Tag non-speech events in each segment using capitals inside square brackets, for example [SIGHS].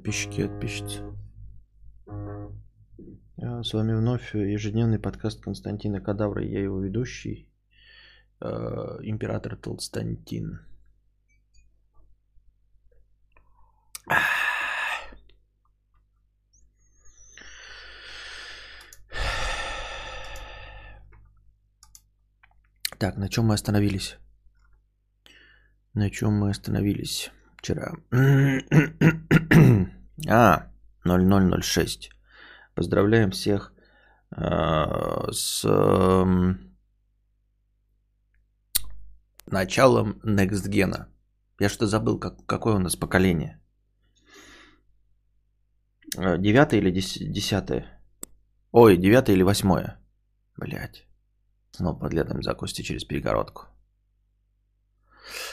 Подписчики отпишется. А, с вами вновь ежедневный подкаст Константина Кадавра. Я его ведущий, э, император Толстантин. Так, на чем мы остановились? На чем мы остановились вчера? [CLEARS THROAT] а, 0006. Поздравляем всех э, с э, началом Next Gen. Я что забыл, как, какое у нас поколение? Э, девятое или десятое? Ой, девятое или восьмое? Блять. Снова подглядываем за кости через перегородку.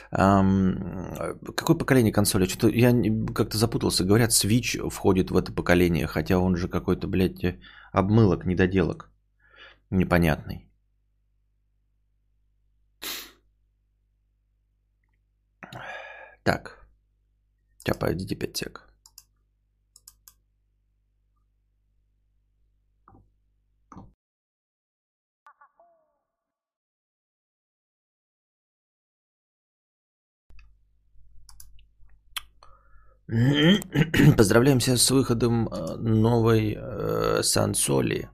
Какое поколение консоли? Что-то я как-то запутался. Говорят, Switch входит в это поколение, хотя он же какой-то, блядь, обмылок, недоделок. Непонятный. Так. Сейчас, пойдите 5 сек. Поздравляем всех с выходом э, новой э, Сансоли.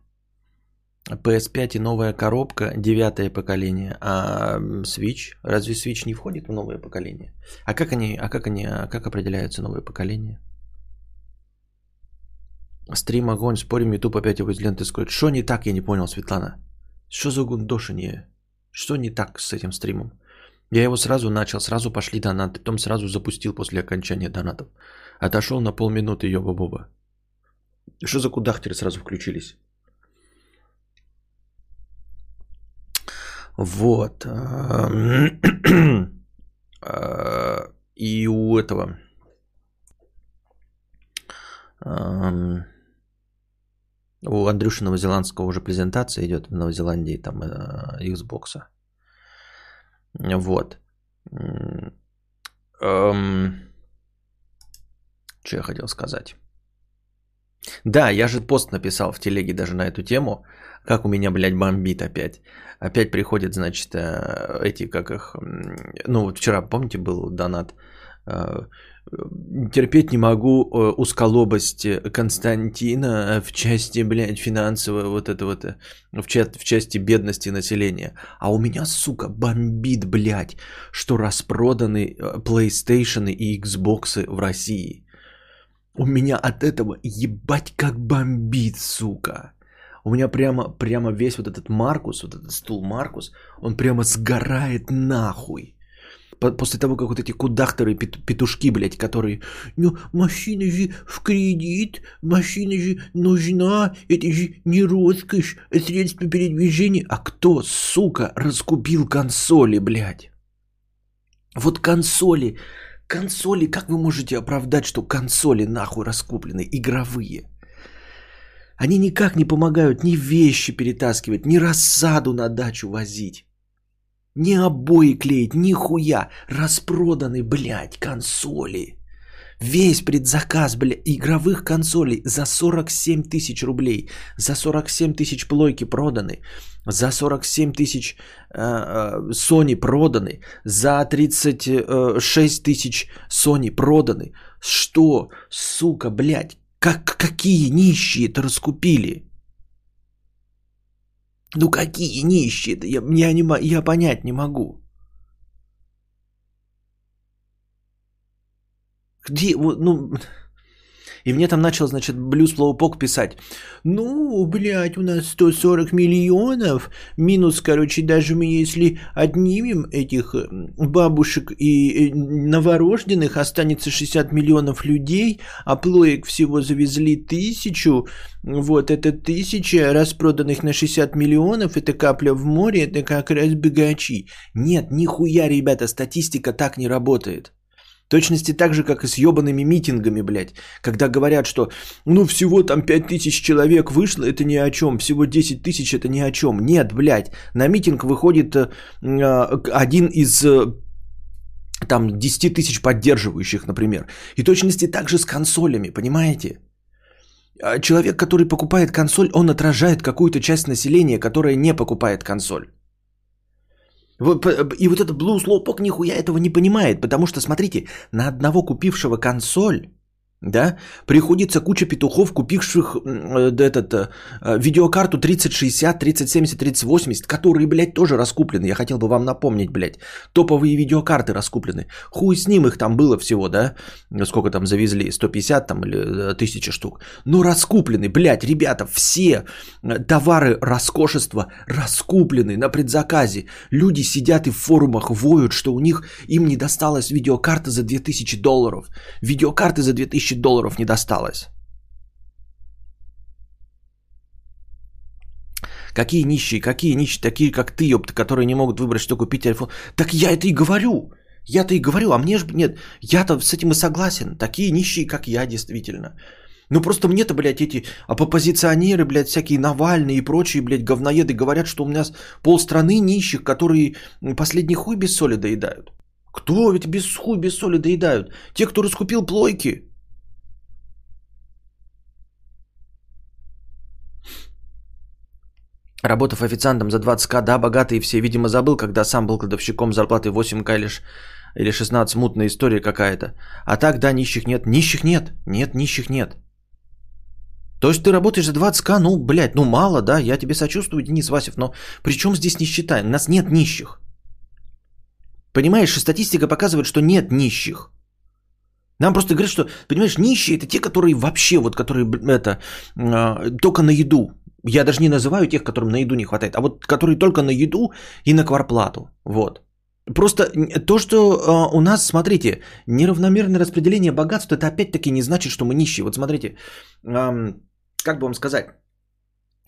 PS5 и новая коробка, девятое поколение. А Switch, разве Switch не входит в новое поколение? А как они, а как они, а как определяются новое поколение? Стрим огонь, спорим, YouTube опять его из ленты скроет. Что не так, я не понял, Светлана. Что за гундошение? Что не так с этим стримом? Я его сразу начал, сразу пошли донаты, потом сразу запустил после окончания донатов. Отошел на полминуты, ёба-боба. Что за кудахтеры сразу включились? Вот. [CLEARS THROAT] И у этого... У Андрюши Новозеландского уже презентация идет в Новозеландии, там, э, Xbox. Вот. Эм... Что я хотел сказать? Да, я же пост написал в телеге даже на эту тему, как у меня, блядь, бомбит опять. Опять приходят, значит, э, эти, как их, ну вот вчера, помните, был донат, э, терпеть не могу э, узколобость Константина в части, блядь, финансового вот это вот, в, чат, в части бедности населения. А у меня, сука, бомбит, блядь, что распроданы PlayStation и Xbox в России. У меня от этого ебать как бомбит, сука. У меня прямо, прямо весь вот этот Маркус, вот этот стул Маркус, он прямо сгорает нахуй. После того, как вот эти кудахторы, петушки, блядь, которые, ну, машина же в кредит, машина же нужна, это же не роскошь, средство передвижения. А кто, сука, раскупил консоли, блядь? Вот консоли, консоли, как вы можете оправдать, что консоли нахуй раскуплены, игровые? Они никак не помогают ни вещи перетаскивать, ни рассаду на дачу возить. Ни обои клеить, ни хуя. Распроданы, блядь, консоли. Весь предзаказ, блядь, игровых консолей за 47 тысяч рублей. За 47 тысяч плойки проданы. За 47 тысяч э, э, Sony проданы. За 36 тысяч Sony проданы. Что, сука, блядь, как, какие нищие это раскупили? Ну какие нищие? Я, я, не, я понять не могу. Где, ну, и мне там начал, значит, Блюз Слоупок писать. Ну, блядь, у нас 140 миллионов. Минус, короче, даже мы если отнимем этих бабушек и э, новорожденных, останется 60 миллионов людей, а плоек всего завезли тысячу. Вот это тысяча распроданных на 60 миллионов, это капля в море, это как раз богачи. Нет, нихуя, ребята, статистика так не работает точности так же, как и с ебаными митингами, блядь. Когда говорят, что ну всего там 5000 человек вышло, это ни о чем. Всего 10 тысяч, это ни о чем. Нет, блядь. На митинг выходит э, один из э, там 10 тысяч поддерживающих, например. И точности также с консолями, понимаете? А человек, который покупает консоль, он отражает какую-то часть населения, которая не покупает консоль. И вот этот Blue Slowpoke нихуя этого не понимает, потому что, смотрите, на одного купившего консоль да, приходится куча петухов, купивших э, этот, э, видеокарту 3060, 3070, 3080, которые, блядь, тоже раскуплены. Я хотел бы вам напомнить, блядь, топовые видеокарты раскуплены. Хуй с ним их там было всего, да, сколько там завезли, 150 там или 1000 э, штук. Но раскуплены, блядь, ребята, все товары роскошества раскуплены на предзаказе. Люди сидят и в форумах воют, что у них им не досталась видеокарта за 2000 долларов. Видеокарты за 2000 тысячи долларов не досталось. Какие нищие, какие нищие, такие как ты, ёпта, которые не могут выбрать, что купить телефон. Так я это и говорю. Я-то и говорю, а мне же нет, я-то с этим и согласен. Такие нищие, как я, действительно. Ну просто мне-то, блядь, эти оппозиционеры, блядь, всякие Навальные и прочие, блядь, говноеды говорят, что у нас полстраны нищих, которые последний хуй без соли доедают. Кто ведь без хуй, без соли доедают? Те, кто раскупил плойки. Работав официантом за 20к, да, богатые все, видимо, забыл, когда сам был кладовщиком зарплаты 8к или, или 16, мутная история какая-то. А так, да, нищих нет. Нищих нет. Нет, нищих нет. То есть ты работаешь за 20к, ну, блядь, ну мало, да, я тебе сочувствую, Денис Васев, но при чем здесь нищета? У нас нет нищих. Понимаешь, статистика показывает, что нет нищих. Нам просто говорят, что, понимаешь, нищие это те, которые вообще, вот, которые, это, э, только на еду я даже не называю тех, которым на еду не хватает, а вот которые только на еду и на кварплату. Вот. Просто то, что э, у нас, смотрите, неравномерное распределение богатства, это опять-таки не значит, что мы нищие. Вот смотрите, как бы вам сказать,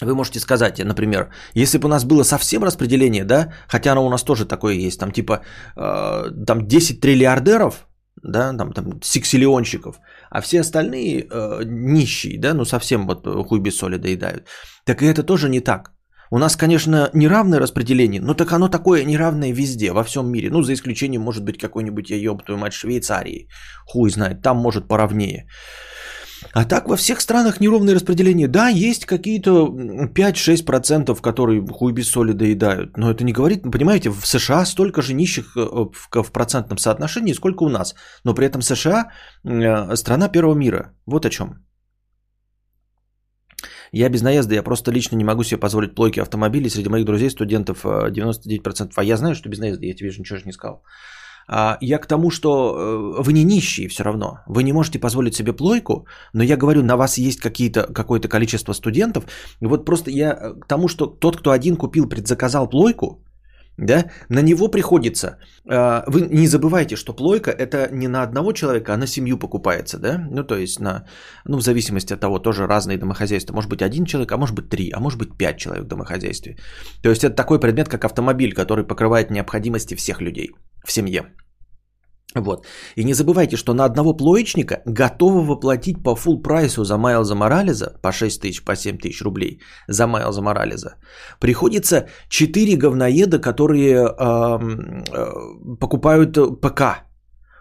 вы можете сказать, например, если бы у нас было совсем распределение, да, хотя оно у нас тоже такое есть, там типа э, там 10 триллиардеров, да, там, там сексиллионщиков, а все остальные э, нищие, да, ну совсем вот хуй без соли доедают. Так и это тоже не так. У нас, конечно, неравное распределение, но так оно такое неравное везде, во всем мире. Ну, за исключением, может быть, какой-нибудь, я ёб мать, Швейцарии. Хуй знает, там может поровнее. А так во всех странах неровное распределение. Да, есть какие-то 5-6%, которые хуй без соли доедают. Но это не говорит, понимаете, в США столько же нищих э, в процентном соотношении, сколько у нас. Но при этом США э, страна первого мира. Вот о чем. Я без наезда, я просто лично не могу себе позволить плойки автомобилей. Среди моих друзей, студентов 99%. Э, а я знаю, что без наезда, я тебе же ничего же не сказал. А, я к тому, что э, вы не нищие все равно. Вы не можете позволить себе плойку, но я говорю, на вас есть какие-то, какое-то количество студентов. И вот просто я э, к тому, что тот, кто один купил, предзаказал плойку, да, на него приходится. А, вы не забывайте, что плойка это не на одного человека, а на семью покупается, да? Ну, то есть на, ну, в зависимости от того, тоже разные домохозяйства. Может быть один человек, а может быть три, а может быть пять человек в домохозяйстве. То есть это такой предмет, как автомобиль, который покрывает необходимости всех людей в семье. Вот. И не забывайте, что на одного плоечника готовы платить по full прайсу за Майлза Морализа, по 6 тысяч, по 7 тысяч рублей за Майлза Морализа, приходится 4 говноеда, которые э, э, покупают ПК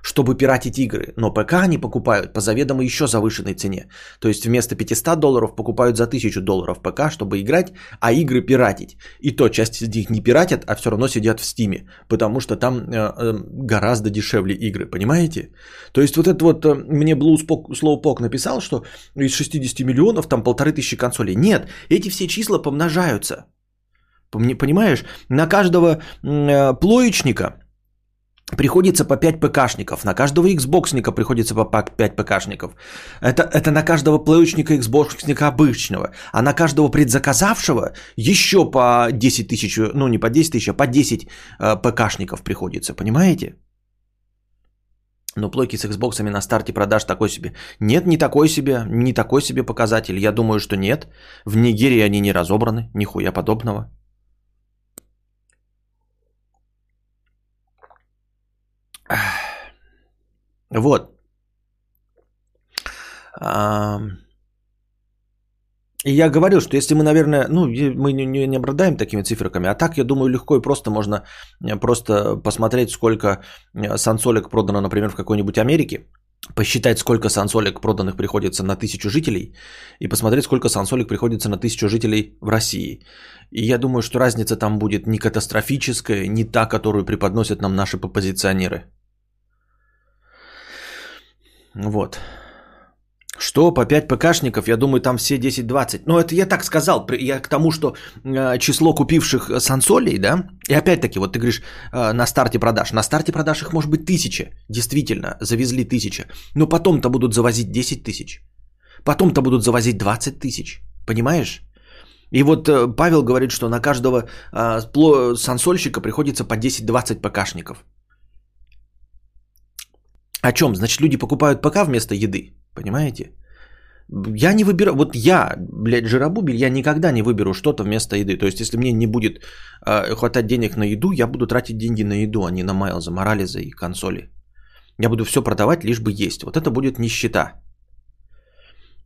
чтобы пиратить игры. Но ПК они покупают по заведомо еще завышенной цене. То есть вместо 500 долларов покупают за 1000 долларов ПК, чтобы играть, а игры пиратить. И то часть из них не пиратят, а все равно сидят в стиме, потому что там э, э, гораздо дешевле игры, понимаете? То есть вот это вот э, мне Blue Slowpoke написал, что из 60 миллионов там полторы тысячи консолей. Нет, эти все числа помножаются. Понимаешь, на каждого э, плоечника приходится по 5 ПКшников. На каждого Xboxника приходится по 5 ПКшников. Это, это на каждого плеечника Xboxника обычного. А на каждого предзаказавшего еще по 10 тысяч, ну не по 10 тысяч, а по 10 э, ПКшников приходится. Понимаете? Но плойки с Xboxами на старте продаж такой себе. Нет, не такой себе, не такой себе показатель. Я думаю, что нет. В Нигерии они не разобраны, нихуя подобного. Вот. И я говорил, что если мы, наверное, ну, мы не, не, обладаем такими циферками, а так, я думаю, легко и просто можно э, просто посмотреть, сколько э, сансолек продано, например, в какой-нибудь Америке, посчитать, сколько сансолек проданных приходится на тысячу жителей, и посмотреть, сколько сансолек приходится на тысячу жителей в России. И я думаю, что разница там будет не катастрофическая, не та, которую преподносят нам наши позиционеры. Вот. Что по 5 ПКшников, я думаю, там все 10-20. Но это я так сказал, я к тому, что э, число купивших сансолей, да, и опять-таки, вот ты говоришь, э, на старте продаж. На старте продаж их может быть тысяча, действительно, завезли тысяча. Но потом-то будут завозить 10 тысяч. Потом-то будут завозить 20 тысяч, понимаешь? И вот э, Павел говорит, что на каждого сансольщика приходится по 10-20 ПКшников. О чем? Значит, люди покупают ПК вместо еды. Понимаете? Я не выбираю, вот я, блядь, жиробубель, я никогда не выберу что-то вместо еды. То есть, если мне не будет э, хватать денег на еду, я буду тратить деньги на еду, а не на Майлза, Морализа и консоли. Я буду все продавать, лишь бы есть. Вот это будет нищета.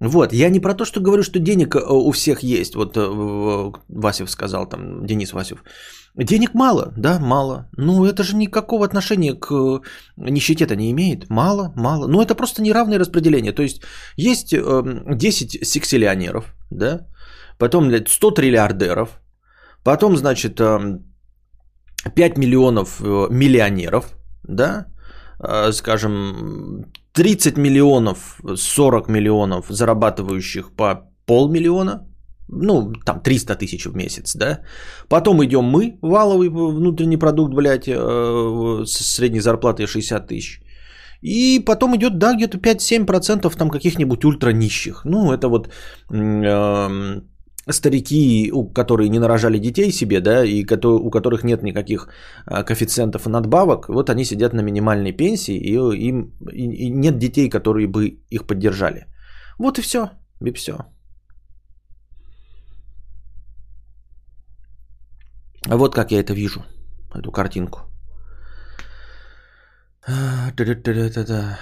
Вот, я не про то, что говорю, что денег э, у всех есть. Вот э, Васев сказал, там, Денис Васев. Денег мало, да, мало. Ну, это же никакого отношения к э, нищете-то не имеет. Мало, мало. Ну, это просто неравное распределение. То есть, есть 10 сексиллионеров, да, потом 100 триллиардеров, потом, значит, 5 миллионов миллионеров, да, скажем, 30 миллионов, 40 миллионов зарабатывающих по полмиллиона, ну, там 300 тысяч в месяц, да. Потом идем мы, валовый внутренний продукт, блядь, э, с средней зарплатой 60 тысяч. И потом идет, да, где-то 5-7% там каких-нибудь ультра нищих. Ну, это вот э, старики, которые не нарожали детей себе, да, и у которых нет никаких а, коэффициентов и надбавок, вот они сидят на минимальной пенсии, и им и нет детей, которые бы их поддержали. Вот и все, и все. Вот как я это вижу, эту картинку. Да-да-да-да-да.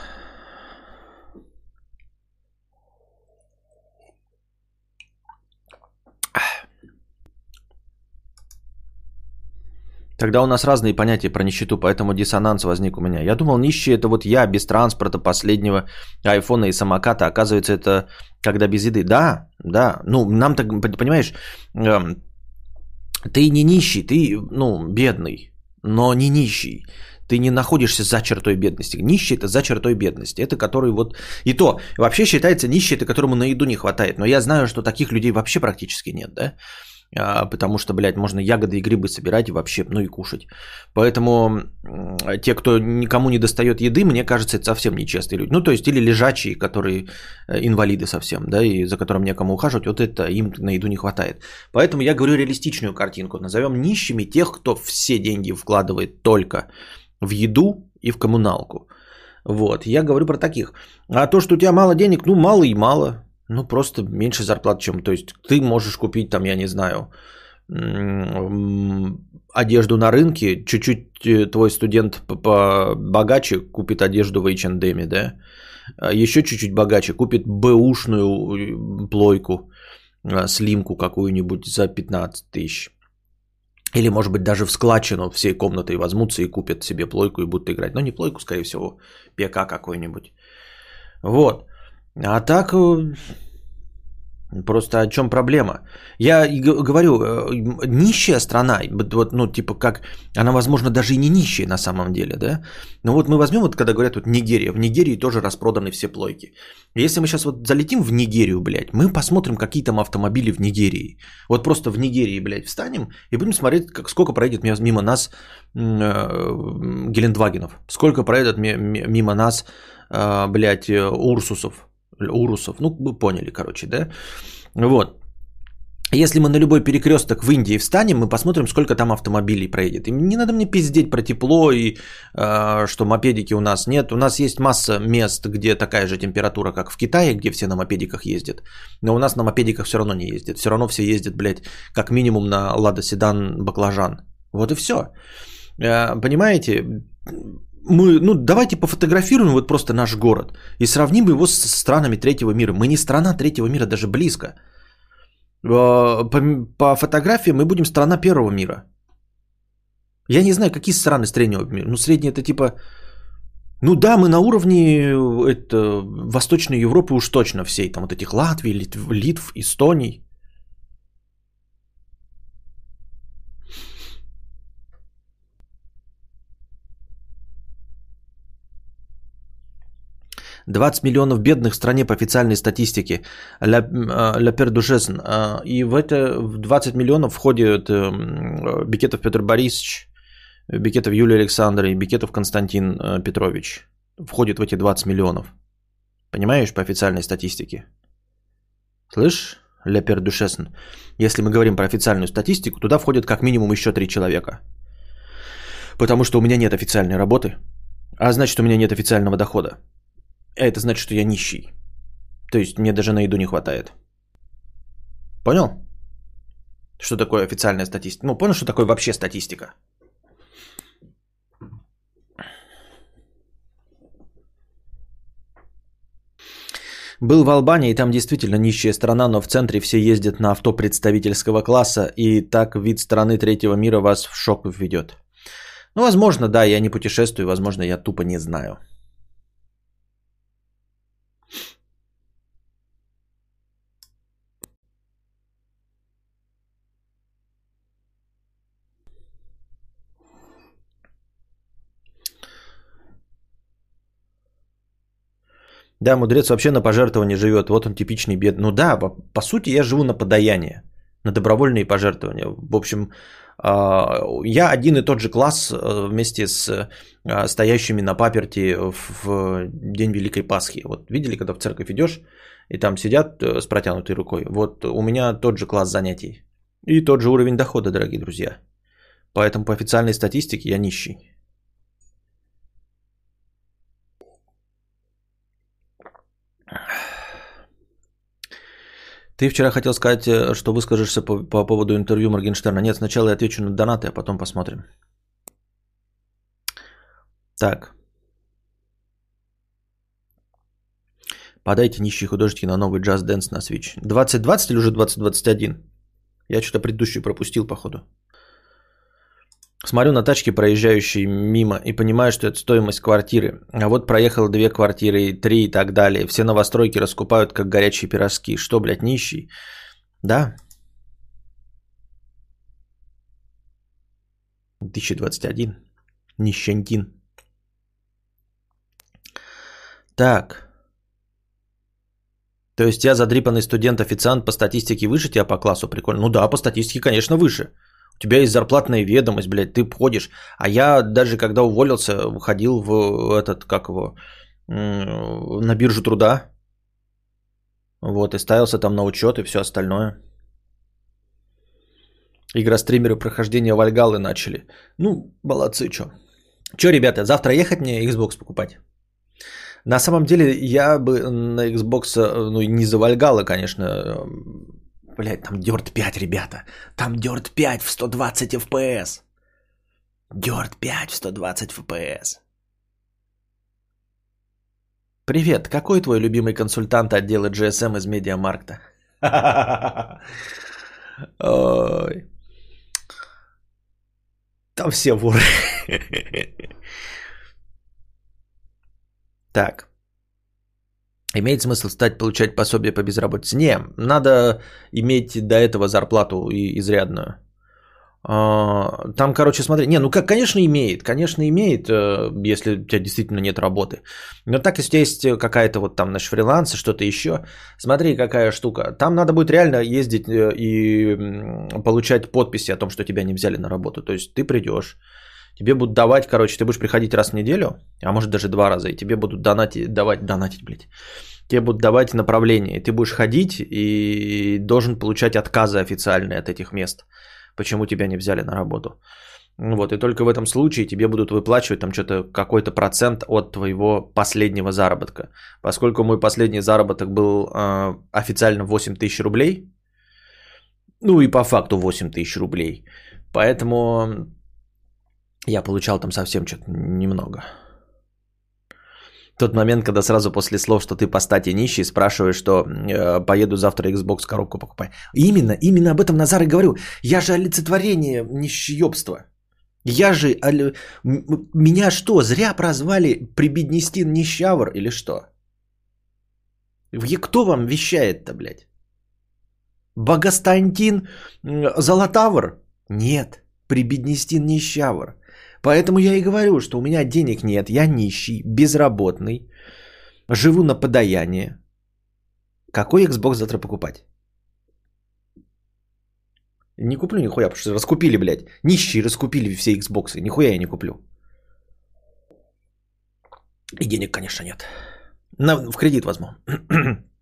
Тогда у нас разные понятия про нищету, поэтому диссонанс возник у меня. Я думал, нищий это вот я без транспорта последнего айфона и самоката. Оказывается, это когда без еды. Да, да. Ну, нам так, понимаешь, эм, ты не нищий, ты, ну, бедный, но не нищий. Ты не находишься за чертой бедности. Нищий это за чертой бедности. Это который вот... И то, вообще считается нищий, это которому на еду не хватает. Но я знаю, что таких людей вообще практически нет, да? А, потому что, блядь, можно ягоды и грибы собирать и вообще, ну и кушать. Поэтому те, кто никому не достает еды, мне кажется, это совсем нечестные люди. Ну, то есть, или лежачие, которые э, инвалиды совсем, да, и за которым некому ухаживать, вот это им на еду не хватает. Поэтому я говорю реалистичную картинку. Назовем нищими тех, кто все деньги вкладывает только в еду и в коммуналку. Вот, я говорю про таких. А то, что у тебя мало денег, ну, мало и мало. Ну, просто меньше зарплат, чем... То есть ты можешь купить там, я не знаю, одежду на рынке, чуть-чуть э, твой студент богаче купит одежду в H&M, да? А Еще чуть-чуть богаче купит бэушную э, плойку, а, слимку какую-нибудь за 15 тысяч. Или, может быть, даже в складчину всей комнатой возьмутся и купят себе плойку и будут играть. Но не плойку, скорее всего, ПК какой-нибудь. Вот. А так, э, просто о чем проблема? Я говорю, э, нищая страна, вот, ну, типа как, она, возможно, даже и не нищая на самом деле, да? Но вот мы возьмем, вот когда говорят, вот Нигерия, в Нигерии тоже распроданы все плойки. Если мы сейчас вот залетим в Нигерию, блядь, мы посмотрим, какие там автомобили в Нигерии. Вот просто в Нигерии, блядь, встанем и будем смотреть, как, сколько проедет мимо нас э, Гелендвагенов, сколько проедет мимо нас, э, блядь, Урсусов, Урусов. Ну, вы поняли, короче, да? Вот. Если мы на любой перекресток в Индии встанем, мы посмотрим, сколько там автомобилей проедет. И не надо мне пиздеть про тепло и э, что мопедики у нас нет. У нас есть масса мест, где такая же температура, как в Китае, где все на мопедиках ездят. Но у нас на мопедиках все равно не ездят. Все равно все ездят, блядь, как минимум на Лада Седан Баклажан. Вот и все. Э, понимаете? Мы, ну, давайте пофотографируем вот просто наш город и сравним его с странами третьего мира. Мы не страна третьего мира, даже близко. по, по фотографии мы будем страна первого мира. Я не знаю, какие страны среднего мира. Ну, средний это типа... Ну да, мы на уровне это, Восточной Европы уж точно всей. Там вот этих Латвии, Литв, Литв, Эстоний. Двадцать миллионов бедных в стране по официальной статистике. Ля, ля Пердушесен. И в это в 20 миллионов входит эм, Бикетов Петр Борисович, Бикетов Юлия Александра и Бикетов Константин э, Петрович. Входит в эти 20 миллионов. Понимаешь, по официальной статистике. Слышь, Ля Пердушесен, если мы говорим про официальную статистику, туда входит как минимум еще три человека. Потому что у меня нет официальной работы, а значит у меня нет официального дохода. Это значит, что я нищий. То есть мне даже на еду не хватает. Понял? Что такое официальная статистика? Ну, понял, что такое вообще статистика? Был в Албании, и там действительно нищая страна, но в центре все ездят на авто представительского класса, и так вид страны третьего мира вас в шок введет. Ну, возможно, да, я не путешествую, возможно, я тупо не знаю. Да, мудрец вообще на пожертвование живет. Вот он типичный бед. Ну да, по, по сути я живу на подаяние, на добровольные пожертвования. В общем, а, я один и тот же класс э, вместе с а, стоящими на паперти в день Великой Пасхи. Вот видели, когда в церковь идешь, и там сидят э, с протянутой рукой. Вот у меня тот же класс занятий. И тот же уровень дохода, дорогие друзья. Поэтому по официальной статистике я нищий. Ты вчера хотел сказать, э, что выскажешься по, по поводу интервью Моргенштерна. Нет, сначала я отвечу на донаты, а потом посмотрим. Так. Подайте нищей художнице на новый Just Dance на Switch. 2020 или уже 2021? Я что-то предыдущий пропустил, походу. Смотрю на тачки, проезжающие мимо, и понимаю, что это стоимость квартиры. А вот проехал две квартиры, три и так далее. Все новостройки раскупают, как горячие пирожки. Что, блядь, нищий? Да. 2021. Нищентин. Так. То есть я задрипанный студент-официант по статистике выше тебя по классу? Прикольно. Ну да, по статистике, конечно, выше. У тебя есть зарплатная ведомость, блядь, ты ходишь. А я даже когда уволился, ходил в этот, как его, на биржу труда. Вот, и ставился там на учет и все остальное. Игростримеры прохождения Вальгалы начали. Ну, молодцы, чё. Чё, ребята, завтра ехать мне Xbox покупать? На самом деле, я бы на Xbox, ну, не за Вальгалы, конечно, Блять, там Dirt 5, ребята. Там Dirt 5 в 120 FPS. Dirt 5 в 120 FPS. Привет, какой твой любимый консультант отдела GSM из Медиамаркта? [LAUGHS] Ой. Там все воры. [LAUGHS] Так. Имеет смысл стать получать пособие по безработице? Не, надо иметь до этого зарплату и изрядную. А, там, короче, смотри, не, ну как, конечно, имеет, конечно, имеет, э, если у тебя действительно нет работы. Но так, если у тебя есть какая-то вот там наш фриланс, что-то еще, смотри, какая штука. Там надо будет реально ездить э, и получать подписи о том, что тебя не взяли на работу. То есть ты придешь, тебе будут давать, короче, ты будешь приходить раз в неделю, а может даже два раза, и тебе будут донатить, давать, донатить, блядь, тебе будут давать направление, и ты будешь ходить и должен получать отказы официальные от этих мест, почему тебя не взяли на работу. Вот, и только в этом случае тебе будут выплачивать там что-то, какой-то процент от твоего последнего заработка. Поскольку мой последний заработок был э, официально 8 тысяч рублей, ну и по факту 8 тысяч рублей, поэтому я получал там совсем что-то немного. Тот момент, когда сразу после слов, что ты по стати нищий, спрашиваешь, что э, поеду завтра Xbox коробку покупать. Именно, именно об этом Назар и говорю. Я же олицетворение нищеёбства. Я же... Меня что, зря прозвали Прибеднестин Нищавр или что? Кто вам вещает-то, блядь? Богостантин Золотавр? Нет, Прибеднестин Нищавр. Поэтому я и говорю, что у меня денег нет, я нищий, безработный, живу на подаяние. Какой Xbox завтра покупать? Не куплю нихуя, потому что раскупили, блядь. Нищие раскупили все Xbox. Нихуя я не куплю. И денег, конечно, нет. На, в кредит возьму. [CLEARS THROAT]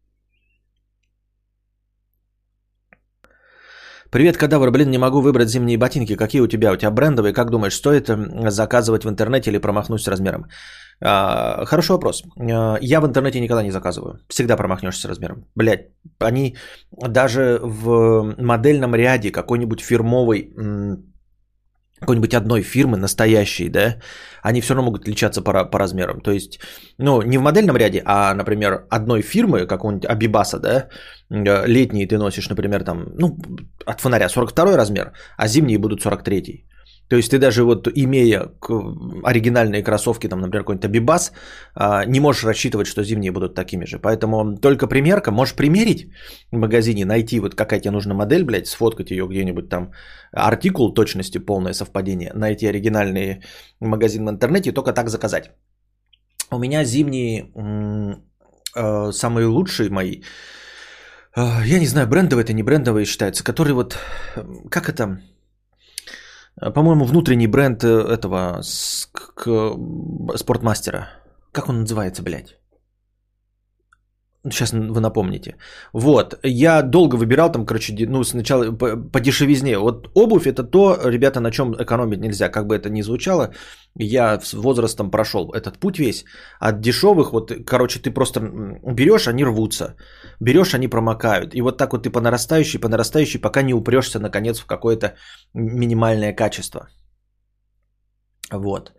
Привет, кадавр. Блин, не могу выбрать зимние ботинки. Какие у тебя? У тебя брендовые? Как думаешь, стоит заказывать в интернете или промахнусь с размером? А, хороший вопрос. А, я в интернете никогда не заказываю. Всегда промахнешься с размером. Блять, они даже в модельном ряде какой-нибудь фирмовой какой-нибудь одной фирмы, настоящей, да, они все равно могут отличаться по, по размерам. То есть, ну, не в модельном ряде, а, например, одной фирмы, какого-нибудь Абибаса, да, э, летние ты носишь, например, там, ну, от фонаря 42 размер, а зимние будут 43. То есть ты даже вот имея оригинальные кроссовки, там, например, какой-нибудь Абибас, а, не можешь рассчитывать, что зимние будут такими же. Поэтому только примерка, можешь примерить в магазине, найти вот какая тебе нужна модель, блядь, сфоткать ее где-нибудь там, артикул точности, полное совпадение, найти оригинальный магазин в интернете и только так заказать. У меня зимние э, самые лучшие мои, э, я не знаю, брендовые это не брендовые считаются, которые вот, как это, Э, по-моему, внутренний бренд э, этого спортмастера. Как он называется, блядь? Сейчас вы напомните. Вот, я долго выбирал там, короче, ну, сначала по, дешевизне. Вот обувь это то, ребята, на чем экономить нельзя. Как бы это ни звучало, я с возрастом прошел этот путь весь. От дешевых, вот, короче, ты просто берешь, они рвутся. Берешь, они промокают. И вот так вот ты по нарастающей, по нарастающей, пока не упрешься, наконец, в какое-то минимальное качество. Вот.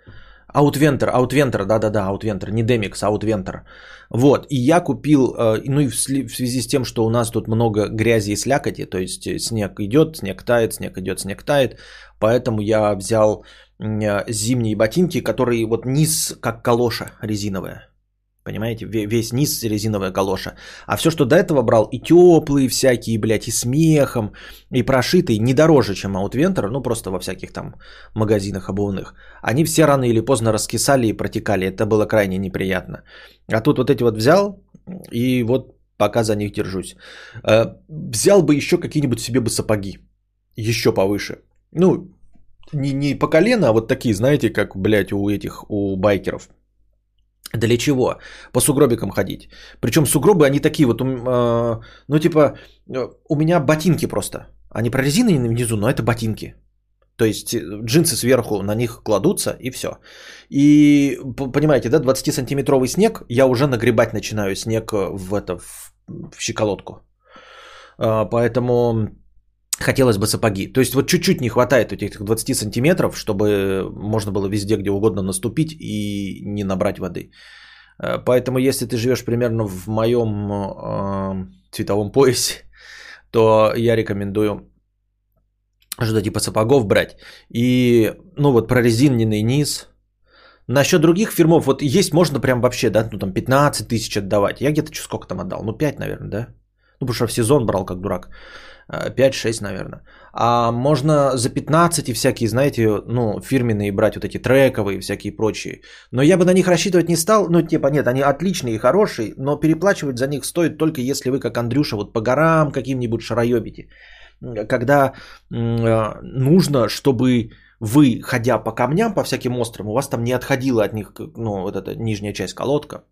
Outventor, Outventor, да-да-да, Outventor, не Demix, Outventor. Вот, и я купил, э, ну и в связи с тем, что у нас тут много грязи и слякоти, то есть э, снег идет, снег тает, снег идет, снег тает, поэтому я взял э, зимние ботинки, которые вот низ как калоша резиновая. Понимаете, весь низ резиновая калоша. А все, что до этого брал, и теплые всякие, блядь, и смехом, и прошитые, не дороже, чем Outventor, ну просто во всяких там магазинах обувных. Они все рано или поздно раскисали и протекали. Это было крайне неприятно. А тут вот эти вот взял, и вот пока за них держусь. Э, взял бы еще какие-нибудь себе бы сапоги. Еще повыше. Ну, не, не по колено, а вот такие, знаете, как, блядь, у этих, у байкеров – для чего? По сугробикам ходить. Причем сугробы, они такие вот, э, ну типа, э, у меня ботинки просто. Они прорезинены внизу, но это ботинки. То есть э, джинсы сверху на них кладутся и все. И понимаете, да, 20-сантиметровый снег, я уже нагребать начинаю снег в, это, в, в щеколотку. Поэтому хотелось бы сапоги. То есть вот чуть-чуть не хватает этих 20 сантиметров, чтобы можно было везде, где угодно наступить и не набрать воды. Э, поэтому если ты живешь примерно в моем э, цветовом поясе, [LAUGHS] то я рекомендую что-то типа сапогов брать. И, ну вот, прорезиненный низ. Насчет других фирмов, вот есть, можно прям вообще, да, ну там 15 тысяч отдавать. Я где-то сколько там отдал? Ну 5, наверное, да? Ну, потому что в сезон брал как дурак. 5-6, наверное. А можно за 15 и всякие, знаете, ну, фирменные брать вот эти трековые всякие прочие. Но я бы на них рассчитывать не стал. Ну, типа, нет, они отличные и хорошие, но переплачивать за них стоит только если вы, как Андрюша, вот по горам каким-нибудь шароебите. Когда э, нужно, чтобы вы, ходя по камням, по всяким островам, у вас там не отходила от них, ну, вот эта нижняя часть колодка,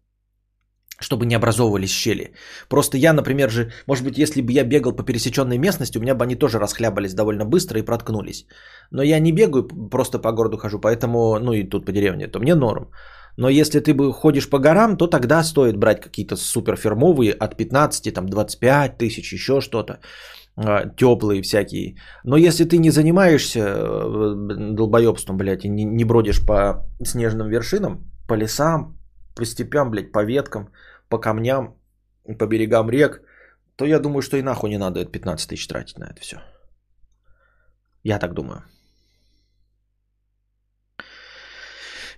чтобы не образовывались щели. Просто я, например же, может быть, если бы я бегал по пересеченной местности, у меня бы они тоже расхлябались довольно быстро и проткнулись. Но я не бегаю, просто по городу хожу, поэтому, ну и тут по деревне, то мне норм. Но если ты бы ходишь по горам, то тогда стоит брать какие-то суперфирмовые от 15, там 25 тысяч, еще что-то а, теплые всякие. Но если ты не занимаешься э, долбоебством, блядь, и не, не бродишь по снежным вершинам, по лесам, по степям, блядь, по веткам, по камням, по берегам рек, то я думаю, что и нахуй не надо 15 тысяч тратить на это все. Я так думаю.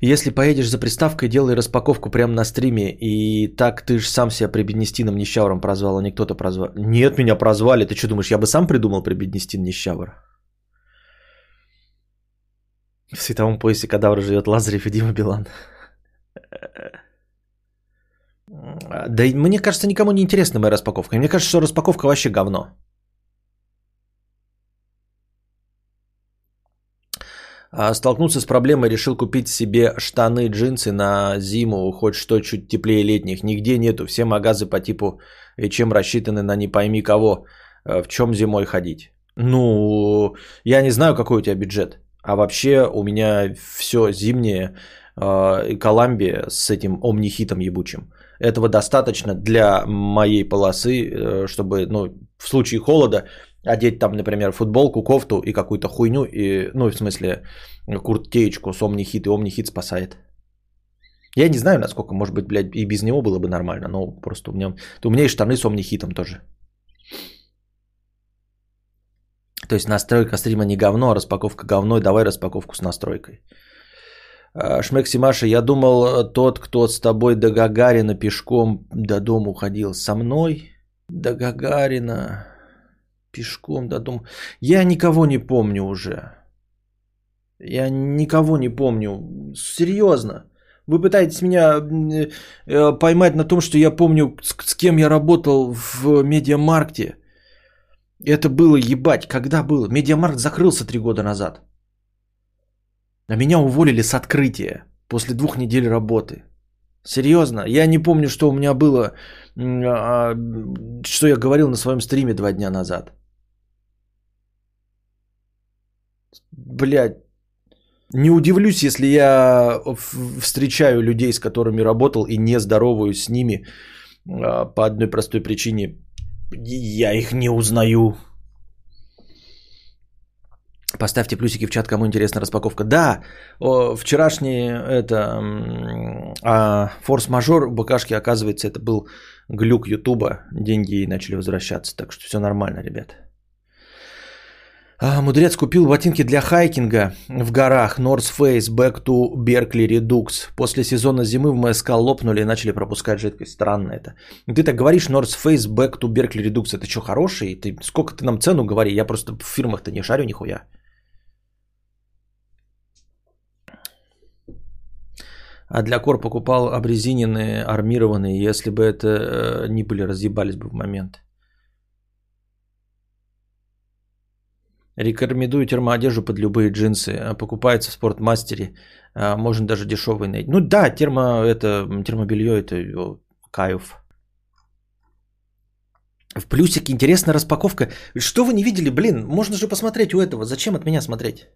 Если поедешь за приставкой, делай распаковку прямо на стриме. И так ты же сам себя прибеднестином нищавром прозвал, а не кто-то прозвал. Нет, меня прозвали. Ты что думаешь, я бы сам придумал прибеднестин нищавр? В световом поясе кадавра живет Лазарев и Дима Билан. Да мне кажется, никому не интересна моя распаковка. Мне кажется, что распаковка вообще говно. А, столкнулся с проблемой, решил купить себе штаны, джинсы на зиму, хоть что чуть теплее летних. Нигде нету, все магазы по типу чем рассчитаны на не пойми кого. А, в чем зимой ходить? Ну, я не знаю, какой у тебя бюджет. А вообще у меня все зимнее, э, Коламбия с этим омнихитом ебучим. Этого достаточно для моей полосы, э, чтобы, ну, в случае холода одеть там, например, футболку, кофту и какую-то хуйню, и, ну, в смысле, куртеечку с омнихит, и омнихит спасает. Я не знаю, насколько, может быть, блядь, и без него было бы нормально, но просто у меня, у меня и штаны с омнихитом тоже. То есть настройка стрима не говно, а распаковка говно. Давай распаковку с настройкой. А, Шмекси Маша, я думал, тот, кто с тобой до Гагарина пешком до дома уходил. Со мной до Гагарина пешком до дома. Я никого не помню уже. Я никого не помню. Серьезно. Вы пытаетесь меня э, поймать на том, что я помню, с кем я работал в медиамаркте. Это было ебать, когда было? Медиамаркт закрылся три года назад. А меня уволили с открытия после двух недель работы. Серьезно, я не помню, что у меня было, а, что я говорил на своем стриме два дня назад. Блядь, не удивлюсь, если я встречаю людей, с которыми работал и не здороваюсь с ними а, по одной простой причине. Я их не узнаю. Поставьте плюсики в чат, кому интересна распаковка. Да, вчерашний это а, форс-мажор БКшки, оказывается, это был глюк Ютуба. Деньги начали возвращаться. Так что все нормально, ребят. А, мудрец купил ботинки для хайкинга в горах North Face Back to Berkeley Redux. После сезона зимы в МСК лопнули и начали пропускать жидкость. Странно это. Ты так говоришь North Face Back to Berkeley Redux. Это что, хороший? Ты, сколько ты нам цену говори? Я просто в фирмах-то не шарю нихуя. А для кор покупал обрезиненные, армированные. Если бы это э, не были, разъебались бы в момент. Рекомендую термоодежду под любые джинсы. А, покупается в спортмастере. А, можно даже дешевый найти. Ну да, термо, это, термобелье это кайф. В плюсик интересная распаковка. Что вы не видели? Блин, можно же посмотреть у этого. Зачем от меня смотреть?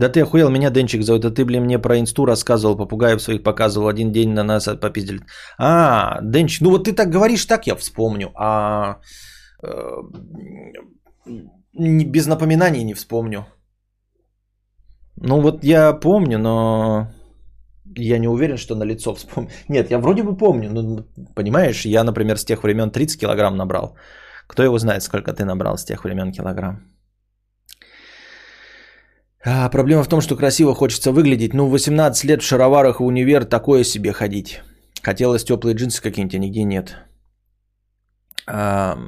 Да ты охуел, меня Денчик зовут, да ты, блин, мне про инсту рассказывал, попугаев своих показывал, один день на нас попиздили. А, Денчик, ну вот ты так говоришь, так я вспомню, а э, без напоминаний не вспомню. Ну вот я помню, но я не уверен, что на лицо вспомню. Нет, я вроде бы помню, но понимаешь, я, например, с тех времен 30 килограмм набрал. Кто его знает, сколько ты набрал с тех времен килограмм? А, проблема в том, что красиво хочется выглядеть. Ну, 18 лет в шароварах в универ такое себе ходить. Хотелось теплые джинсы какие-нибудь, а нигде нет. А,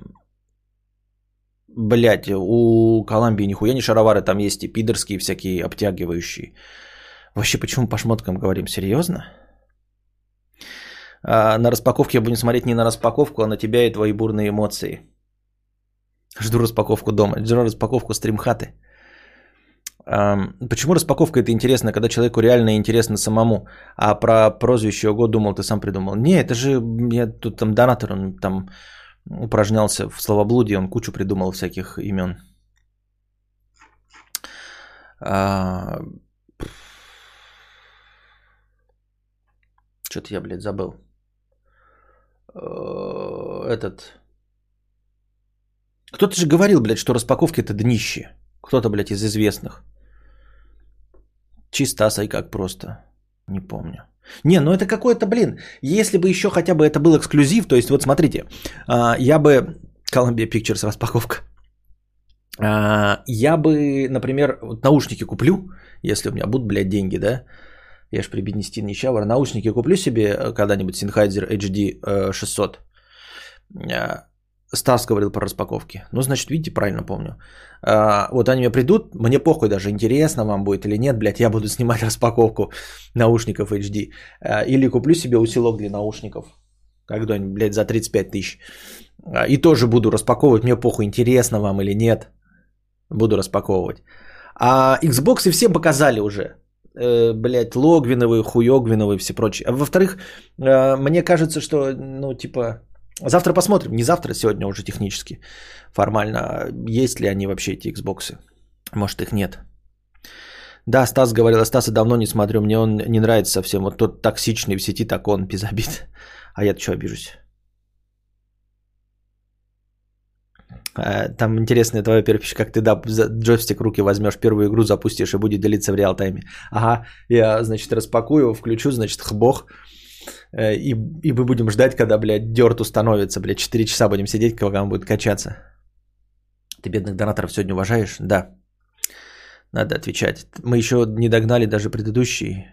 блять, у Колумбии нихуя не шаровары, там есть и пидорские всякие обтягивающие. Вообще, почему по шмоткам говорим? Серьезно? А, на распаковке я буду смотреть не на распаковку, а на тебя и твои бурные эмоции. Жду распаковку дома. Жду распаковку стримхаты. Почему распаковка это интересно, когда человеку реально интересно самому, а про прозвище его думал, ты сам придумал? Не, это же я тут там донатор, он там упражнялся в словоблудии, он кучу придумал всяких имен. А... Что-то я, блядь, забыл. э, этот... Кто-то же говорил, блядь, что распаковки это днище. Кто-то, блядь, из известных. Чисто и как просто. Не помню. Не, ну это какой-то, блин, если бы еще хотя бы это был эксклюзив, то есть вот смотрите, а, я бы, Columbia Pictures распаковка, а, я бы, например, вот наушники куплю, если у меня будут, блядь, деньги, да, я же прибеднести нищавр, наушники куплю себе э, когда-нибудь Sennheiser HD 600, Стас говорил про распаковки. Ну, значит, видите, правильно помню. А, вот они мне придут, мне похуй даже, интересно вам будет или нет, блядь, я буду снимать [LAUGHS] распаковку наушников HD. А, или куплю себе усилок для наушников, когда-нибудь, блядь, за 35 тысяч. А, и тоже буду распаковывать, мне похуй, интересно вам или нет. Буду распаковывать. А Xbox всем показали уже. Э, блядь, логвиновые, хуёгвиновые, все прочие. А во-вторых, э, мне кажется, что, ну, типа, Завтра посмотрим. Не завтра, сегодня уже технически. Формально. Есть ли они вообще эти Xbox? Может их нет. Да, Стас говорил, а Стаса давно не смотрю, мне он не нравится совсем. Вот тот токсичный в сети, так он без обид. [LAUGHS] А я-то что обижусь? А, там интересная твоя перепись, как ты да, джойстик руки возьмешь, первую игру запустишь и будет делиться в реал-тайме. Ага, я, значит, распакую, включу, значит, хбох, Э, и, и мы будем ждать, когда, блядь, дерт установится, блядь, 4 часа будем сидеть, когда он будет качаться. Ты бедных донаторов сегодня уважаешь? Да. Надо отвечать. Мы еще не догнали даже предыдущий.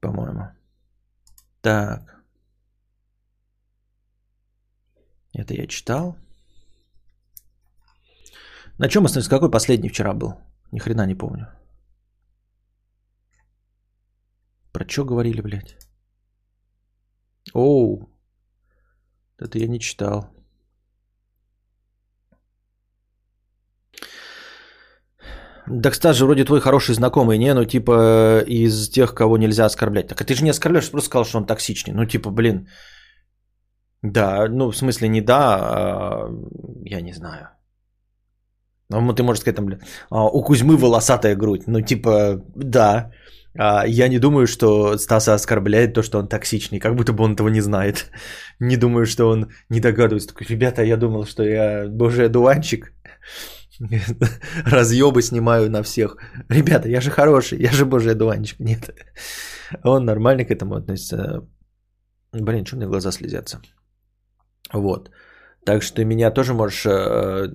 По-моему. Так. Это я читал. На чем мы, какой последний вчера был? Ни хрена не помню. Про что говорили, блядь? Оу. Это я не читал. Да, кстати, же вроде твой хороший знакомый, не? Ну, типа, из тех, кого нельзя оскорблять. Так а ты же не оскорбляешь, просто сказал, что он токсичный. Ну, типа, блин. Да, ну, в смысле, не да, а, я не знаю. Ну, ты можешь сказать, там, блин, а, у Кузьмы волосатая грудь. Ну, типа, да. Я не думаю, что Стаса оскорбляет то, что он токсичный, как будто бы он этого не знает. [LAUGHS] Не думаю, что он не догадывается. Такой, ребята, я думал, что я божий одуванчик. [LAUGHS] Разъебы снимаю на всех. Ребята, я же хороший, я же божий одуванчик. Нет. Он нормально к этому относится. Блин, что меня глаза слезятся. Вот. Так что меня тоже можешь э,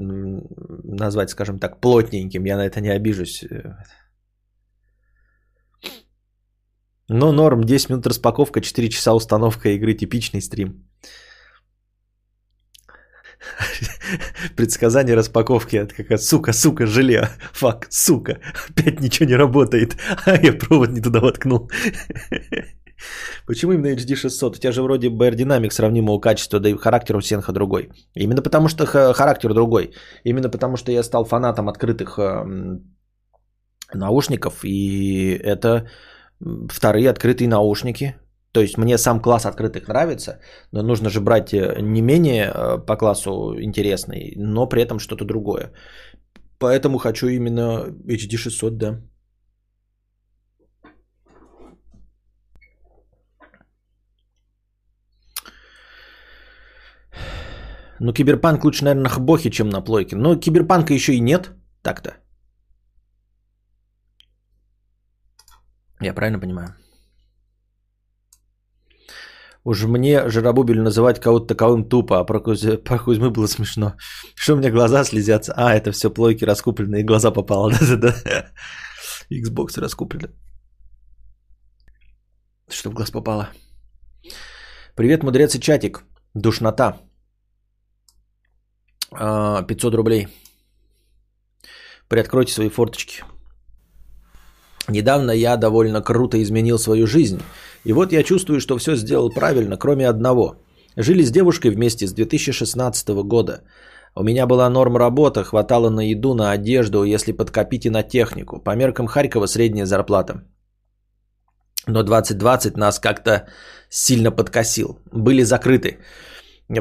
назвать, скажем так, плотненьким. Я на это не обижусь. Но норм, 10 минут распаковка, 4 часа установка игры, типичный стрим. [LAUGHS] Предсказание распаковки от как сука, сука, желе, фак, сука, опять ничего не работает, [LAUGHS] а я провод не туда воткнул. [LAUGHS] Почему именно HD 600? У тебя же вроде бы аэродинамик сравнимого качества, да и характер у Сенха другой. Именно потому что характер другой. Именно потому что я стал фанатом открытых эм, наушников, и это вторые открытые наушники. То есть мне сам класс открытых нравится, но нужно же брать э, не менее э, по классу интересный, но при этом что-то другое. Поэтому хочу именно HD 600, да. Ну, киберпанк лучше, наверное, на хбохе, чем на плойке. Но киберпанка еще и нет, так-то. Я правильно понимаю? Уж мне Жиробубель называть кого-то таковым тупо, а про, Кузь... про Кузьмы было смешно. Что у меня глаза слезятся? А, это все плойки раскупленные, глаза попало. [LAUGHS] Да-да-да. Xbox раскуплены. Что в глаз попало? Привет, мудрец и чатик. Душнота. 500 а, рублей. Приоткройте свои форточки. Недавно я довольно круто изменил свою жизнь. И вот я чувствую, что все сделал правильно, кроме одного. Жили с девушкой вместе с 2016 года. У меня была норм работа, хватало на еду, на одежду, если подкопить и на технику. По меркам Харькова средняя зарплата. Но 2020 нас как-то сильно подкосил. Были закрыты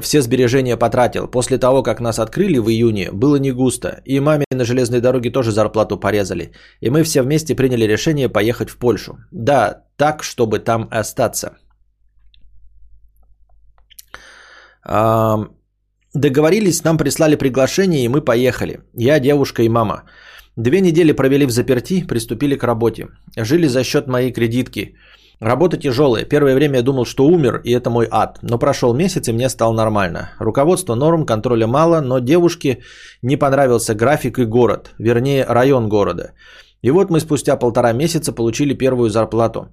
все сбережения потратил. После того, как нас открыли в июне, было не густо. И маме на железной дороге тоже зарплату порезали. И мы все вместе приняли решение поехать в Польшу. Да, так, чтобы там остаться. Договорились, нам прислали приглашение, и мы поехали. Я девушка и мама. Две недели провели в заперти, приступили к работе. Жили за счет моей кредитки – Работа тяжелая. Первое время я думал, что умер, и это мой ад. Но прошел месяц, и мне стало нормально. Руководство норм, контроля мало, но девушке не понравился график и город. Вернее, район города. И вот мы спустя полтора месяца получили первую зарплату.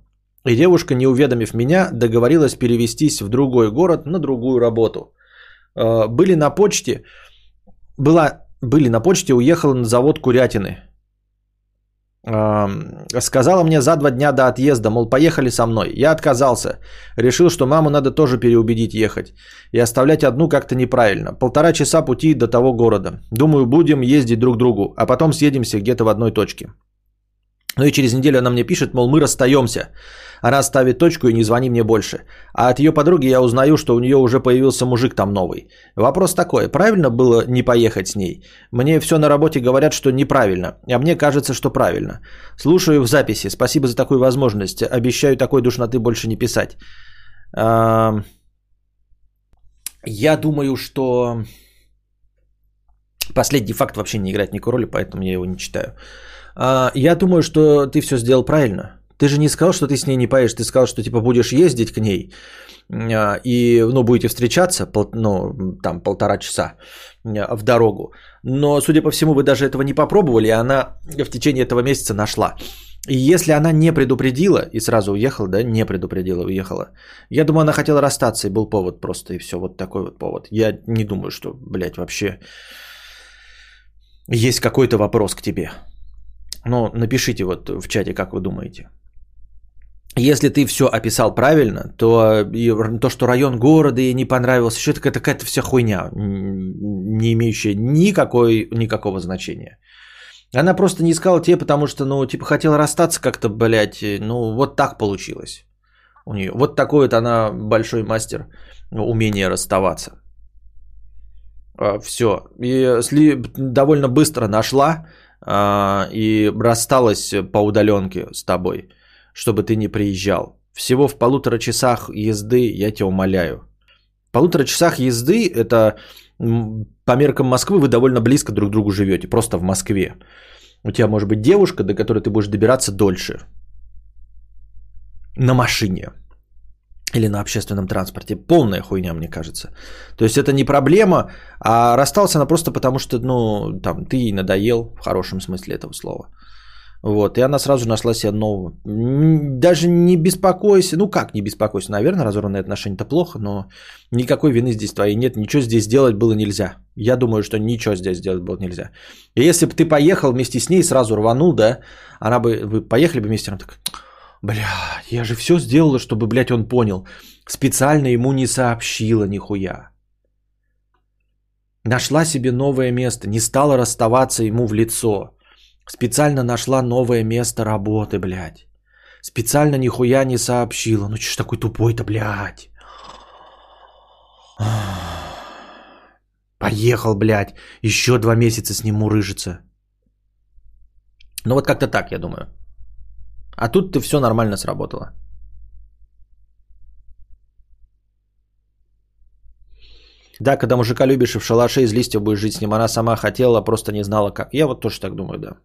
И девушка, не уведомив меня, договорилась перевестись в другой город на другую работу. Э, были на почте, была, были на почте, уехала на завод Курятины. Сказала мне за два дня до отъезда, мол, поехали со мной. Я отказался. Решил, что маму надо тоже переубедить ехать. И оставлять одну как-то неправильно. Полтора часа пути до того города. Думаю, будем ездить друг к другу, а потом съедемся где-то в одной точке. Ну и через неделю она мне пишет, мол, мы расстаемся. Она ставит точку и не звони мне больше. А от ее подруги я узнаю, что у нее уже появился мужик там новый. Вопрос такой, правильно было не поехать с ней? Мне все на работе говорят, что неправильно, а мне кажется, что правильно. Слушаю в записи, спасибо за такую возможность. Обещаю такой душноты больше не писать. Я думаю, что последний факт вообще не играет никакой роли, поэтому я его не читаю. А, я думаю, что ты все сделал правильно. Ты же не сказал, что ты с ней не поешь, ты сказал, что типа будешь ездить к ней а, и ну, будете встречаться, ну, там полтора часа а, в дорогу. Но, судя по всему, вы даже этого не попробовали, и она в течение этого месяца нашла. И если она не предупредила и сразу уехала, да, не предупредила, уехала, я думаю, она хотела расстаться, и был повод просто, и все, вот такой вот повод. Я не думаю, что, блядь, вообще есть какой-то вопрос к тебе. Но напишите вот в чате, как вы думаете. Если ты все описал правильно, то и то, что район города ей не понравился, еще это какая-то вся хуйня, не имеющая никакой, никакого значения. Она просто не искала тебе, потому что, ну, типа, хотела расстаться как-то, блядь, ну, вот так получилось у нее. Вот такой вот она большой мастер умения расставаться. А, все. И довольно быстро нашла а, и рассталась по удаленке с тобой – чтобы ты не приезжал. Всего в полутора часах езды, я тебя умоляю. В полутора часах езды, это по меркам Москвы вы довольно близко друг к другу живете, просто в Москве. У тебя может быть девушка, до которой ты будешь добираться дольше. На машине. Или на общественном транспорте. Полная хуйня, мне кажется. То есть это не проблема, а расстался она просто потому, что ну, там, ты надоел, в хорошем смысле этого слова. Вот, и она сразу нашла себе нового. Даже не беспокойся, ну как не беспокойся, наверное, разорванные отношения это плохо, но никакой вины здесь твоей нет, ничего здесь сделать было нельзя. Я думаю, что ничего здесь сделать было нельзя. И если бы ты поехал вместе с ней, сразу рванул, да, она бы, вы поехали бы вместе, она так, бля, я же все сделала, чтобы, блядь, он понял. Специально ему не сообщила нихуя. Нашла себе новое место, не стала расставаться ему в лицо. Специально нашла новое место работы, блядь. Специально нихуя не сообщила. Ну че ж такой тупой-то, блядь. Поехал, блядь. Еще два месяца с ним мурыжится. Ну вот как-то так, я думаю. А тут ты все нормально сработало. Да, когда мужика любишь и в шалаше из листьев будешь жить с ним, она сама хотела, просто не знала как. Я вот тоже так думаю, да.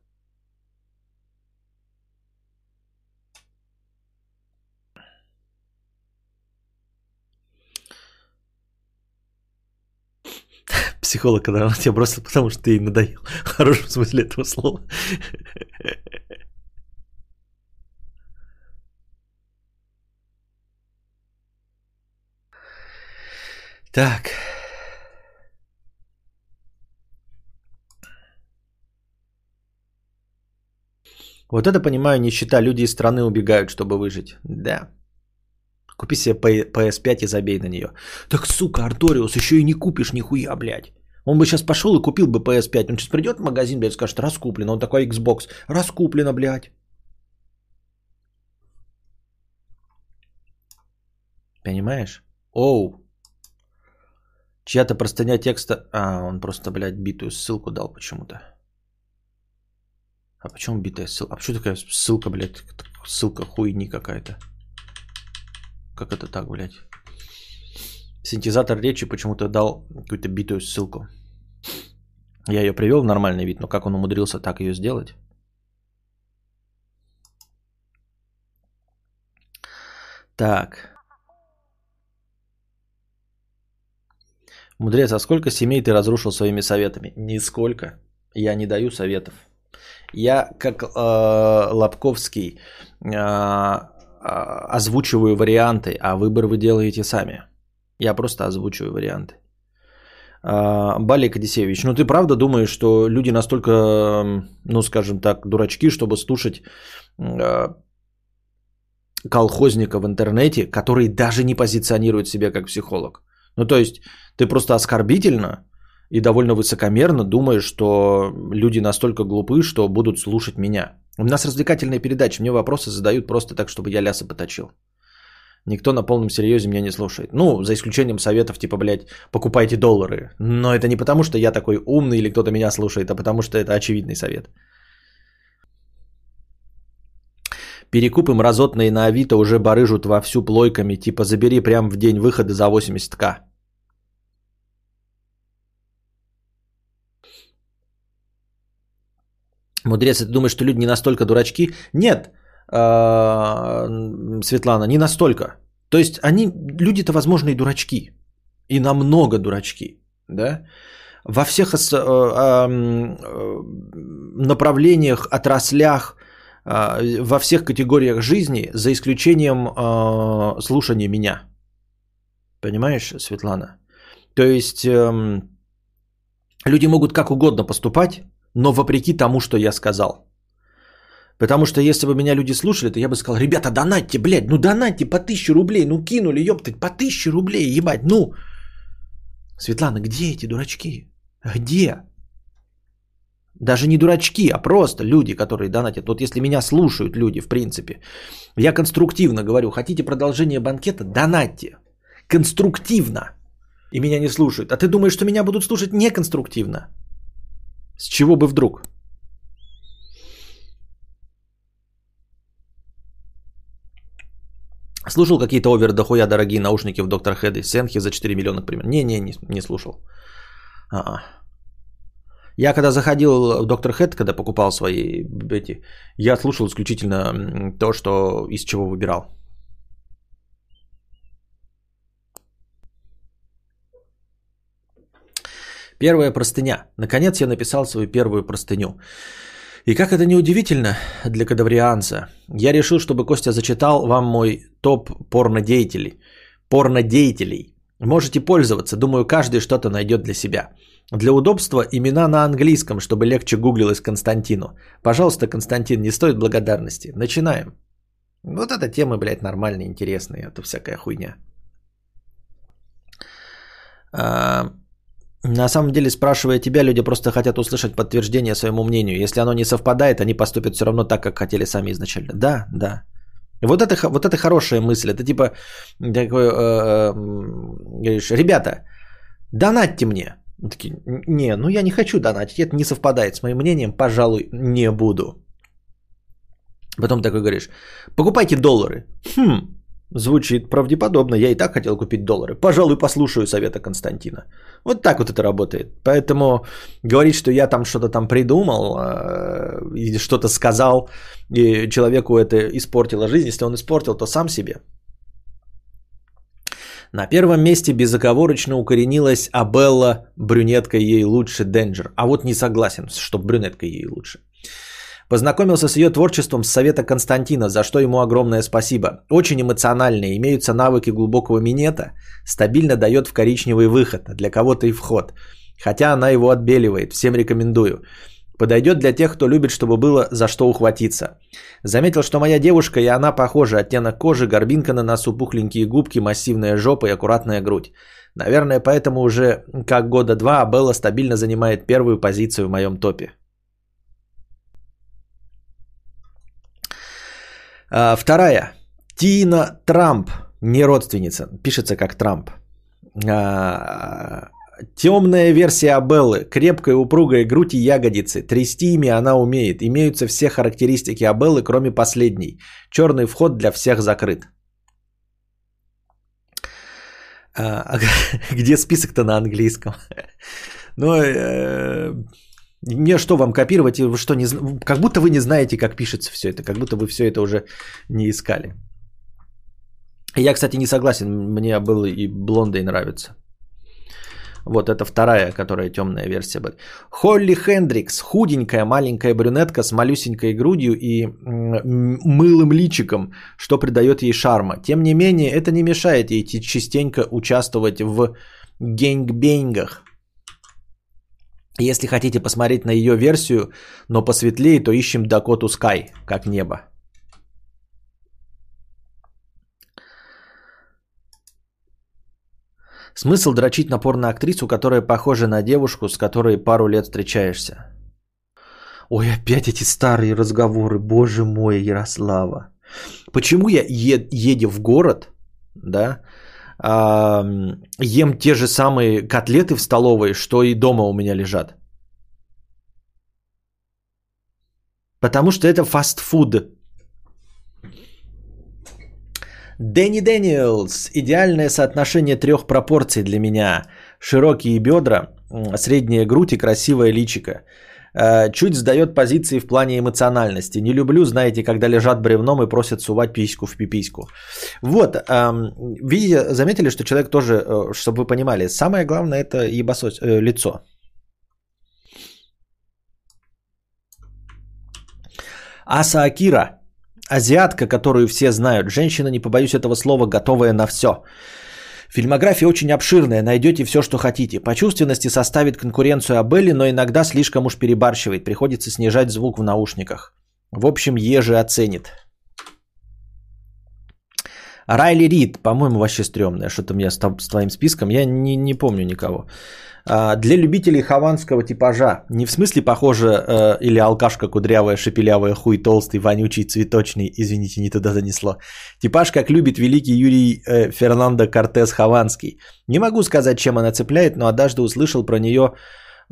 Психолог, когда она тебя бросила, потому что ты ей надоел. [LAUGHS] В хорошем смысле этого слова. Так. Вот это понимаю, нищета. Люди из страны убегают, чтобы выжить. Да. Купи себе PS5 и забей на нее. Так, сука, Арториус, еще и не купишь нихуя, блядь. Он бы сейчас пошел и купил бы PS5. Он сейчас придет в магазин, блядь, скажет, раскуплено. Он такой Xbox. Раскуплено, блядь. Понимаешь? Оу. Чья-то простыня текста... А, он просто, блядь, битую ссылку дал почему-то. А почему битая ссылка? А почему такая ссылка, блядь? Ссылка хуйни какая-то. Как это так, блядь? Синтезатор речи почему-то дал какую-то битую ссылку. Я ее привел в нормальный вид, но как он умудрился так ее сделать? Так. Мудрец, а сколько семей ты разрушил своими советами? Нисколько. Я не даю советов. Я, как э, Лобковский, э, э, озвучиваю варианты, а выбор вы делаете сами. Я просто озвучиваю варианты. Э, Балик Одиссеевич, ну ты правда думаешь, что люди настолько, ну скажем так, дурачки, чтобы слушать э, колхозника в интернете, который даже не позиционирует себя как психолог? Ну то есть ты просто оскорбительно и довольно высокомерно думаешь, что люди настолько глупы, что будут слушать меня. У нас развлекательная передача, мне вопросы задают просто так, чтобы я лясы поточил. Никто на полном серьезе меня не слушает. Ну, за исключением советов типа, блядь, покупайте доллары. Но это не потому, что я такой умный или кто-то меня слушает, а потому что это очевидный совет. Перекупы мразотные на Авито уже барыжут вовсю плойками, типа забери прям в день выхода за 80к. Мудрец, ты думаешь, что люди не настолько дурачки? Нет, а, Светлана, не настолько. То есть они, люди-то, возможно, и дурачки. И намного дурачки. Да? Во всех э, э, направлениях, отраслях, а, во всех категориях жизни, за исключением а, слушания меня. Понимаешь, Светлана? То есть эм, люди могут как угодно поступать, но вопреки тому, что я сказал. Потому что если бы меня люди слушали, то я бы сказал, ребята, донатьте, блядь, ну донатьте по тысяче рублей, ну кинули, ёптать, по тысяче рублей, ебать, ну. Светлана, где эти дурачки? Где? Даже не дурачки, а просто люди, которые донатят. Вот если меня слушают люди, в принципе, я конструктивно говорю, хотите продолжение банкета, донатьте. Конструктивно. И меня не слушают. А ты думаешь, что меня будут слушать неконструктивно? С чего бы вдруг? Слушал какие-то овер дохуя дорогие наушники в Доктор Хеды, Сенхи за 4 миллиона, например. Не-не, не, не слушал. А-а. Я когда заходил в Доктор Хед, когда покупал свои эти, я слушал исключительно то, что из чего выбирал. Первая простыня. Наконец я написал свою первую простыню. И как это неудивительно для кадаврианца, я решил, чтобы Костя зачитал вам мой топ порнодеятелей. Порнодеятелей. Можете пользоваться, думаю, каждый что-то найдет для себя. Для удобства имена на английском, чтобы легче гуглилось Константину. Пожалуйста, Константин, не стоит благодарности. Начинаем. Вот эта тема, блядь, нормальная, интересная, это всякая хуйня. А, на самом деле, спрашивая тебя, люди просто хотят услышать подтверждение своему мнению. Если оно не совпадает, они поступят все равно так, как хотели сами изначально. Да, да. Вот это, вот это хорошая мысль. Это типа, такой, э, э, говоришь, ребята, донатьте мне. Такие, не, ну я не хочу донатить, это не совпадает с моим мнением, пожалуй, не буду. Потом такой говоришь, покупайте доллары. Хм, Звучит правдеподобно. Я и так хотел купить доллары. Пожалуй, послушаю совета Константина. Вот так вот это работает. Поэтому говорить, что я там что-то там придумал, э, и что-то сказал, и человеку это испортило жизнь, если он испортил, то сам себе. На первом месте безоговорочно укоренилась Абелла, брюнетка ей лучше Денджер. А вот не согласен, что брюнетка ей лучше. Познакомился с ее творчеством с совета Константина, за что ему огромное спасибо. Очень эмоциональные, имеются навыки глубокого минета, стабильно дает в коричневый выход, а для кого-то и вход. Хотя она его отбеливает, всем рекомендую. Подойдет для тех, кто любит, чтобы было за что ухватиться. Заметил, что моя девушка и она похожи. Оттенок кожи, горбинка на носу, пухленькие губки, массивная жопа и аккуратная грудь. Наверное, поэтому уже как года два Белла стабильно занимает первую позицию в моем топе. А, вторая. Тина Трамп, не родственница, пишется как Трамп. А, темная версия Абеллы, крепкая упругая грудь и ягодицы. Трясти ими она умеет. Имеются все характеристики Абеллы, кроме последней. Черный вход для всех закрыт. А, [LAUGHS] где список-то на английском? [LAUGHS] Ну, э, не что вам копировать, вы что, не, как будто вы не знаете, как пишется все это, как будто вы все это уже не искали. Я, кстати, не согласен, мне был и блондой нравится. Вот это вторая, которая темная версия будет. Холли Хендрикс, худенькая маленькая брюнетка с малюсенькой грудью и мылым личиком, что придает ей шарма. Тем не менее, это не мешает ей частенько участвовать в генгбенгах. Если хотите посмотреть на ее версию, но посветлее, то ищем Дакоту Скай, как небо. Смысл дрочить на порноактрису, которая похожа на девушку, с которой пару лет встречаешься. Ой, опять эти старые разговоры, боже мой, Ярослава. Почему я е- едя в город, да, а, ем те же самые котлеты в столовой, что и дома у меня лежат? Потому что это фастфуд. Дэнни Дэниелс. Идеальное соотношение трех пропорций для меня. Широкие бедра, средняя грудь и красивое личико. Э, чуть сдает позиции в плане эмоциональности. Не люблю, знаете, когда лежат бревном и просят сувать письку в пипиську. Вот, видите, заметили, что человек тоже, э, чтобы вы понимали, самое главное это ебасось, э, лицо. Аса Акира – азиатка, которую все знают. Женщина, не побоюсь этого слова, готовая на все. Фильмография очень обширная, найдете все, что хотите. По чувственности составит конкуренцию Абелли, но иногда слишком уж перебарщивает, приходится снижать звук в наушниках. В общем, еже оценит. Райли Рид, по-моему, вообще стрёмная. Что-то у меня с, с твоим списком, я не, не помню никого. А, для любителей хованского типажа. Не в смысле похоже э, или алкашка кудрявая, шепелявая, хуй толстый, вонючий, цветочный. Извините, не туда занесло. Типаж, как любит великий Юрий э, Фернандо Кортес Хованский. Не могу сказать, чем она цепляет, но однажды услышал про нее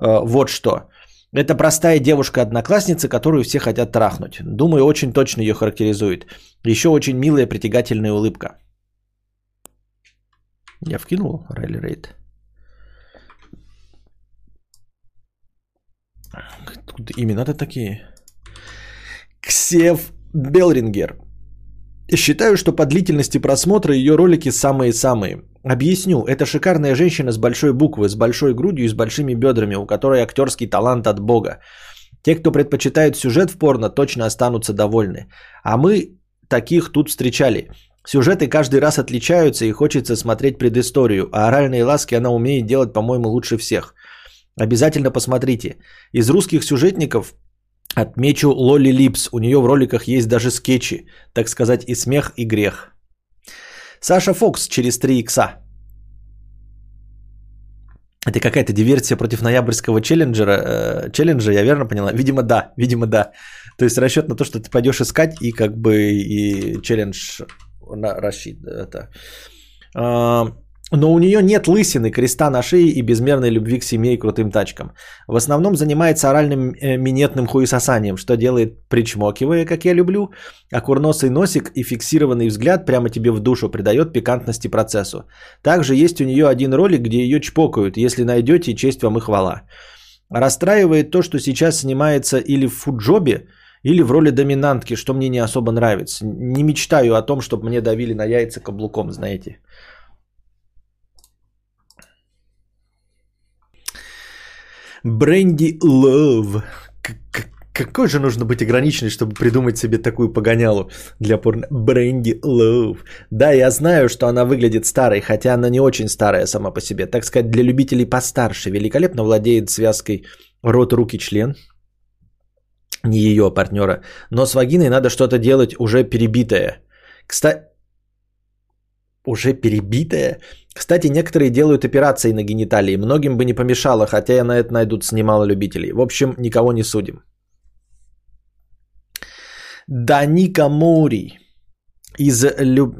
э, вот что. Это простая девушка-одноклассница, которую все хотят трахнуть. Думаю, очень точно ее характеризует. Еще очень милая, притягательная улыбка. Я вкинул Райли Рейд. Тут имена-то такие. Ксев Белрингер. Считаю, что по длительности просмотра ее ролики самые-самые. Объясню. Это шикарная женщина с большой буквы, с большой грудью и с большими бедрами, у которой актерский талант от бога. Те, кто предпочитает сюжет в порно, точно останутся довольны. А мы таких тут встречали. Сюжеты каждый раз отличаются и хочется смотреть предысторию, а оральные ласки она умеет делать, по-моему, лучше всех. Обязательно посмотрите. Из русских сюжетников отмечу Лоли Липс. У нее в роликах есть даже скетчи. Так сказать, и смех, и грех. Саша Фокс через 3 икса. Это какая-то диверсия против ноябрьского челленджера, э, челленджа, я верно поняла? Видимо, да, видимо, да. То есть расчет на то, что ты пойдешь искать и как бы и челлендж на, рассчит, это. Но у нее нет лысины, креста на шее и безмерной любви к семье и крутым тачкам. В основном занимается оральным э, минетным хуесосанием, что делает причмокивая, как я люблю, а курносый носик и фиксированный взгляд прямо тебе в душу придает пикантности процессу. Также есть у нее один ролик, где ее чпокают, если найдете, честь вам и хвала. Расстраивает то, что сейчас снимается или в фуджобе, или в роли доминантки, что мне не особо нравится. Не мечтаю о том, чтобы мне давили на яйца каблуком, знаете. Бренди Лов. Какой же нужно быть ограниченный, чтобы придумать себе такую погонялу для порно? Бренди Лов. Да, я знаю, что она выглядит старой, хотя она не очень старая сама по себе. Так сказать, для любителей постарше. Великолепно владеет связкой рот, руки, член. Не ее а партнера. Но с вагиной надо что-то делать уже перебитое. Кстати, уже перебитая. Кстати, некоторые делают операции на гениталии. Многим бы не помешало, хотя и на это найдутся немало любителей. В общем, никого не судим. Даника Мори из Люб...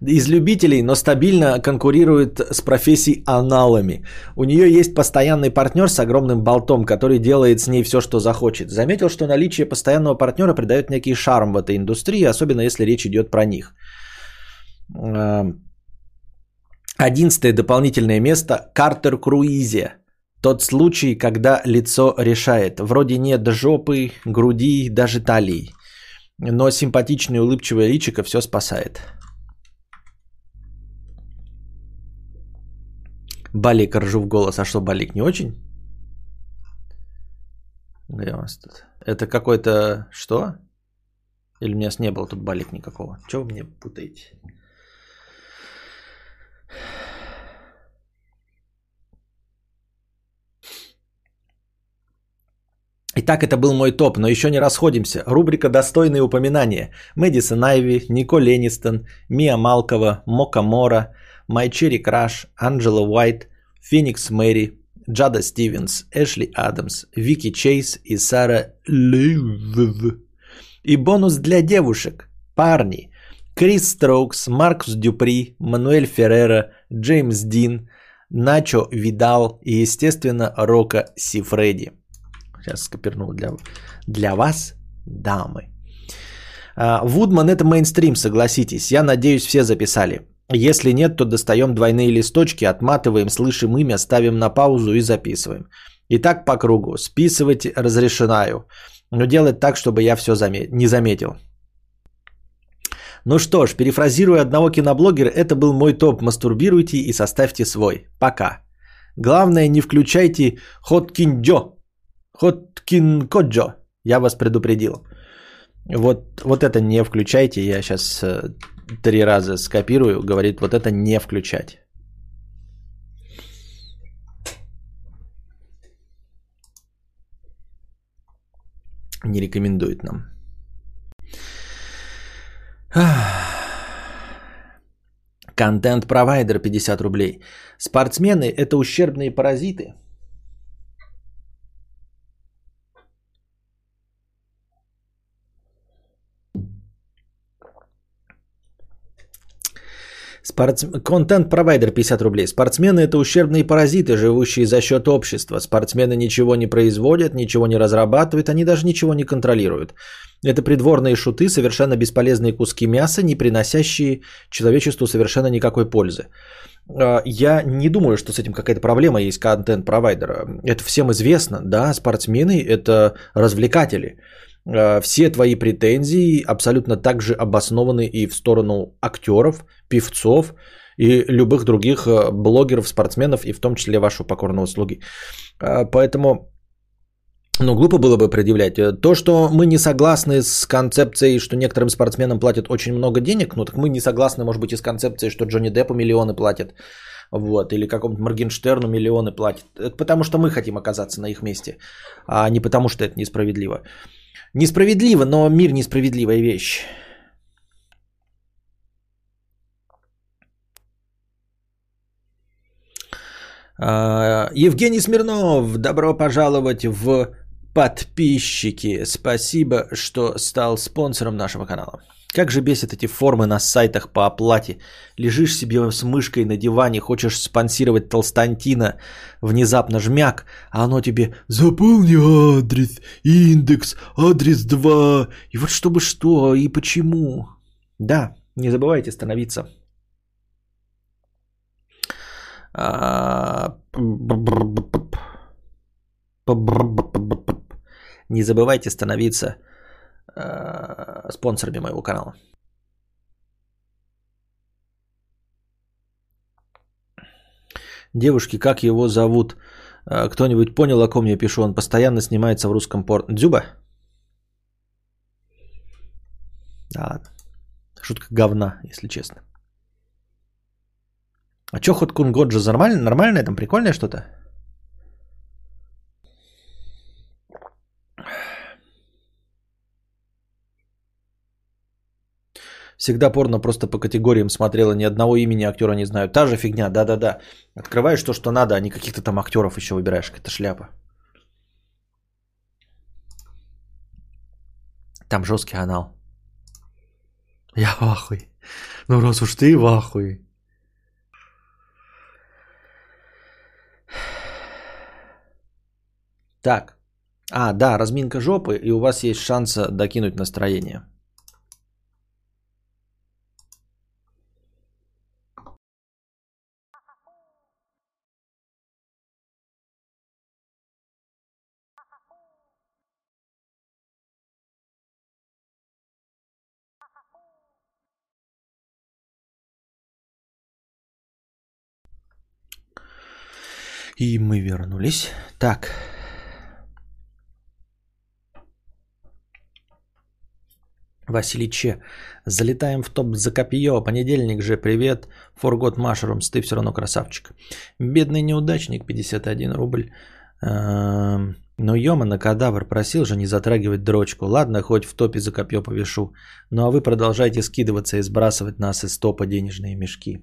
из любителей, но стабильно конкурирует с профессией аналами. У нее есть постоянный партнер с огромным болтом, который делает с ней все, что захочет. Заметил, что наличие постоянного партнера придает некий шарм в этой индустрии, особенно если речь идет про них. Одиннадцатое дополнительное место – Картер Круизе. Тот случай, когда лицо решает. Вроде нет жопы, груди, даже талии. Но симпатичное улыбчивое личико все спасает. Балик ржу в голос. А что, Балик не очень? Где у нас тут? Это какой-то... Что? Или у меня не было тут Балик никакого? Чего вы мне путаете? Итак, это был мой топ, но еще не расходимся. Рубрика «Достойные упоминания». Мэдисон Айви, Нико Ленистон, Мия Малкова, Мока Мора, Майчери Краш, Анджела Уайт, Феникс Мэри, Джада Стивенс, Эшли Адамс, Вики Чейз и Сара Лив. И бонус для девушек. Парни. Крис Строукс, Маркус Дюпри, Мануэль Феррера, Джеймс Дин, Начо Видал и, естественно, Рока Сифреди. Сейчас скопирнул для, для вас, дамы. А, Вудман это мейнстрим, согласитесь. Я надеюсь, все записали. Если нет, то достаем двойные листочки, отматываем, слышим имя, ставим на паузу и записываем. И так по кругу. Списывать разрешенаю. Но делать так, чтобы я все замет... не заметил. Ну что ж, перефразируя одного киноблогера, это был мой топ. Мастурбируйте и составьте свой. Пока. Главное, не включайте хоткиндё. Хоткинкоджо. Я вас предупредил. Вот, вот это не включайте. Я сейчас э, три раза скопирую. Говорит, вот это не включать. Не рекомендует нам. Контент-провайдер 50 рублей. Спортсмены – это ущербные паразиты – Спортс... Контент-провайдер 50 рублей. Спортсмены это ущербные паразиты, живущие за счет общества. Спортсмены ничего не производят, ничего не разрабатывают, они даже ничего не контролируют. Это придворные шуты, совершенно бесполезные куски мяса, не приносящие человечеству совершенно никакой пользы. А, я не думаю, что с этим какая-то проблема есть контент-провайдера. Это всем известно, да, спортсмены это развлекатели. А, все твои претензии абсолютно так же обоснованы и в сторону актеров, певцов и любых других э, блогеров, спортсменов, и в том числе вашу покорную услуги. А, поэтому ну, глупо было бы предъявлять. То, что мы не согласны с концепцией, что некоторым спортсменам платят очень много денег, ну так мы не согласны, может быть, и с концепцией, что Джонни Деппу миллионы платят. Вот, или какому-то Моргенштерну миллионы платят. Это потому что мы хотим оказаться на их месте, а не потому что это несправедливо. Несправедливо, но мир несправедливая вещь. Евгений Смирнов, добро пожаловать в подписчики. Спасибо, что стал спонсором нашего канала. Как же бесит эти формы на сайтах по оплате. Лежишь себе с мышкой на диване, хочешь спонсировать Толстантина, внезапно жмяк, а оно тебе «Заполни адрес, индекс, адрес 2». И вот чтобы что и почему. Да, не забывайте становиться а, не забывайте становиться э, спонсорами моего канала. Девушки, как его зовут? Э, кто-нибудь понял, о ком я пишу? Он постоянно снимается в русском порно. Дзюба? Да ладно. Шутка говна, если честно. А чё ход Кунгоджа нормально? Нормальное там прикольное что-то? Всегда порно просто по категориям смотрела, ни одного имени актера не знаю. Та же фигня, да-да-да. Открываешь то, что надо, а не каких-то там актеров еще выбираешь. Это шляпа. Там жесткий анал. Я в ахуе. Ну, раз уж ты в ахуе. Так. А, да, разминка жопы, и у вас есть шанс докинуть настроение. И мы вернулись. Так. Василий Че. Залетаем в топ за копье. Понедельник же. Привет. Forgot Mushrooms. Ты все равно красавчик. Бедный неудачник. 51 рубль. Эм, но Йома на кадавр просил же не затрагивать дрочку. Ладно, хоть в топе за копье повешу. Ну а вы продолжайте скидываться и сбрасывать нас из топа денежные мешки.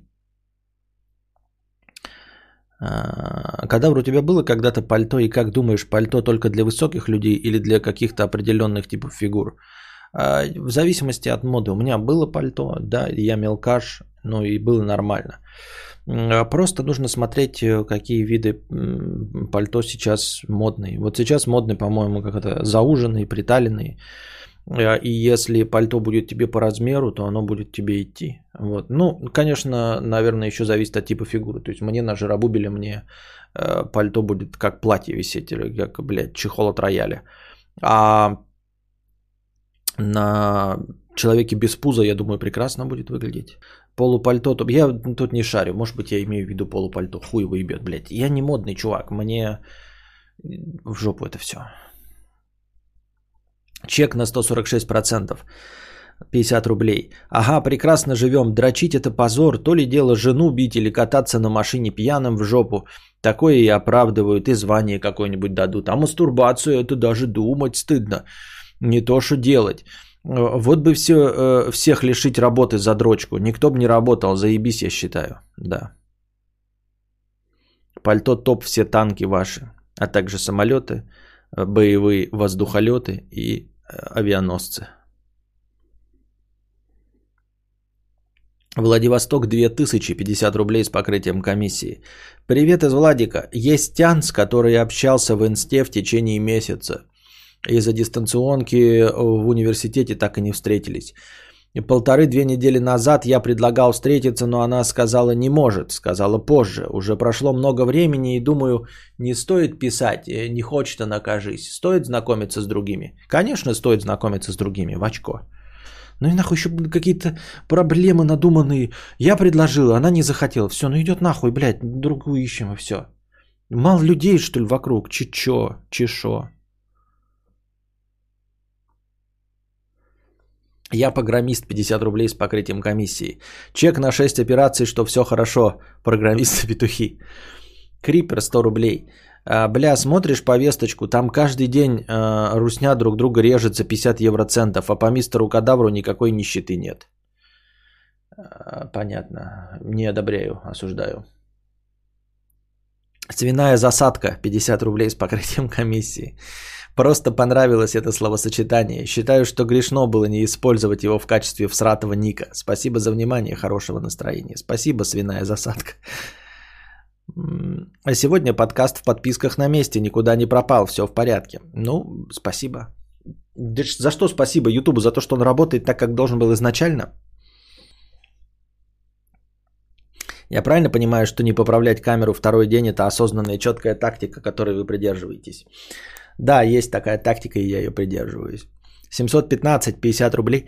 А, кадавр, у тебя было когда-то пальто, и как думаешь, пальто только для высоких людей или для каких-то определенных типов фигур? А, в зависимости от моды. У меня было пальто, да, я мелкаш, ну и было нормально. А, просто нужно смотреть, э, какие виды пальто сейчас модные. Вот сейчас модный, по-моему, как это, зауженные, приталенные. А, и если пальто будет тебе по размеру, то оно будет тебе идти. Вот. Ну, конечно, наверное, еще зависит от типа фигуры. То есть мне на жиробубеле мне э, пальто будет как платье висеть, или как, блядь, чехол от рояля. А на человеке без пуза, я думаю, прекрасно будет выглядеть. Полупальто, то я тут не шарю, может быть, я имею в виду полупальто, хуй выебет, блядь. Я не модный чувак, мне в жопу это все. Чек на 146%. 50 рублей. Ага, прекрасно живем. Дрочить это позор. То ли дело жену бить или кататься на машине пьяным в жопу. Такое и оправдывают, и звание какое-нибудь дадут. А мастурбацию это даже думать стыдно. Не то, что делать. Вот бы все, э, всех лишить работы за дрочку. Никто бы не работал, заебись, я считаю. Да. Пальто топ, все танки ваши, а также самолеты, боевые воздухолеты и авианосцы. Владивосток 2050 рублей с покрытием комиссии. Привет из Владика. Есть Тян, с которой общался в инсте в течение месяца. Из-за дистанционки в университете так и не встретились. Полторы-две недели назад я предлагал встретиться, но она сказала не может, сказала позже. Уже прошло много времени и думаю, не стоит писать, э, не хочет она, кажись. Стоит знакомиться с другими? Конечно, стоит знакомиться с другими, в очко. Ну и нахуй еще какие-то проблемы надуманные. Я предложил, она не захотела. Все, ну идет нахуй, блядь, другую ищем и все. Мало людей, что ли, вокруг? Чичо, чешо. Я программист 50 рублей с покрытием комиссии. Чек на 6 операций, что все хорошо. Программисты [LAUGHS] петухи. Крипер 100 рублей. А, бля, смотришь повесточку, там каждый день а, русня друг друга режет за 50 евроцентов, а по мистеру Кадавру никакой нищеты нет. А, понятно. Не одобряю, осуждаю. Свиная засадка 50 рублей с покрытием [LAUGHS] комиссии. Просто понравилось это словосочетание. Считаю, что грешно было не использовать его в качестве всратого ника. Спасибо за внимание, хорошего настроения. Спасибо, свиная засадка. А сегодня подкаст в подписках на месте, никуда не пропал, все в порядке. Ну, спасибо. За что спасибо Ютубу? За то, что он работает так, как должен был изначально? Я правильно понимаю, что не поправлять камеру второй день – это осознанная четкая тактика, которой вы придерживаетесь? Да, есть такая тактика, и я ее придерживаюсь. 715, 50 рублей.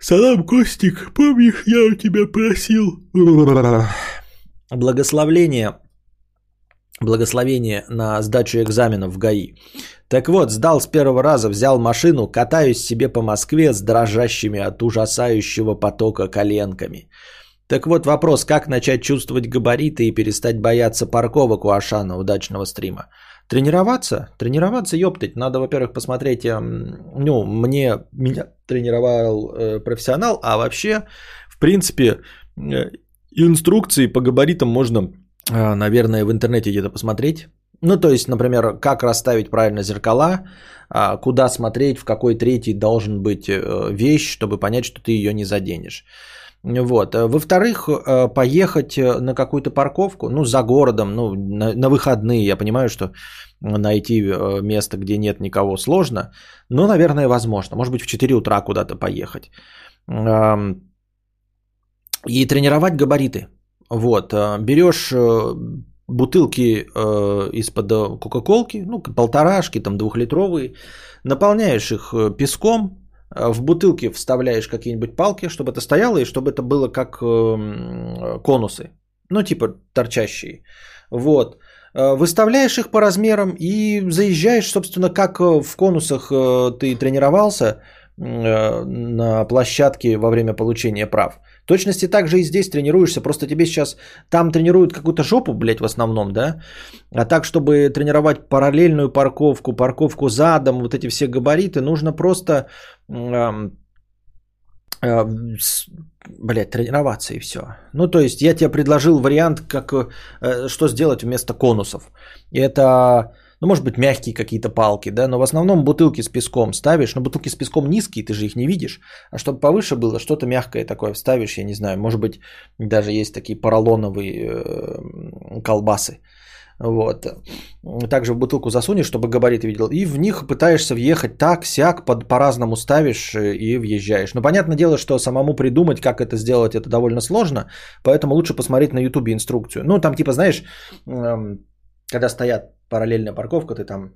Салам, Костик, помнишь, я у тебя просил. Благословление. Благословение на сдачу экзаменов в ГАИ. Так вот, сдал с первого раза, взял машину, катаюсь себе по Москве с дрожащими от ужасающего потока коленками. Так вот вопрос, как начать чувствовать габариты и перестать бояться парковок у Ашана удачного стрима. Тренироваться? Тренироваться, ёптать. Надо, во-первых, посмотреть, эм, ну, мне, меня тренировал э, профессионал, а вообще, в принципе, э, инструкции по габаритам можно, э, наверное, в интернете где-то посмотреть. Ну, то есть, например, как расставить правильно зеркала, э, куда смотреть, в какой третий должен быть э, вещь, чтобы понять, что ты ее не заденешь. Вот. Во-вторых, поехать на какую-то парковку, ну, за городом, ну, на, на выходные, я понимаю, что найти место, где нет никого, сложно, но, наверное, возможно. Может быть, в 4 утра куда-то поехать. И тренировать габариты. Вот. Берешь бутылки э, из-под э, кока-колки, ну, полторашки, там, двухлитровые, наполняешь их э, песком, э, в бутылки вставляешь какие-нибудь палки, чтобы это стояло, и чтобы это было как э, конусы, ну, типа торчащие. Вот. Выставляешь их по размерам и заезжаешь, собственно, как в конусах ты тренировался на площадке во время получения прав. Точности так же и здесь тренируешься, просто тебе сейчас там тренируют какую-то жопу, блядь, в основном, да? А так, чтобы тренировать параллельную парковку, парковку задом, вот эти все габариты, нужно просто, э, блядь, тренироваться и все. Ну, то есть я тебе предложил вариант, как, э, что сделать вместо конусов. Это ну, может быть, мягкие какие-то палки, да, но в основном бутылки с песком ставишь, но бутылки с песком низкие, ты же их не видишь, а чтобы повыше было, что-то мягкое такое вставишь, я не знаю, может быть, даже есть такие поролоновые э, колбасы, вот. Также в бутылку засунешь, чтобы габариты видел. И в них пытаешься въехать так, сяк, под, по-разному ставишь э, и въезжаешь. Но понятное дело, что самому придумать, как это сделать, это довольно сложно. Поэтому лучше посмотреть на ютубе инструкцию. Ну, там типа, знаешь, эм, когда стоят параллельная парковка, ты там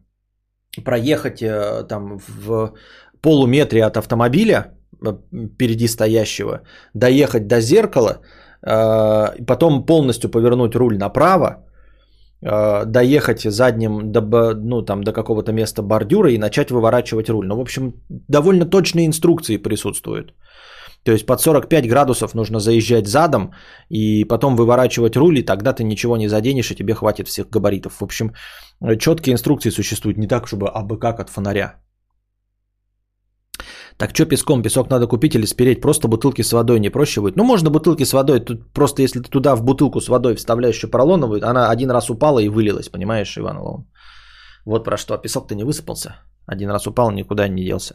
проехать э, там в полуметре от автомобиля э, впереди стоящего, доехать до зеркала, э, потом полностью повернуть руль направо, доехать задним до, ну, там, до какого-то места бордюра и начать выворачивать руль. Ну, в общем, довольно точные инструкции присутствуют. То есть под 45 градусов нужно заезжать задом и потом выворачивать руль, и тогда ты ничего не заденешь, и тебе хватит всех габаритов. В общем, четкие инструкции существуют не так, чтобы абы как от фонаря. Так что песком? Песок надо купить или спереть? Просто бутылки с водой не проще будет? Ну, можно бутылки с водой. Тут просто если ты туда в бутылку с водой вставляешь поролоновую, она один раз упала и вылилась, понимаешь, Иван Лоун? Вот про что. Песок-то не высыпался. Один раз упал, никуда не делся.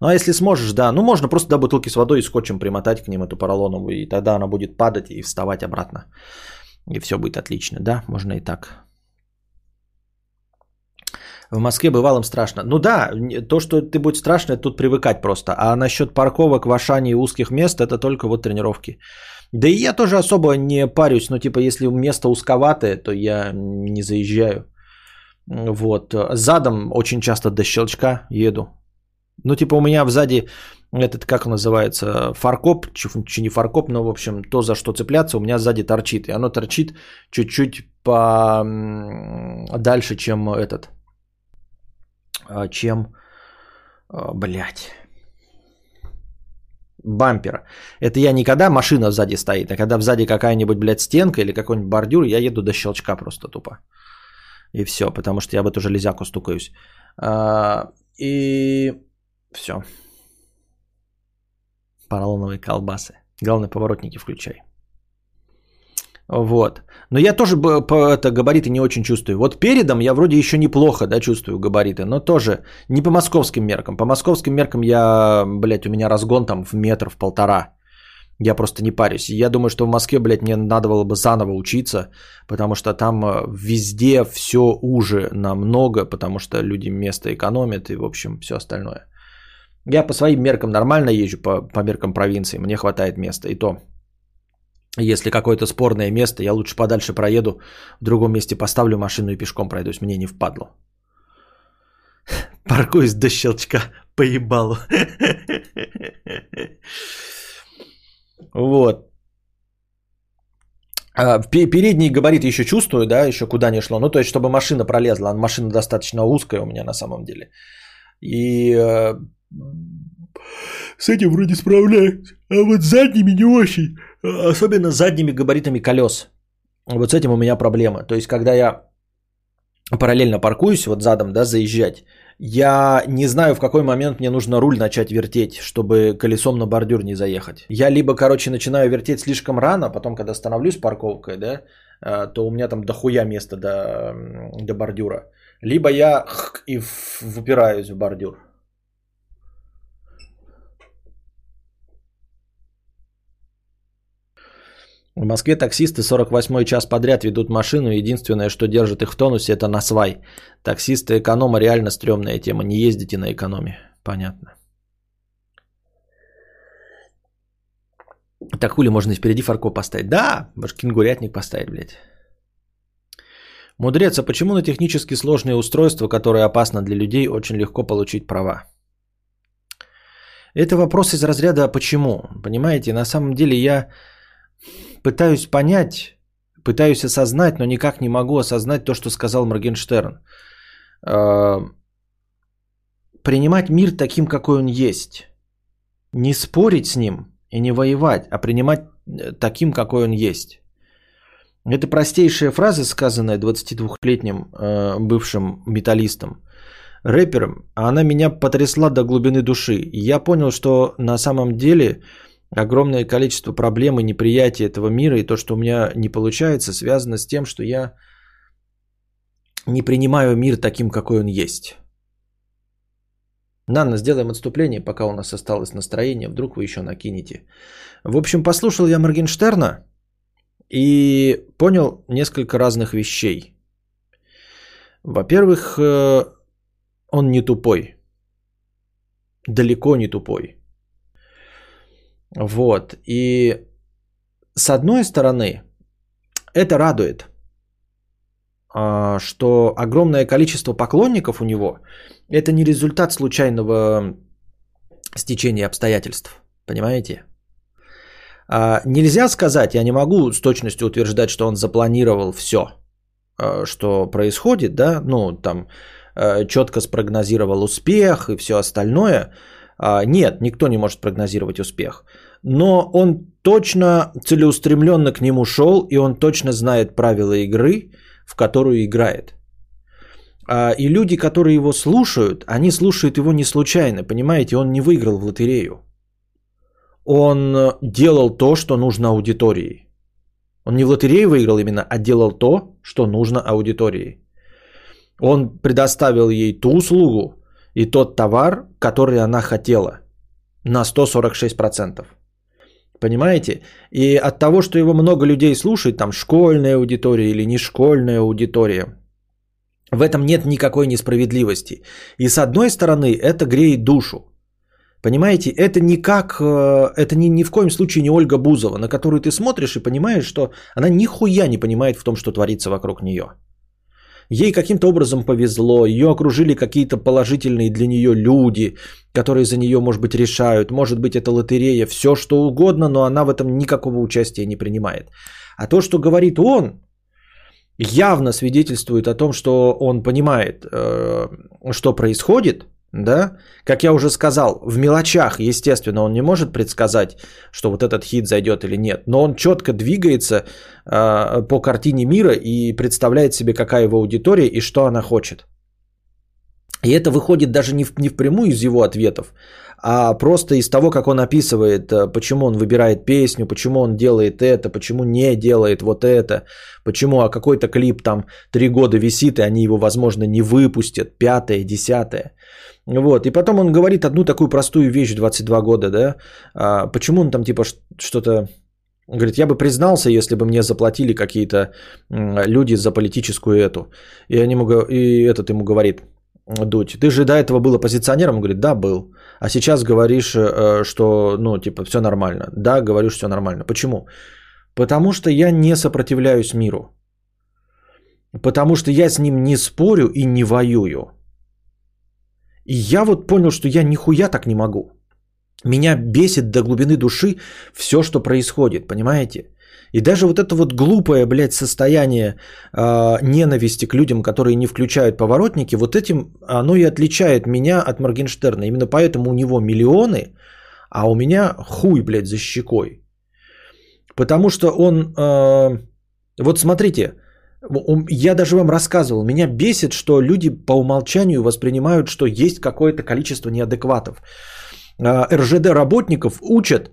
Ну а если сможешь, да, ну можно просто до бутылки с водой и скотчем примотать к ним эту поролоновую, и тогда она будет падать и вставать обратно. И все будет отлично, да, можно и так. В Москве бывало страшно. Ну да, то, что ты будет страшно, это тут привыкать просто. А насчет парковок в Ашане и узких мест, это только вот тренировки. Да и я тоже особо не парюсь, но типа если место узковатое, то я не заезжаю. Вот. Задом очень часто до щелчка еду. Ну, типа у меня сзади этот, как называется, фаркоп, чи не фаркоп, но, в общем, то, за что цепляться, у меня сзади торчит. И оно торчит чуть-чуть по дальше, чем этот, а, чем, а, блядь, бампера. Это я никогда машина сзади стоит, а когда сзади какая-нибудь, блядь, стенка или какой-нибудь бордюр, я еду до щелчка просто тупо. И все, потому что я в эту железяку стукаюсь. А, и все. Поролоновые колбасы. Главное, поворотники включай. Вот. Но я тоже по это, габариты не очень чувствую. Вот передом я вроде еще неплохо, да, чувствую габариты, но тоже не по московским меркам. По московским меркам я, блядь, у меня разгон там в метр, в полтора. Я просто не парюсь. Я думаю, что в Москве, блядь, мне надо было бы заново учиться, потому что там э, везде все уже намного, потому что люди место экономят и, в общем, все остальное. Я по своим меркам нормально езжу, по, по меркам провинции, мне хватает места. И то, если какое-то спорное место, я лучше подальше проеду, в другом месте поставлю машину и пешком пройдусь, мне не впадло. [LAUGHS] Паркуюсь до щелчка, [LAUGHS] поебалу. Вот. А, передний габарит еще чувствую, да, еще куда не шло. Ну, то есть, чтобы машина пролезла. Машина достаточно узкая у меня на самом деле. И э, с этим вроде справляюсь. А вот с задними не очень. Особенно с задними габаритами колес. Вот с этим у меня проблема. То есть, когда я параллельно паркуюсь, вот задом, да, заезжать, я не знаю, в какой момент мне нужно руль начать вертеть, чтобы колесом на бордюр не заехать. Я либо, короче, начинаю вертеть слишком рано, потом, когда становлюсь парковкой, да, э, то у меня там дохуя места до, до бордюра. Либо я и выпираюсь в бордюр. В Москве таксисты 48 час подряд ведут машину. Единственное, что держит их в тонусе, это насвай. Таксисты эконома реально стрёмная тема. Не ездите на экономе. Понятно. Так хули можно впереди фарко поставить? Да, может кенгурятник поставить, блядь. Мудрец, а почему на технически сложные устройства, которые опасны для людей, очень легко получить права? Это вопрос из разряда «А «почему?». Понимаете, на самом деле я пытаюсь понять, пытаюсь осознать, но никак не могу осознать то, что сказал Моргенштерн. А, принимать мир таким, какой он есть. Не спорить с ним и не воевать, а принимать э, таким, какой он есть. Это простейшая фраза, сказанная 22-летним э, бывшим металлистом, рэпером, а она меня потрясла до глубины души. Я понял, что на самом деле огромное количество проблем и неприятия этого мира и то, что у меня не получается, связано с тем, что я не принимаю мир таким, какой он есть. Нанна, сделаем отступление, пока у нас осталось настроение, вдруг вы еще накинете. В общем, послушал я Моргенштерна, и понял несколько разных вещей. Во-первых, э, он не тупой. Далеко не тупой. Вот. И с одной стороны, это радует, а, что огромное количество поклонников у него – это не результат случайного стечения обстоятельств. Понимаете? А, нельзя сказать, я не могу с точностью утверждать, что он запланировал все, а, что происходит, да, ну там четко спрогнозировал успех и все остальное. Нет, никто не может прогнозировать успех. Но он точно целеустремленно к нему шел, и он точно знает правила игры, в которую играет. И люди, которые его слушают, они слушают его не случайно, понимаете, он не выиграл в лотерею он э, делал то, что нужно аудитории. Он не в лотерее выиграл именно, а делал то, что нужно аудитории. Он предоставил ей ту услугу и тот товар, который она хотела на 146%. Понимаете? И от того, что его много людей слушает, там школьная аудитория или не школьная аудитория, в этом нет никакой несправедливости. И с одной стороны, это греет душу. Понимаете, это никак, э, это ни, ни в коем случае не Ольга Бузова, на которую ты смотришь и понимаешь, что она нихуя не понимает в том, что творится вокруг нее. Ей каким-то образом повезло, ее окружили какие-то положительные для нее люди, которые за нее, может быть, решают, может быть, это лотерея, все что угодно, но она в этом никакого участия не принимает. А то, что говорит он, явно свидетельствует о том, что он понимает, э, что происходит – да, как я уже сказал, в мелочах, естественно, он не может предсказать, что вот этот хит зайдет или нет, но он четко двигается э, по картине мира и представляет себе, какая его аудитория и что она хочет. И это выходит даже не, в, не впрямую из его ответов, а просто из того, как он описывает, э, почему он выбирает песню, почему он делает это, почему не делает вот это, почему а какой-то клип там три года висит, и они его, возможно, не выпустят, пятое, десятое. Вот, и потом он говорит одну такую простую вещь в 22 года, да, а, почему он там типа что-то, говорит, я бы признался, если бы мне заплатили какие-то люди за политическую эту. И, они ему, и этот ему говорит, Дудь, ты же до этого был оппозиционером? Он говорит, да, был. А сейчас говоришь, э, что, ну, типа, все нормально. Да, говорю, что все нормально. Почему? Потому что я не сопротивляюсь миру. Потому что я с ним не спорю и не воюю. И я вот понял, что я нихуя так не могу. Меня бесит до глубины души все, что происходит, понимаете? И даже вот это вот глупое, блядь, состояние э, ненависти к людям, которые не включают поворотники, вот этим оно и отличает меня от Моргенштерна. Именно поэтому у него миллионы, а у меня хуй, блядь, за щекой. Потому что он... Э, вот смотрите, я даже вам рассказывал, меня бесит, что люди по умолчанию воспринимают, что есть какое-то количество неадекватов. А, РЖД работников учат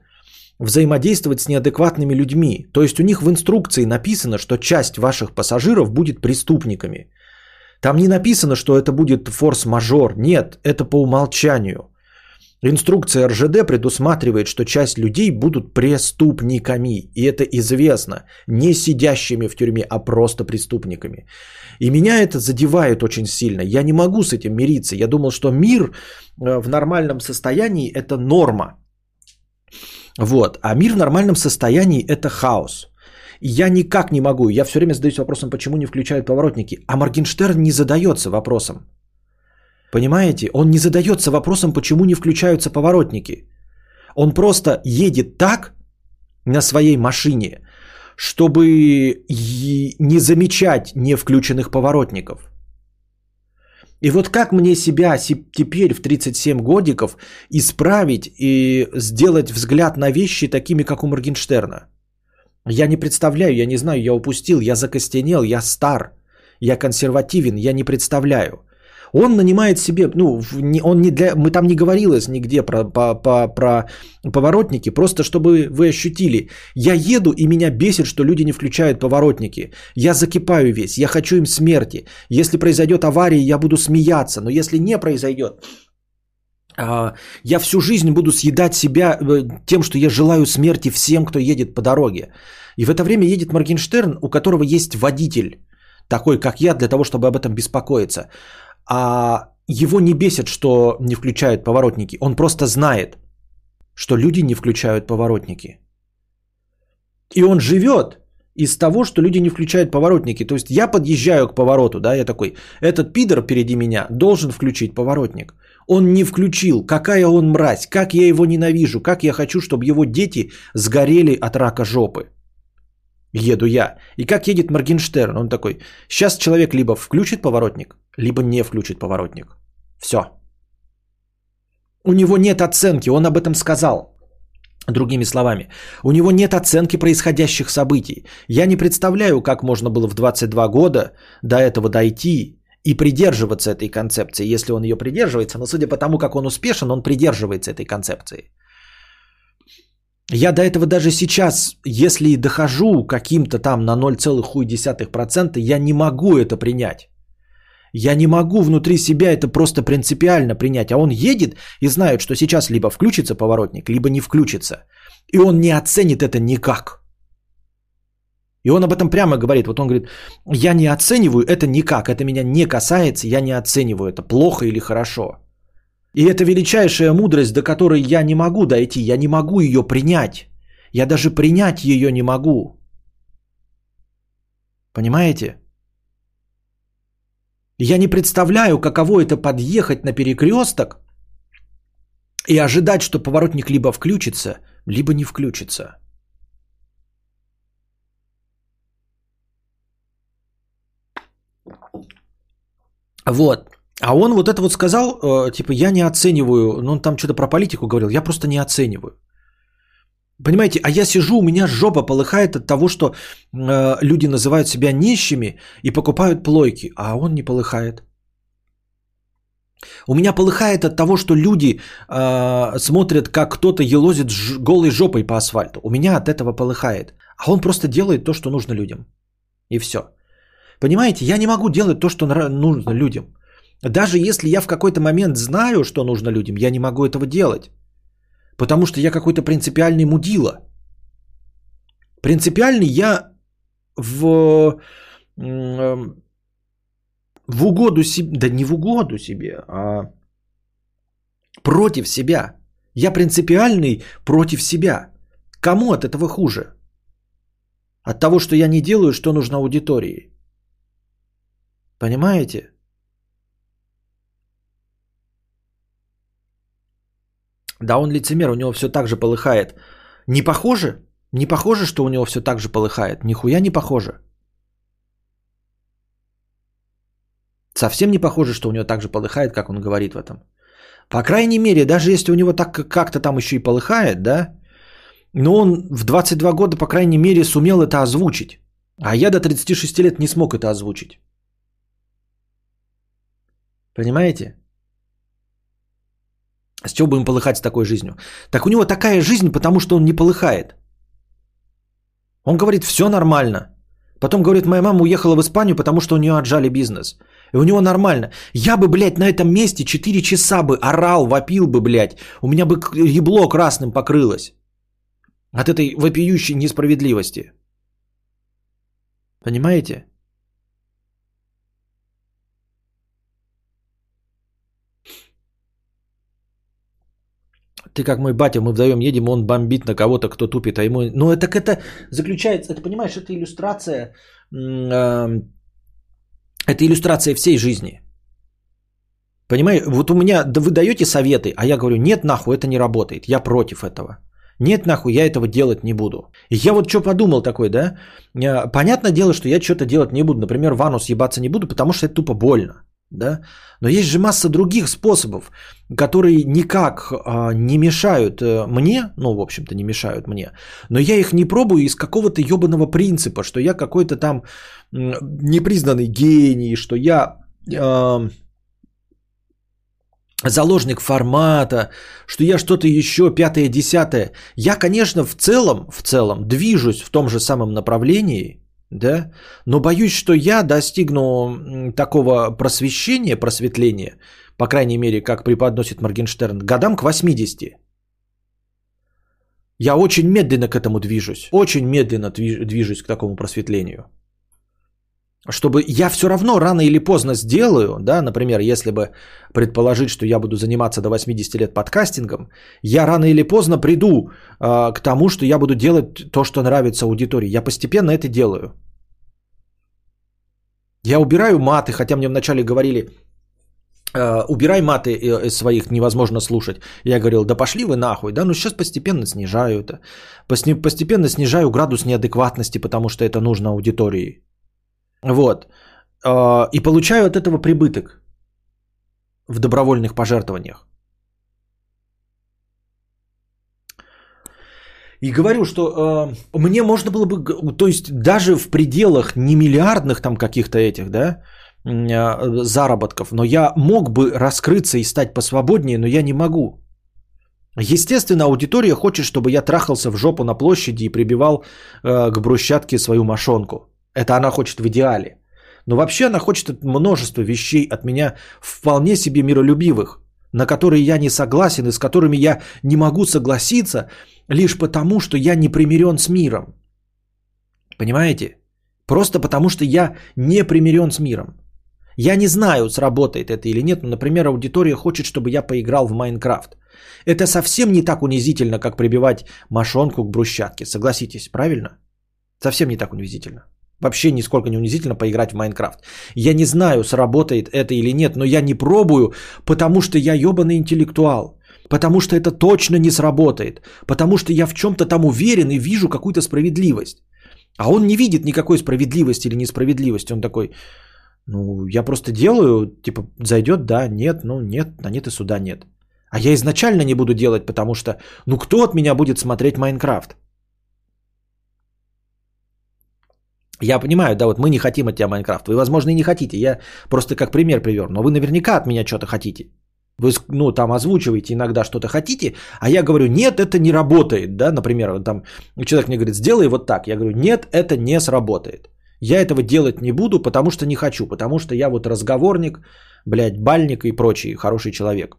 взаимодействовать с неадекватными людьми. То есть у них в инструкции написано, что часть ваших пассажиров будет преступниками. Там не написано, что это будет форс-мажор. Нет, это по умолчанию. Инструкция РЖД предусматривает, что часть людей будут преступниками. И это известно. Не сидящими в тюрьме, а просто преступниками. И меня это задевает очень сильно. Я не могу с этим мириться. Я думал, что мир э, в нормальном состоянии – это норма. Вот. А мир в нормальном состоянии – это хаос. Я никак не могу. Я все время задаюсь вопросом, почему не включают поворотники. А Моргенштерн не задается вопросом. Понимаете? Он не задается вопросом, почему не включаются поворотники. Он просто едет так на своей машине, чтобы не замечать не включенных поворотников. И вот как мне себя теперь в 37 годиков исправить и сделать взгляд на вещи такими, как у Моргенштерна? Я не представляю, я не знаю, я упустил, я закостенел, я стар, я консервативен, я не представляю. Он нанимает себе, ну, он не для, мы там не говорилось нигде про, по, по, про поворотники, просто чтобы вы ощутили. Я еду и меня бесит, что люди не включают поворотники. Я закипаю весь, я хочу им смерти. Если произойдет авария, я буду смеяться, но если не произойдет, а, я всю жизнь буду съедать себя э, тем, что я желаю смерти всем, кто едет по дороге. И в это время едет Моргенштерн, у которого есть водитель, такой как я, для того, чтобы об этом беспокоиться а его не бесит, что не включают поворотники. Он просто знает, что люди не включают поворотники. И он живет из того, что люди не включают поворотники. То есть я подъезжаю к повороту, да, я такой, этот пидор впереди меня должен включить поворотник. Он не включил, какая он мразь, как я его ненавижу, как я хочу, чтобы его дети сгорели от рака жопы еду я. И как едет Моргенштерн? Он такой, сейчас человек либо включит поворотник, либо не включит поворотник. Все. У него нет оценки, он об этом сказал. Другими словами, у него нет оценки происходящих событий. Я не представляю, как можно было в 22 года до этого дойти и придерживаться этой концепции, если он ее придерживается. Но судя по тому, как он успешен, он придерживается этой концепции. Я до этого даже сейчас, если и дохожу каким-то там на 0,1%, я не могу это принять. Я не могу внутри себя это просто принципиально принять. А он едет и знает, что сейчас либо включится поворотник, либо не включится. И он не оценит это никак. И он об этом прямо говорит. Вот он говорит, я не оцениваю это никак, это меня не касается, я не оцениваю это плохо или хорошо. И это величайшая мудрость, до которой я не могу дойти, я не могу ее принять. Я даже принять ее не могу. Понимаете? Я не представляю, каково это подъехать на перекресток и ожидать, что поворотник либо включится, либо не включится. Вот. А он вот это вот сказал, э, типа, я не оцениваю, ну он там что-то про политику говорил, я просто не оцениваю. Понимаете, а я сижу, у меня жопа полыхает от того, что э, люди называют себя нищими и покупают плойки, а он не полыхает. У меня полыхает от того, что люди э, смотрят, как кто-то елозит ж- голой жопой по асфальту. У меня от этого полыхает. А он просто делает то, что нужно людям. И все. Понимаете, я не могу делать то, что нужно людям. Даже если я в какой-то момент знаю, что нужно людям, я не могу этого делать. Потому что я какой-то принципиальный мудила. Принципиальный я в, в угоду себе, да не в угоду себе, а против себя. Я принципиальный против себя. Кому от этого хуже? От того, что я не делаю, что нужно аудитории. Понимаете? Да он лицемер, у него все так же полыхает. Не похоже? Не похоже, что у него все так же полыхает? Нихуя не похоже. Совсем не похоже, что у него так же полыхает, как он говорит в этом. По крайней мере, даже если у него так как-то там еще и полыхает, да, но он в 22 года, по крайней мере, сумел это озвучить. А я до 36 лет не смог это озвучить. Понимаете? С чего будем полыхать с такой жизнью? Так у него такая жизнь, потому что он не полыхает. Он говорит, все нормально. Потом говорит, моя мама уехала в Испанию, потому что у нее отжали бизнес. И у него нормально. Я бы, блядь, на этом месте 4 часа бы орал, вопил бы, блядь. У меня бы ебло красным покрылось. От этой вопиющей несправедливости. Понимаете? Ты как мой батя, мы вдвоем едем, он бомбит на кого-то, кто тупит, а ему... Ну, это, это заключается, это, понимаешь, это иллюстрация, э, это иллюстрация всей жизни. Понимаешь, вот у меня, да вы даете советы, а я говорю, нет, нахуй, это не работает, я против этого. Нет, нахуй, я этого делать не буду. Я вот что подумал такой, да? Э, понятное дело, что я что-то делать не буду. Например, ванну съебаться не буду, потому что это тупо больно да? Но есть же масса других способов, которые никак а, не мешают э, мне, ну, в общем-то, не мешают мне, но я их не пробую из какого-то ебаного принципа, что я какой-то там непризнанный гений, что я э, заложник формата, что я что-то еще пятое, десятое. Я, конечно, в целом, в целом движусь в том же самом направлении – да, но боюсь, что я достигну такого просвещения, просветления, по крайней мере, как преподносит Моргенштерн, годам к 80. Я очень медленно к этому движусь, очень медленно движусь к такому просветлению. Чтобы я все равно рано или поздно сделаю, да, например, если бы предположить, что я буду заниматься до 80 лет подкастингом, я рано или поздно приду э, к тому, что я буду делать то, что нравится аудитории. Я постепенно это делаю. Я убираю маты, хотя мне вначале говорили, э, убирай маты э, из своих, невозможно слушать. Я говорил, да пошли вы нахуй, да, ну сейчас постепенно снижаю это. Постепенно снижаю градус неадекватности, потому что это нужно аудитории. Вот. Э, и получаю от этого прибыток в добровольных пожертвованиях. И говорю, что э, мне можно было бы, то есть даже в пределах не миллиардных там каких-то этих, да, э, заработков, но я мог бы раскрыться и стать посвободнее, но я не могу. Естественно, аудитория хочет, чтобы я трахался в жопу на площади и прибивал э, к брусчатке свою мошонку. Это она хочет в идеале. Но вообще она хочет множество вещей от меня вполне себе миролюбивых, на которые я не согласен и с которыми я не могу согласиться, лишь потому, что я не примирен с миром. Понимаете? Просто потому, что я не примирен с миром. Я не знаю, сработает это или нет, но, например, аудитория хочет, чтобы я поиграл в Майнкрафт. Это совсем не так унизительно, как прибивать мошонку к брусчатке. Согласитесь, правильно? Совсем не так унизительно. Вообще нисколько не унизительно поиграть в Майнкрафт. Я не знаю, сработает это или нет, но я не пробую, потому что я ебаный интеллектуал. Потому что это точно не сработает. Потому что я в чем-то там уверен и вижу какую-то справедливость. А он не видит никакой справедливости или несправедливости. Он такой, ну, я просто делаю, типа, зайдет, да, нет, ну, нет, а нет и сюда нет. А я изначально не буду делать, потому что, ну, кто от меня будет смотреть Майнкрафт? Я понимаю, да, вот мы не хотим от тебя Майнкрафт. Вы, возможно, и не хотите. Я просто как пример привер. Но вы наверняка от меня что-то хотите. Вы, ну, там озвучиваете иногда что-то хотите, а я говорю, нет, это не работает, да, например, там человек мне говорит, сделай вот так, я говорю, нет, это не сработает. Я этого делать не буду, потому что не хочу, потому что я вот разговорник, блядь, бальник и прочий хороший человек.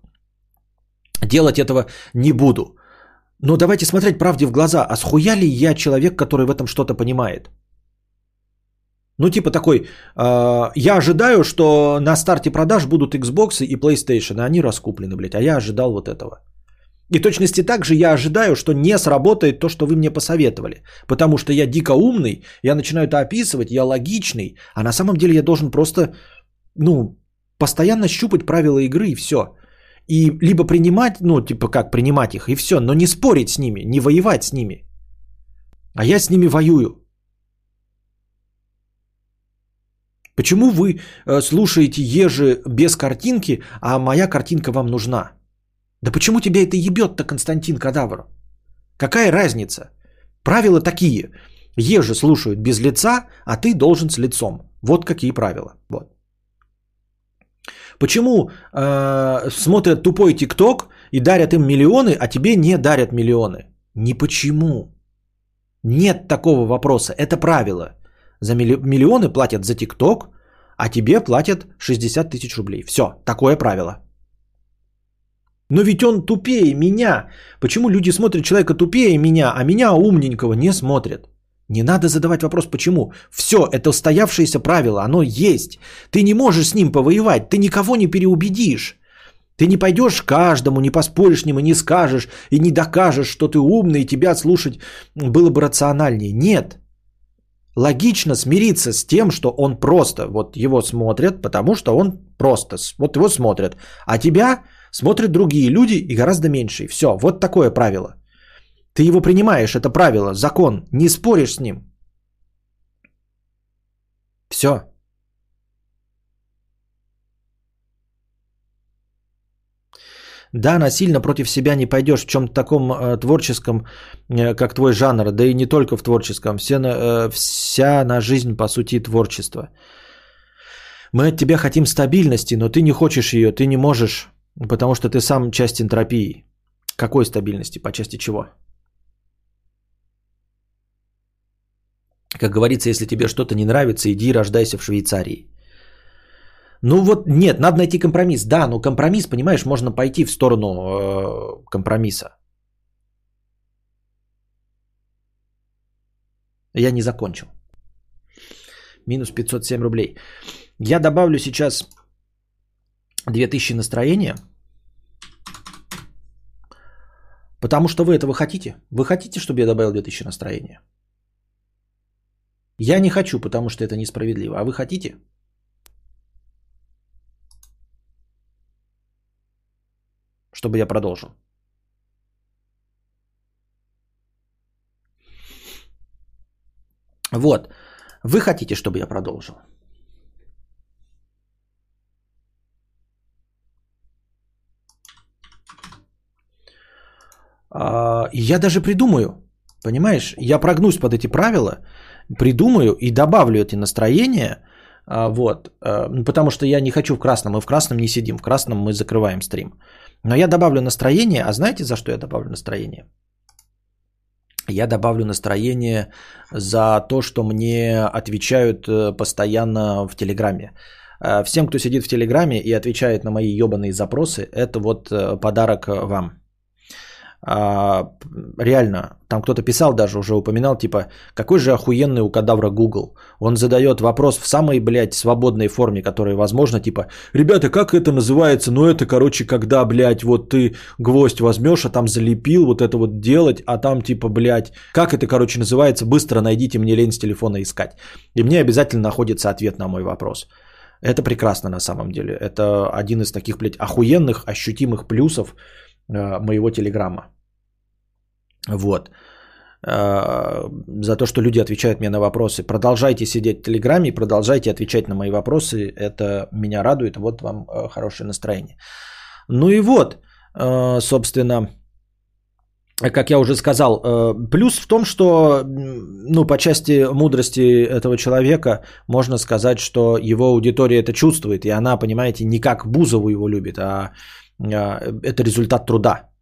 Делать этого не буду. Но давайте смотреть правде в глаза, а схуя ли я человек, который в этом что-то понимает? Ну, типа такой, э, я ожидаю, что на старте продаж будут Xbox и PlayStation, а они раскуплены, блядь, а я ожидал вот этого. И точности так же я ожидаю, что не сработает то, что вы мне посоветовали. Потому что я дико умный, я начинаю это описывать, я логичный, а на самом деле я должен просто, ну, постоянно щупать правила игры и все. И либо принимать, ну, типа как принимать их и все, но не спорить с ними, не воевать с ними. А я с ними воюю. Почему вы э, слушаете ежи без картинки, а моя картинка вам нужна? Да почему тебя это ебет-то, Константин Кадавр? Какая разница? Правила такие. Ежи слушают без лица, а ты должен с лицом. Вот какие правила. Вот. Почему э, смотрят тупой ТикТок и дарят им миллионы, а тебе не дарят миллионы? Не почему. Нет такого вопроса. Это правило. За миллионы платят за ТикТок, а тебе платят 60 тысяч рублей. Все, такое правило. Но ведь он тупее меня. Почему люди смотрят человека тупее меня, а меня умненького не смотрят? Не надо задавать вопрос, почему. Все, это устоявшееся правило, оно есть. Ты не можешь с ним повоевать, ты никого не переубедишь. Ты не пойдешь каждому, не поспоришь с ним и не скажешь, и не докажешь, что ты умный, и тебя слушать было бы рациональнее. Нет. Логично смириться с тем, что он просто, вот его смотрят, потому что он просто, вот его смотрят. А тебя смотрят другие люди и гораздо меньше. Все, вот такое правило. Ты его принимаешь, это правило, закон, не споришь с ним. Все. Да, насильно против себя не пойдешь в чем-то таком э, творческом, э, как твой жанр, да и не только в творческом, все на, э, вся на жизнь, по сути, творчество. Мы от тебя хотим стабильности, но ты не хочешь ее, ты не можешь, потому что ты сам часть энтропии. Какой стабильности, по части чего? Как говорится, если тебе что-то не нравится, иди и рождайся в Швейцарии. Ну вот нет, надо найти компромисс. Да, но компромисс, понимаешь, можно пойти в сторону э, компромисса. Я не закончил. Минус 507 рублей. Я добавлю сейчас 2000 настроения. Потому что вы этого хотите. Вы хотите, чтобы я добавил 2000 настроения? Я не хочу, потому что это несправедливо. А вы хотите? Чтобы я продолжил. Вот. Вы хотите, чтобы я продолжил? А, я даже придумаю, понимаешь? Я прогнусь под эти правила придумаю и добавлю эти настроения, а, вот, ну, потому что я не хочу в красном, мы в красном не сидим, в красном мы закрываем стрим. Но я добавлю настроение, а знаете, за что я добавлю настроение? Я добавлю настроение за то, что мне отвечают э, постоянно в Телеграме. А, всем, кто сидит в Телеграме и отвечает на мои ебаные запросы, это вот э, подарок вам а, реально, там кто-то писал даже, уже упоминал, типа, какой же охуенный у кадавра Google. Он задает вопрос в самой, блядь, свободной форме, которая возможно, типа, ребята, как это называется? Ну, это, короче, когда, блядь, вот ты гвоздь возьмешь, а там залепил, вот это вот делать, а там, типа, блядь, как это, короче, называется? Быстро найдите, мне лень с телефона искать. И мне обязательно находится ответ на мой вопрос. Это прекрасно на самом деле. Это один из таких, блядь, охуенных, ощутимых плюсов э, моего телеграмма. Вот. А, за то, что люди отвечают мне на вопросы. Продолжайте сидеть в Телеграме и продолжайте отвечать на мои вопросы. Это меня радует. Вот вам а, хорошее настроение. Ну и вот, а, собственно, как я уже сказал, плюс в том, что ну, по части мудрости этого человека можно сказать, что его аудитория это чувствует, и она, понимаете, не как Бузову его любит, а это результат труда.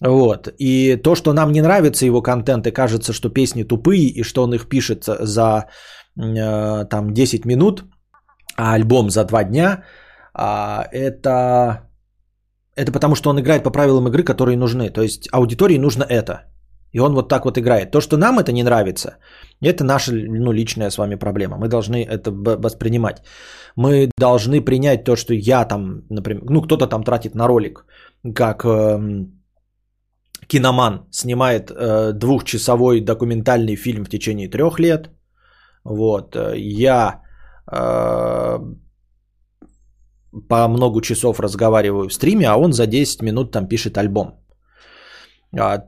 Вот. И то, что нам не нравится его контент, и кажется, что песни тупые, и что он их пишет за э, там 10 минут, а альбом за 2 дня, э, это, это потому, что он играет по правилам игры, которые нужны. То есть аудитории нужно это. И он вот так вот играет. То, что нам это не нравится, это наша ну, личная с вами проблема. Мы должны это воспринимать. Мы должны принять то, что я там, например, ну кто-то там тратит на ролик, как э, киноман снимает э, двухчасовой документальный фильм в течение трех лет. Вот. Э, я э, по много часов разговариваю в стриме, а он за 10 минут там пишет альбом. А,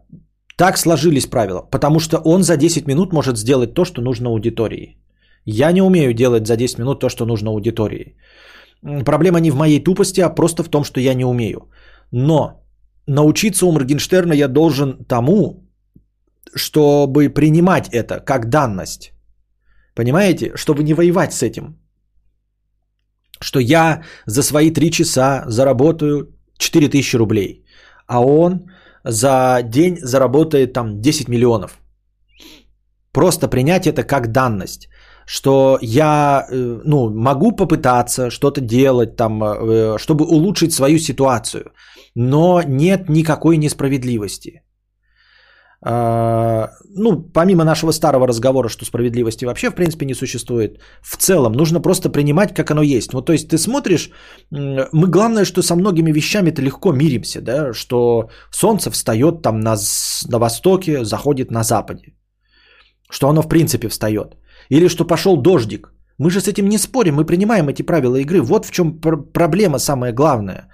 так сложились правила, потому что он за 10 минут может сделать то, что нужно аудитории. Я не умею делать за 10 минут то, что нужно аудитории. Проблема не в моей тупости, а просто в том, что я не умею. Но научиться у Моргенштерна я должен тому, чтобы принимать это как данность. Понимаете? Чтобы не воевать с этим. Что я за свои три часа заработаю 4000 рублей, а он за день заработает там 10 миллионов. Просто принять это как данность что я э, ну, могу попытаться что-то делать, там, э, чтобы улучшить свою ситуацию, но нет никакой несправедливости. А, ну, помимо нашего старого разговора, что справедливости вообще в принципе не существует, в целом нужно просто принимать, как оно есть. Ну, то есть ты смотришь, мы главное, что со многими вещами-то легко миримся, да, что солнце встает там на, на востоке, заходит на западе, что оно в принципе встает. Или что пошел дождик. Мы же с этим не спорим, мы принимаем эти правила игры. Вот в чем пр- проблема самая главная.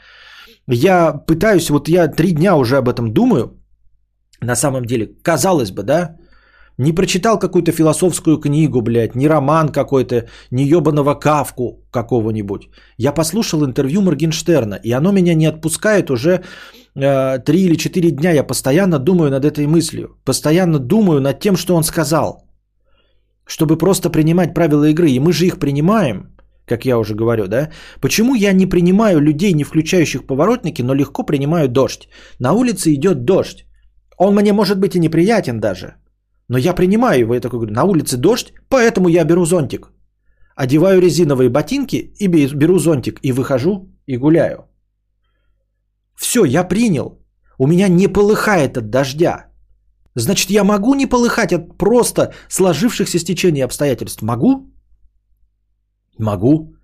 Я пытаюсь, вот я три дня уже об этом думаю, на самом деле, казалось бы, да, не прочитал какую-то философскую книгу, блядь, не роман какой-то, не ебаного кавку какого-нибудь. Я послушал интервью Моргенштерна, и оно меня не отпускает уже э, или четыре дня. Я постоянно думаю над этой мыслью, постоянно думаю над тем, что он сказал чтобы просто принимать правила игры. И мы же их принимаем, как я уже говорю, да? Почему я не принимаю людей, не включающих поворотники, но легко принимаю дождь? На улице идет дождь. Он мне может быть и неприятен даже. Но я принимаю его, я такой говорю, на улице дождь, поэтому я беру зонтик. Одеваю резиновые ботинки и беру зонтик и выхожу и гуляю. Все, я принял. У меня не полыхает от дождя. Значит, я могу не полыхать от просто сложившихся стечений обстоятельств? Могу? Могу.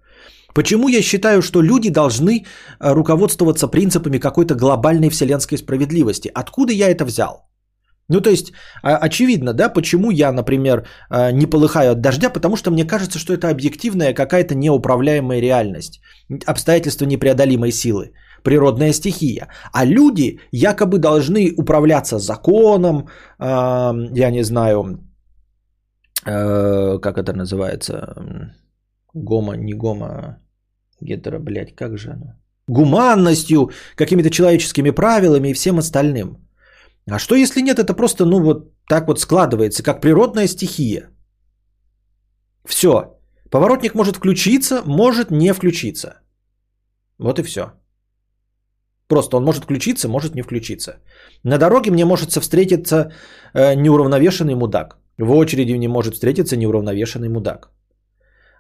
Почему я считаю, что люди должны э, руководствоваться принципами какой-то глобальной вселенской справедливости? Откуда я это взял? Ну, то есть, очевидно, да, почему я, например, э, не полыхаю от дождя, потому что мне кажется, что это объективная какая-то неуправляемая реальность, обстоятельства непреодолимой силы природная стихия. А люди якобы должны управляться законом, я не знаю, э, как это называется, гомо, не гомо, гетеро, блядь, как же оно? Гуманностью, какими-то человеческими правилами и всем остальным. А что если нет, это просто, ну вот так вот складывается, как природная стихия. Все. Поворотник может включиться, может не включиться. Вот и все. Просто он может включиться, может не включиться. На дороге мне может встретиться э, неуравновешенный мудак. В очереди мне может встретиться неуравновешенный мудак.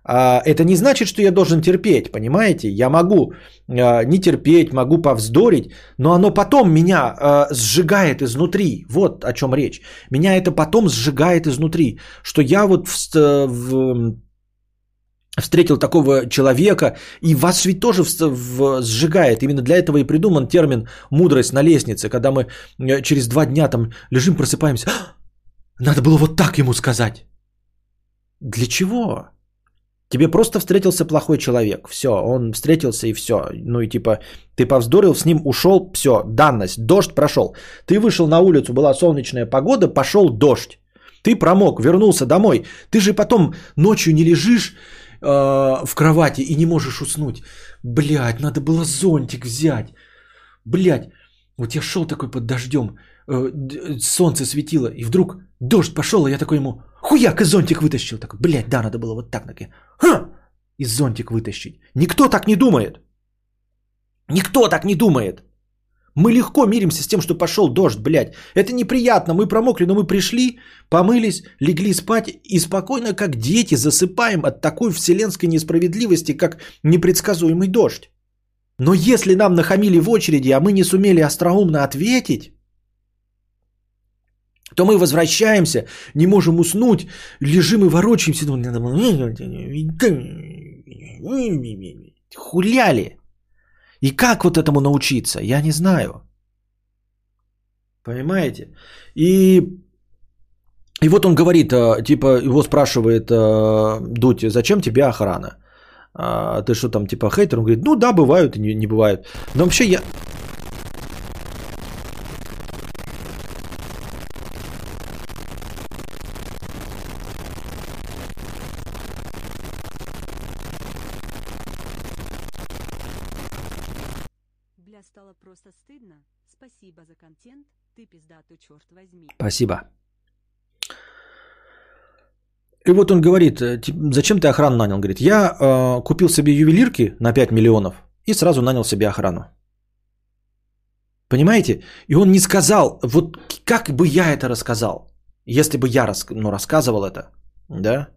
А, это не значит, что я должен терпеть, понимаете? Я могу а, не терпеть, могу повздорить, но оно потом меня а, сжигает изнутри. Вот о чем речь. Меня это потом сжигает изнутри. Что я вот в, в встретил такого человека, и вас ведь тоже в, в, сжигает. Именно для этого и придуман термин «мудрость на лестнице», когда мы э, через два дня там лежим, просыпаемся. «А! Надо было вот так ему сказать. Для чего? Тебе просто встретился плохой человек. Все, он встретился и все. Ну и типа, ты повздорил с ним, ушел, все, данность, дождь прошел. Ты вышел на улицу, была солнечная погода, пошел дождь. Ты промок, вернулся домой. Ты же потом ночью не лежишь э, в кровати и не можешь уснуть. Блядь, надо было зонтик взять. Блядь, вот я шел такой под дождем, э, солнце светило, и вдруг дождь пошел, и я такой ему хуяк и зонтик вытащил. Такой, блядь, да, надо было вот так. так Ха! И зонтик вытащить. Никто так не думает. Никто так не думает. Мы легко миримся с тем, что пошел дождь, блядь. Это неприятно, мы промокли, но мы пришли, помылись, легли спать и спокойно, как дети, засыпаем от такой вселенской несправедливости, как непредсказуемый дождь. Но если нам нахамили в очереди, а мы не сумели остроумно ответить, то мы возвращаемся, не можем уснуть, лежим и ворочаемся. Хуляли. И как вот этому научиться, я не знаю. Понимаете? И, и вот он говорит, э, типа, его спрашивает э, Дудь, зачем тебе охрана? А, ты что там, типа, хейтер? Он говорит, ну да, бывают и не, не бывают. Но вообще я, просто стыдно. Спасибо за контент. Ты пиздатый, черт возьми. Спасибо. И вот он говорит, э, зачем ты охрану нанял? Говорит, я э, купил себе ювелирки на 5 миллионов и сразу нанял себе охрану. Понимаете? И он не сказал, вот как бы я это рассказал. Если бы я рас, ну, рассказывал это, да,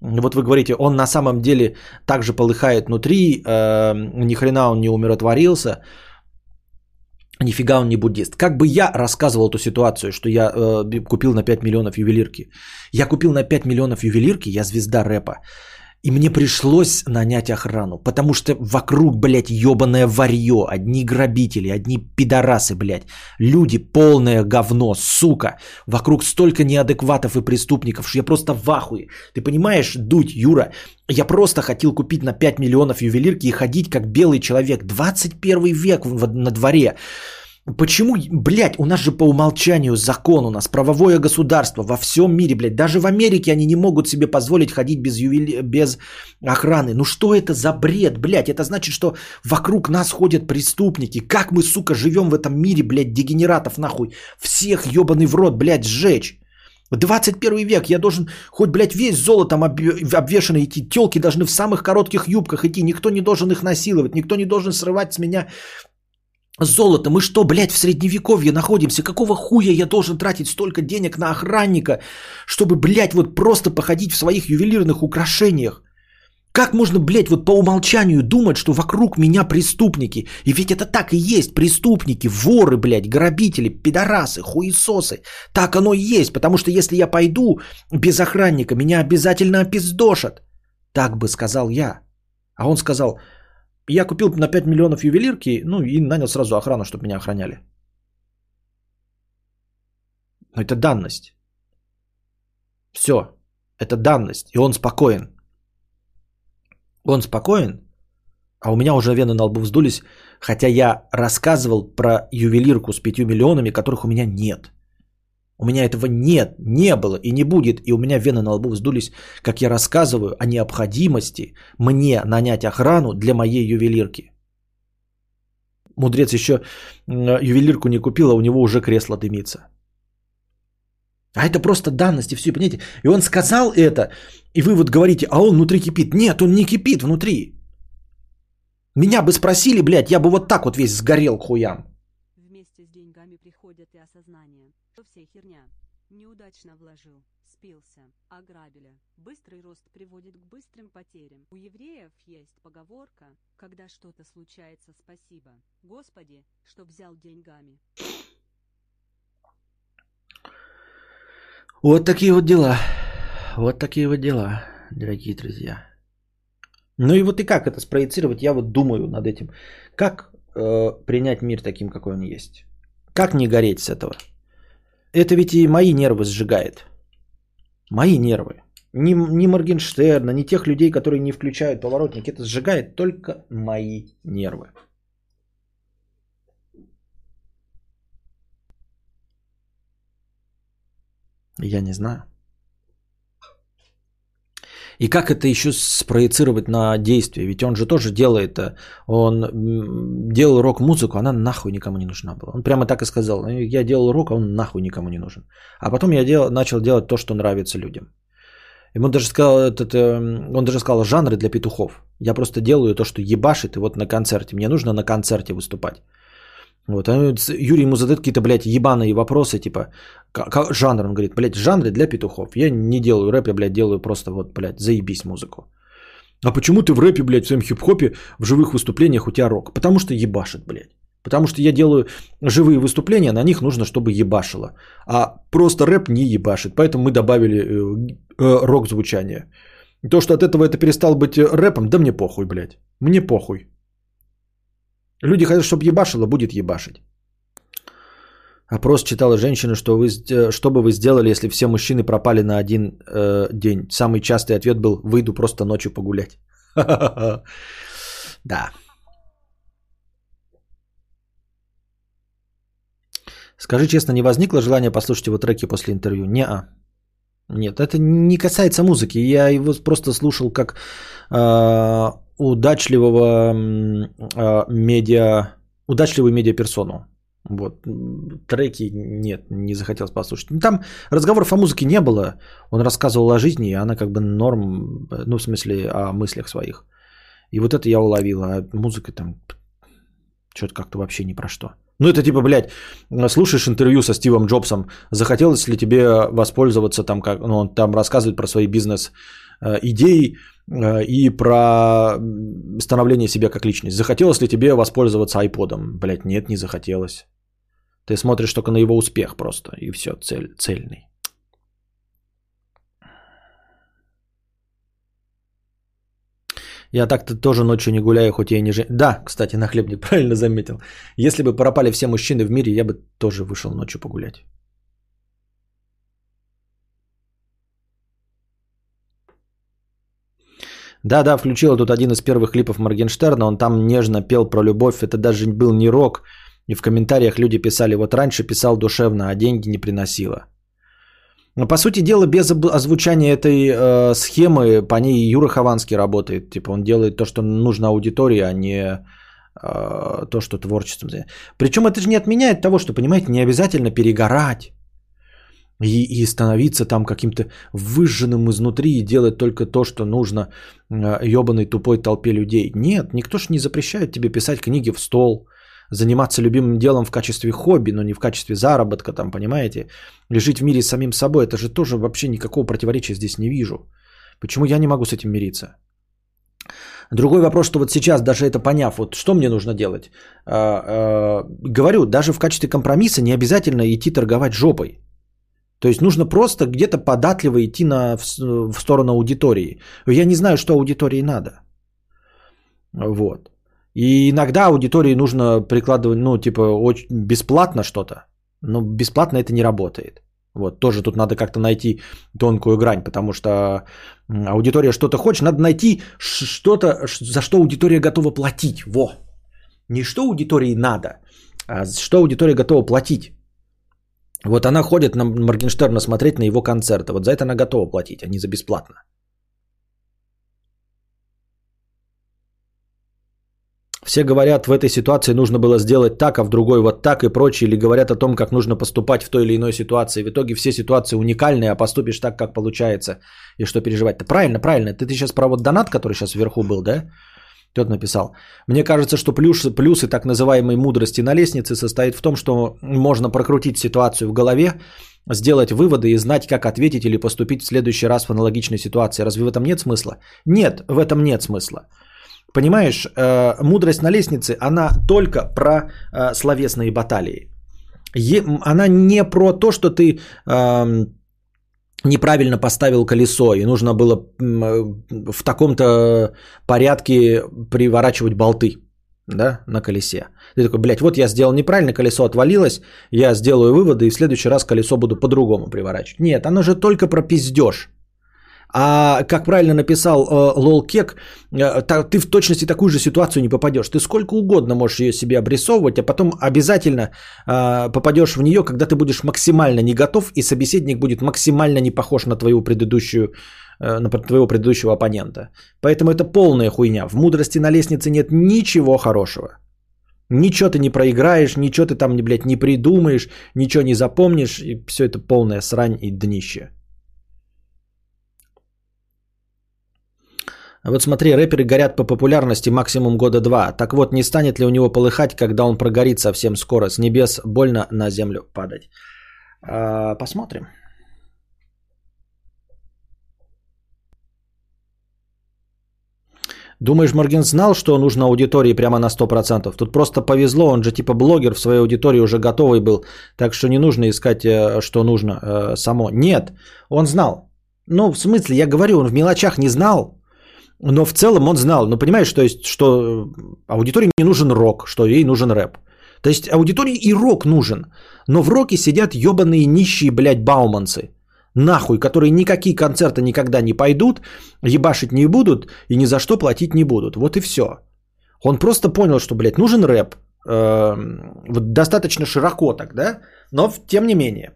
вот вы говорите, он на самом деле также полыхает внутри, э, ни хрена он не умиротворился, нифига он не буддист. Как бы я рассказывал эту ситуацию, что я э, купил на 5 миллионов ювелирки. Я купил на 5 миллионов ювелирки, я звезда рэпа. И мне пришлось нанять охрану, потому что вокруг, блядь, ебаное варье, одни грабители, одни пидорасы, блядь, люди полное говно, сука. Вокруг столько неадекватов и преступников, что я просто в ахуе. Ты понимаешь, дуть, Юра, я просто хотел купить на 5 миллионов ювелирки и ходить как белый человек. 21 век на дворе. Почему, блядь, у нас же по умолчанию закон, у нас правовое государство во всем мире, блядь, даже в Америке они не могут себе позволить ходить без, ювели... без охраны. Ну что это за бред, блядь? Это значит, что вокруг нас ходят преступники. Как мы, сука, живем в этом мире, блядь, дегенератов нахуй? Всех ебаный в рот, блядь, сжечь. 21 век, я должен хоть, блядь, весь золотом обвешанный идти. Телки должны в самых коротких юбках идти. Никто не должен их насиловать. Никто не должен срывать с меня Золото, мы что, блядь, в средневековье находимся? Какого хуя я должен тратить столько денег на охранника, чтобы, блядь, вот просто походить в своих ювелирных украшениях? Как можно, блядь, вот по умолчанию думать, что вокруг меня преступники? И ведь это так и есть, преступники, воры, блядь, грабители, пидорасы, хуесосы. Так оно и есть, потому что если я пойду без охранника, меня обязательно опиздошат. Так бы сказал я. А он сказал, я купил на 5 миллионов ювелирки, ну и нанял сразу охрану, чтобы меня охраняли. Но это данность. Все. Это данность. И он спокоен. Он спокоен, а у меня уже вены на лбу вздулись, хотя я рассказывал про ювелирку с 5 миллионами, которых у меня нет. У меня этого нет, не было и не будет. И у меня вены на лбу вздулись, как я рассказываю о необходимости мне нанять охрану для моей ювелирки. Мудрец еще ювелирку не купил, а у него уже кресло дымится. А это просто данности, все, понимаете? И он сказал это, и вы вот говорите, а он внутри кипит. Нет, он не кипит внутри. Меня бы спросили, блядь, я бы вот так вот весь сгорел к хуям. Вместе с деньгами приходит и осознание вся херня. Неудачно вложил, спился, ограбили. Быстрый рост приводит к быстрым потерям. У евреев есть поговорка, когда что-то случается, спасибо. Господи, что взял деньгами. Вот такие вот дела. Вот такие вот дела, дорогие друзья. Ну и вот и как это спроецировать, я вот думаю над этим. Как э, принять мир таким, какой он есть? Как не гореть с этого? Это ведь и мои нервы сжигает. Мои нервы. Ни, ни Моргенштерна, ни тех людей, которые не включают поворотник. Это сжигает только мои нервы. Я не знаю. И как это еще спроецировать на действие? Ведь он же тоже делает, э, он делал рок-музыку, она нахуй никому не нужна была. Он прямо так и сказал, «Э, я делал рок, а он нахуй никому не нужен. А потом я дел, начал делать то, что нравится людям. Ему даже сказал, этот, э, он даже сказал жанры для петухов. Я просто делаю то, что ебашит, и вот на концерте. Мне нужно на концерте выступать. Вот, а Юрий ему задает какие-то, блядь, ебаные вопросы, типа, как, жанр, он говорит, блядь, жанры для петухов. Я не делаю рэп, я, блядь, делаю просто вот, блядь, заебись музыку. А почему ты в рэпе, блядь, в своем хип-хопе, в живых выступлениях у тебя рок? Потому что ебашит, блядь. Потому что я делаю живые выступления, на них нужно, чтобы ебашило. А просто рэп не ебашит. Поэтому мы добавили э, э, рок-звучание. То, что от этого это перестал быть рэпом, да мне похуй, блядь. Мне похуй. Люди хотят, чтобы ебашило, будет ебашить. Опрос читала женщина, что, вы, что бы вы сделали, если все мужчины пропали на один э, день. Самый частый ответ был, выйду просто ночью погулять. [LAUGHS] Да. Скажи честно, не возникло желание послушать его треки после интервью? Не-а. Нет, это не касается музыки. Я его просто слушал как э, удачливого э, медиа, удачливую медиаперсону. Вот. Треки нет, не захотелось послушать. Ну, там разговоров о музыке не было. Он рассказывал о жизни, и она как бы норм, ну, в смысле, о мыслях своих. И вот это я уловил, а музыка там что-то как-то вообще ни про что. Ну, это типа, блядь, слушаешь интервью со Стивом Джобсом, захотелось ли тебе воспользоваться там, как, ну, он там рассказывает про свои бизнес-идеи э, и про становление себя как личность. Захотелось ли тебе воспользоваться айподом? Блядь, нет, не захотелось. Ты смотришь только на его успех просто, и все, цель, цельный. Я так-то тоже ночью не гуляю, хоть я и не же... Да, кстати, на хлебник правильно заметил. Если бы пропали все мужчины в мире, я бы тоже вышел ночью погулять. Да-да, включил тут один из первых клипов Моргенштерна, он там нежно пел про любовь, это даже был не рок, и в комментариях люди писали, вот раньше писал душевно, а деньги не приносило. Но по сути дела, без озвучания этой э, схемы, по ней Юра Хованский работает. Типа он делает то, что нужно аудитории, а не э, то, что творчеством. Причем это же не отменяет того, что, понимаете, не обязательно перегорать и, и становиться там каким-то выжженным изнутри и делать только то, что нужно э, ебаной тупой толпе людей. Нет, никто ж не запрещает тебе писать книги в стол, заниматься любимым делом в качестве хобби, но не в качестве заработка, там, понимаете, или жить в мире с самим собой, это же тоже вообще никакого противоречия здесь не вижу. Почему я не могу с этим мириться? Другой вопрос, что вот сейчас, даже это поняв, вот что мне нужно делать? А, а, говорю, даже в качестве компромисса не обязательно идти торговать жопой. То есть нужно просто где-то податливо идти на, в, в сторону аудитории. Я не знаю, что аудитории надо. Вот. И иногда аудитории нужно прикладывать, ну, типа, очень бесплатно что-то, но бесплатно это не работает. Вот, тоже тут надо как-то найти тонкую грань, потому что аудитория что-то хочет, надо найти что-то, за что аудитория готова платить. Во! Не что аудитории надо, а что аудитория готова платить. Вот она ходит на Моргенштерна смотреть на его концерты. Вот за это она готова платить, а не за бесплатно. Все говорят, в этой ситуации нужно было сделать так, а в другой вот так и прочее, или говорят о том, как нужно поступать в той или иной ситуации. В итоге все ситуации уникальные, а поступишь так, как получается. И что переживать-то? Правильно, правильно. Ты, ты сейчас про вот донат, который сейчас вверху был, да? Тот написал. Мне кажется, что плюс, плюсы так называемой мудрости на лестнице состоит в том, что можно прокрутить ситуацию в голове, сделать выводы и знать, как ответить или поступить в следующий раз в аналогичной ситуации. Разве в этом нет смысла? Нет, в этом нет смысла. Понимаешь, э, мудрость на лестнице, она только про э, словесные баталии. Е, она не про то, что ты э, неправильно поставил колесо, и нужно было э, в таком-то порядке приворачивать болты да, на колесе. Ты такой, блядь, вот я сделал неправильно, колесо отвалилось, я сделаю выводы, и в следующий раз колесо буду по-другому приворачивать. Нет, оно же только про пиздеж. А как правильно написал э, Лолкек, э, ты в точности такую же ситуацию не попадешь. Ты сколько угодно можешь ее себе обрисовывать, а потом обязательно э, попадешь в нее, когда ты будешь максимально не готов, и собеседник будет максимально не похож на твою предыдущую на твоего предыдущего оппонента. Поэтому это полная хуйня. В мудрости на лестнице нет ничего хорошего. Ничего ты не проиграешь, ничего ты там, блядь, не придумаешь, ничего не запомнишь, и все это полная срань и днище. Вот смотри, рэперы горят по популярности максимум года два. Так вот, не станет ли у него полыхать, когда он прогорит совсем скоро? С небес больно на землю падать. А, посмотрим. Думаешь, Морген знал, что нужно аудитории прямо на 100%? Тут просто повезло, он же типа блогер в своей аудитории уже готовый был, так что не нужно искать, э, что нужно э, само. Нет, он знал. Ну, в смысле, я говорю, он в мелочах не знал, но в целом он знал, ну понимаешь, то есть, что аудитории не нужен рок, что ей нужен рэп. То есть аудитории и рок нужен, но в роке сидят ебаные нищие, блядь, бауманцы. Нахуй, которые никакие концерты никогда не пойдут, ебашить не будут и ни за что платить не будут. Вот и все. Он просто понял, что, блядь, нужен рэп. Э, вот достаточно широко так, да? Но тем не менее.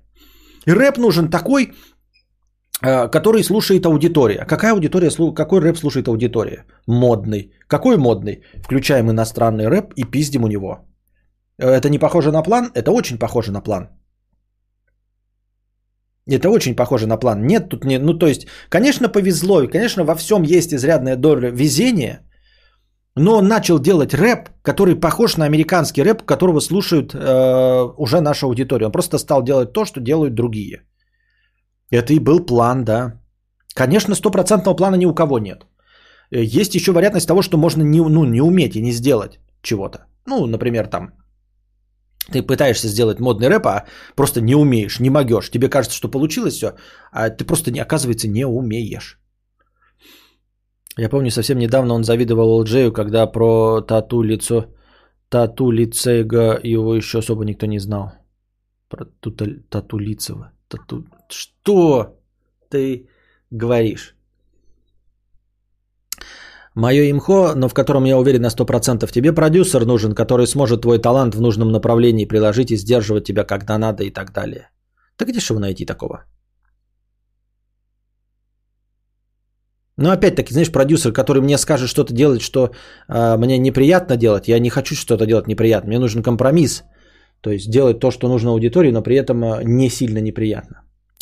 И рэп нужен такой, Э, который слушает аудитория. Какая аудитория, какой рэп слушает аудитория? Модный. Какой модный? Включаем иностранный рэп и пиздим у него. Э, это не похоже на план? Это очень похоже на план. Это очень похоже на план. Нет тут не... Ну, то есть, конечно, повезло. И, конечно, во всем есть изрядная доля везения. но он начал делать рэп, который похож на американский рэп, которого слушают э, уже наша аудитория. Он просто стал делать то, что делают другие. Это и был план, да. Конечно, стопроцентного плана ни у кого нет. Э, есть еще вероятность того, что можно не, ну, не уметь и не сделать чего-то. Ну, например, там ты пытаешься сделать модный рэп, а просто не умеешь, не могешь. Тебе кажется, что получилось все, а ты просто, не, оказывается, не умеешь. Я помню, совсем недавно он завидовал Джею, когда про тату лицо, тату лицега его еще особо никто не знал. Про тату лицева. Тату... Что ты говоришь? Мое имхо, но в котором я уверен на 100%, тебе продюсер нужен, который сможет твой талант в нужном направлении приложить и сдерживать тебя, когда надо и так далее. Так где же его найти такого? Но опять-таки, знаешь, продюсер, который мне скажет что-то делать, что э, мне неприятно делать, я не хочу что-то делать неприятно, мне нужен компромисс. То есть делать то, что нужно аудитории, но при этом э, не сильно неприятно.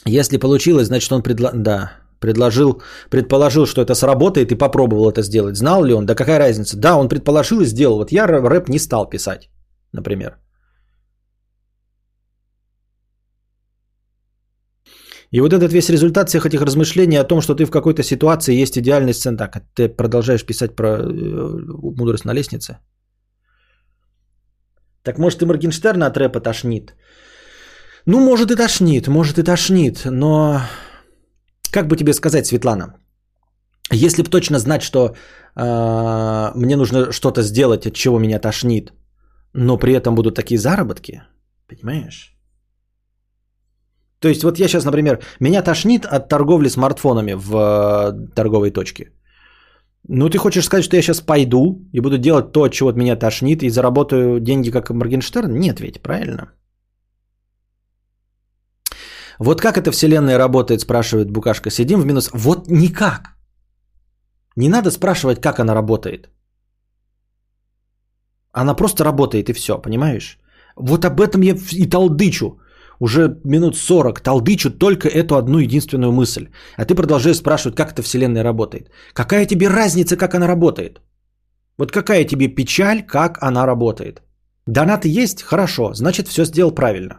Если получилось, значит он предла... да, предложил, предположил, что это сработает и попробовал это сделать. Знал ли он? Да какая разница? Да, он предположил и сделал. Вот я рэп не стал писать, например. И вот этот весь результат всех этих размышлений о том, что ты в какой-то ситуации есть идеальный сцен. Так, а ты продолжаешь писать про э, мудрость на лестнице? Так может и Моргенштерна от рэпа тошнит? Ну, может и тошнит, может и тошнит, но как бы тебе сказать, Светлана, если бы точно знать, что э, мне нужно что-то сделать, от чего меня тошнит, но при этом будут такие заработки, понимаешь? То есть вот я сейчас, например, меня тошнит от торговли смартфонами в э, торговой точке. Ну, ты хочешь сказать, что я сейчас пойду и буду делать то, от чего от меня тошнит, и заработаю деньги, как Моргенштерн? Нет ведь, правильно? Вот как эта вселенная работает, спрашивает Букашка. Сидим в минус. Вот никак. Не надо спрашивать, как она работает. Она просто работает и все, понимаешь? Вот об этом я и толдычу уже минут 40 толдычу только эту одну единственную мысль. А ты продолжаешь спрашивать, как эта вселенная работает. Какая тебе разница, как она работает? Вот какая тебе печаль, как она работает? Донаты есть? Хорошо, значит все сделал правильно.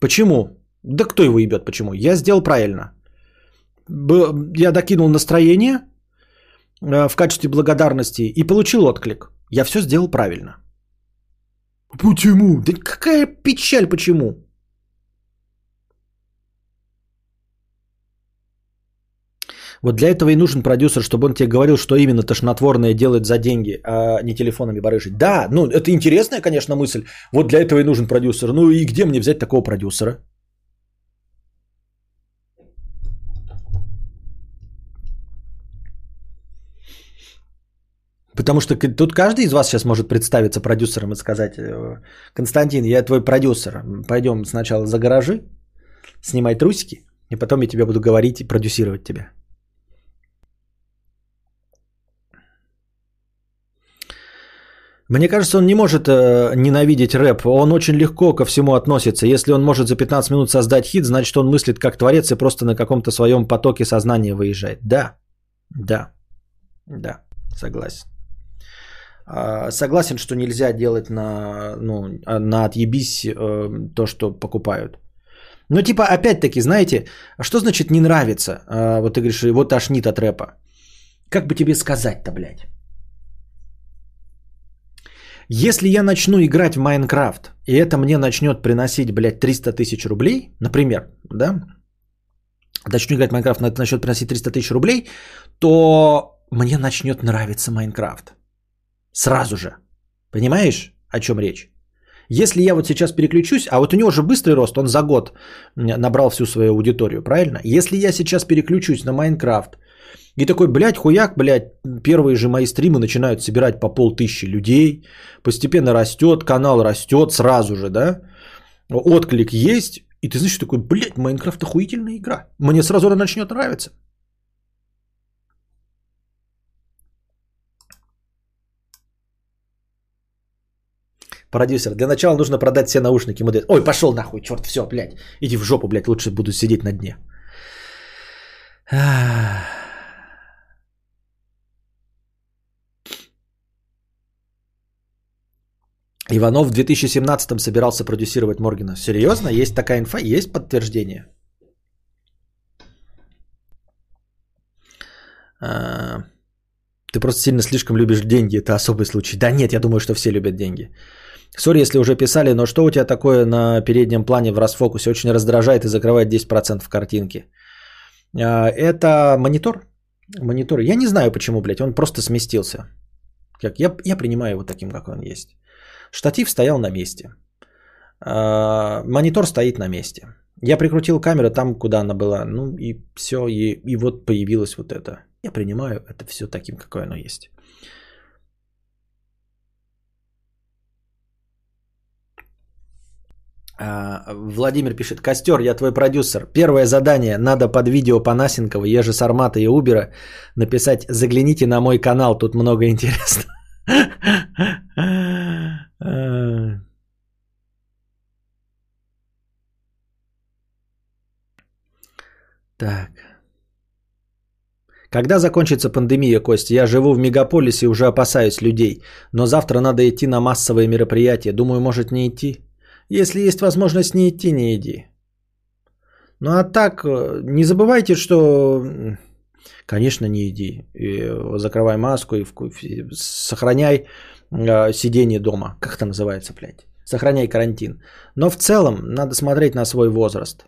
Почему? Да кто его ебет, почему? Я сделал правильно. Я докинул настроение э, в качестве благодарности и получил отклик. Я все сделал правильно. Почему? Да какая печаль, почему? Вот для этого и нужен продюсер, чтобы он тебе говорил, что именно тошнотворное делать за деньги, а не телефонами барыжить. Да, ну это интересная, конечно, мысль. Вот для этого и нужен продюсер. Ну и где мне взять такого продюсера? Потому что тут каждый из вас сейчас может представиться продюсером и сказать, э, Константин, я твой продюсер, пойдем сначала за гаражи, снимай трусики, и потом я тебе буду говорить и продюсировать тебя. Мне кажется, он не может э, ненавидеть рэп. Он очень легко ко всему относится. Если он может за 15 минут создать хит, значит он мыслит как творец и просто на каком-то своем потоке сознания выезжает. Да, да, да, согласен. А, согласен, что нельзя делать на, ну, на отъебись э, то, что покупают. Но типа, опять-таки, знаете, что значит не нравится? А, вот ты говоришь, его тошнит от рэпа. Как бы тебе сказать-то, блядь? Если я начну играть в Майнкрафт, и это мне начнет приносить, блядь, 300 тысяч рублей, например, да, начну играть в Майнкрафт, это начнет приносить 300 тысяч рублей, то мне начнет нравиться Майнкрафт. Сразу же. Понимаешь, о чем речь? Если я вот сейчас переключусь, а вот у него же быстрый рост, он за год набрал всю свою аудиторию, правильно? Если я сейчас переключусь на Майнкрафт и такой, блядь, хуяк, блядь, первые же мои стримы начинают собирать по полтысячи людей, постепенно растет, канал растет сразу же, да? Отклик есть, и ты знаешь, такой, блядь, Майнкрафт охуительная игра. Мне сразу она начнет нравиться. Продюсер, для начала нужно продать все наушники. Модель. Ой, пошел нахуй, черт, все, блядь. Иди в жопу, блядь, лучше буду сидеть на дне. [SIGHS] Иванов в 2017 собирался продюсировать Моргина. Серьезно? Есть такая инфа? Есть подтверждение? А, ты просто сильно слишком любишь деньги. Это особый случай. Да нет, я думаю, что все любят деньги. Сори, если уже писали, но что у тебя такое на переднем плане в расфокусе? Очень раздражает и закрывает 10% картинки. А, это монитор. Монитор. Я не знаю почему, блядь, он просто сместился. Как? Я, я принимаю его таким, как он есть. Штатив стоял на месте. А, монитор стоит на месте. Я прикрутил камеру там, куда она была. Ну и все. И, и вот появилось вот это. Я принимаю это все таким, какое оно есть. Владимир пишет, Костер, я твой продюсер. Первое задание, надо под видео Панасенкова, Ежи Сармата и Убера написать «Загляните на мой канал, тут много интересного». [LAUGHS] Так. Когда закончится пандемия, Костя? Я живу в мегаполисе и уже опасаюсь людей. Но завтра надо идти на массовые мероприятия. Думаю, может не идти. Если есть возможность не идти, не иди. Ну а так, э, не забывайте, что, конечно, не иди. И закрывай маску и сохраняй э, сидение дома. Как это называется, блядь? Сохраняй карантин. Но в целом надо смотреть на свой возраст.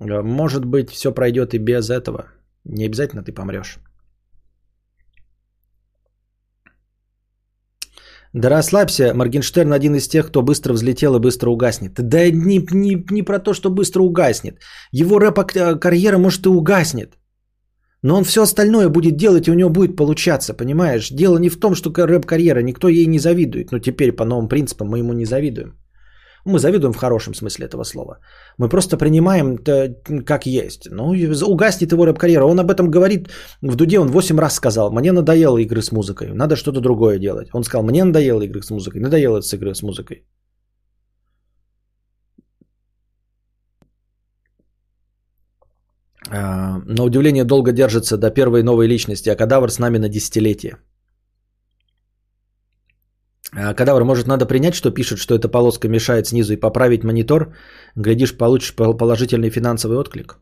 Э, может быть, все пройдет и без этого. Не обязательно ты помрешь. Да расслабься, Моргенштерн один из тех, кто быстро взлетел и быстро угаснет. Да не, не, не про то, что быстро угаснет. Его рэп-карьера может и угаснет. Но он все остальное будет делать, и у него будет получаться, понимаешь? Дело не в том, что рэп-карьера, никто ей не завидует. Но теперь по новым принципам мы ему не завидуем. Мы завидуем в хорошем смысле этого слова. Мы просто принимаем это как есть. Ну, угаснет его рэп-карьера. Он об этом говорит в Дуде, он 8 раз сказал, мне надоело игры с музыкой, надо что-то другое делать. Он сказал, мне надоело игры с музыкой, надоело с игры с музыкой. А, на удивление долго держится до первой новой личности, а кадавр с нами на десятилетие. А, кадавр, может, надо принять, что пишет, что эта полоска мешает снизу и поправить монитор? Глядишь, получишь положительный финансовый отклик.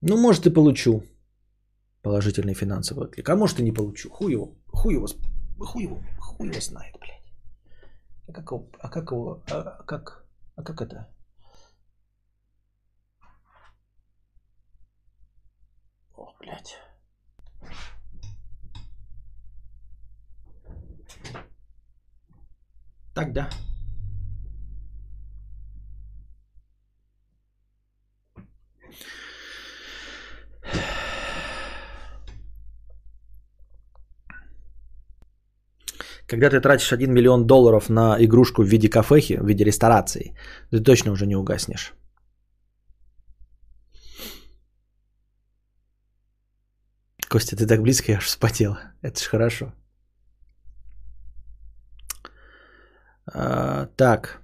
Ну, может, и получу положительный финансовый отклик. А может, и не получу. Хуй его, хуй его, хуй его, хуй его знает, блядь. А как его, а как его, а как, а как это? О, блядь. Так, да. Когда ты тратишь 1 миллион долларов на игрушку в виде кафехи, в виде ресторации, ты точно уже не угаснешь. Костя, ты так близко, я аж вспотел. Это ж хорошо. А, так.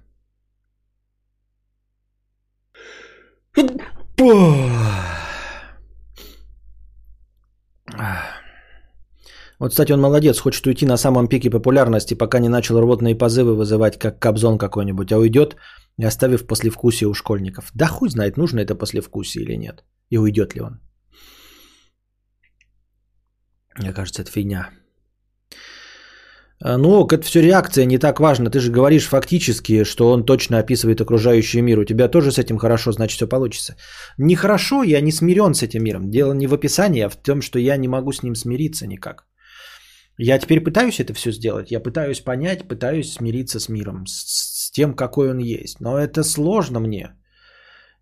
Вот, кстати, он молодец, хочет уйти на самом пике популярности, пока не начал рвотные позывы вызывать, как Кобзон какой-нибудь, а уйдет, оставив послевкусие у школьников. Да хуй знает, нужно это послевкусие или нет, и уйдет ли он. Мне кажется, это фигня. А, ну, это все реакция, не так важно. Ты же говоришь фактически, что он точно описывает окружающий мир. У тебя тоже с этим хорошо, значит, все получится. Нехорошо, я не смирен с этим миром. Дело не в описании, а в том, что я не могу с ним смириться никак. Я теперь пытаюсь это все сделать. Я пытаюсь понять, пытаюсь смириться с миром, с, с тем, какой он есть. Но это сложно мне.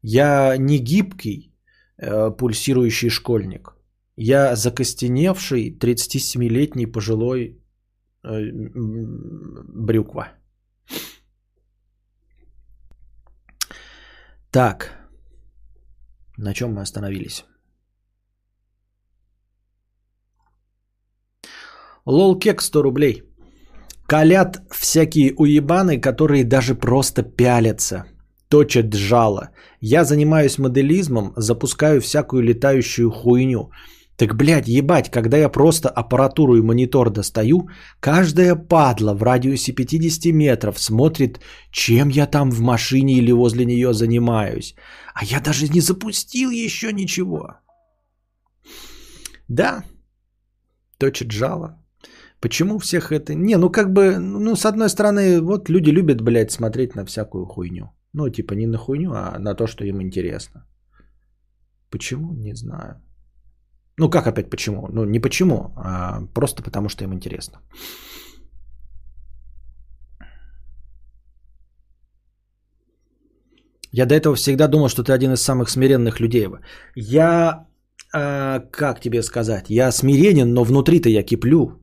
Я не гибкий, э, пульсирующий школьник. Я закостеневший 37-летний пожилой Э, брюква. Так. На чем мы остановились? Лол кек 100 рублей. Калят всякие уебаны, которые даже просто пялятся, точат жало. Я занимаюсь моделизмом, запускаю всякую летающую хуйню. Так, блядь, ебать, когда я просто аппаратуру и монитор достаю, каждая падла в радиусе 50 метров смотрит, чем я там в машине или возле нее занимаюсь. А я даже не запустил еще ничего. Да, точит жало. Почему всех это... Не, ну как бы, ну с одной стороны, вот люди любят, блядь, смотреть на всякую хуйню. Ну типа не на хуйню, а на то, что им интересно. Почему? Не знаю. Ну как опять почему? Ну не почему, а просто потому что им интересно. Я до этого всегда думал, что ты один из самых смиренных людей. Я, а, как тебе сказать, я смиренен, но внутри-то я киплю.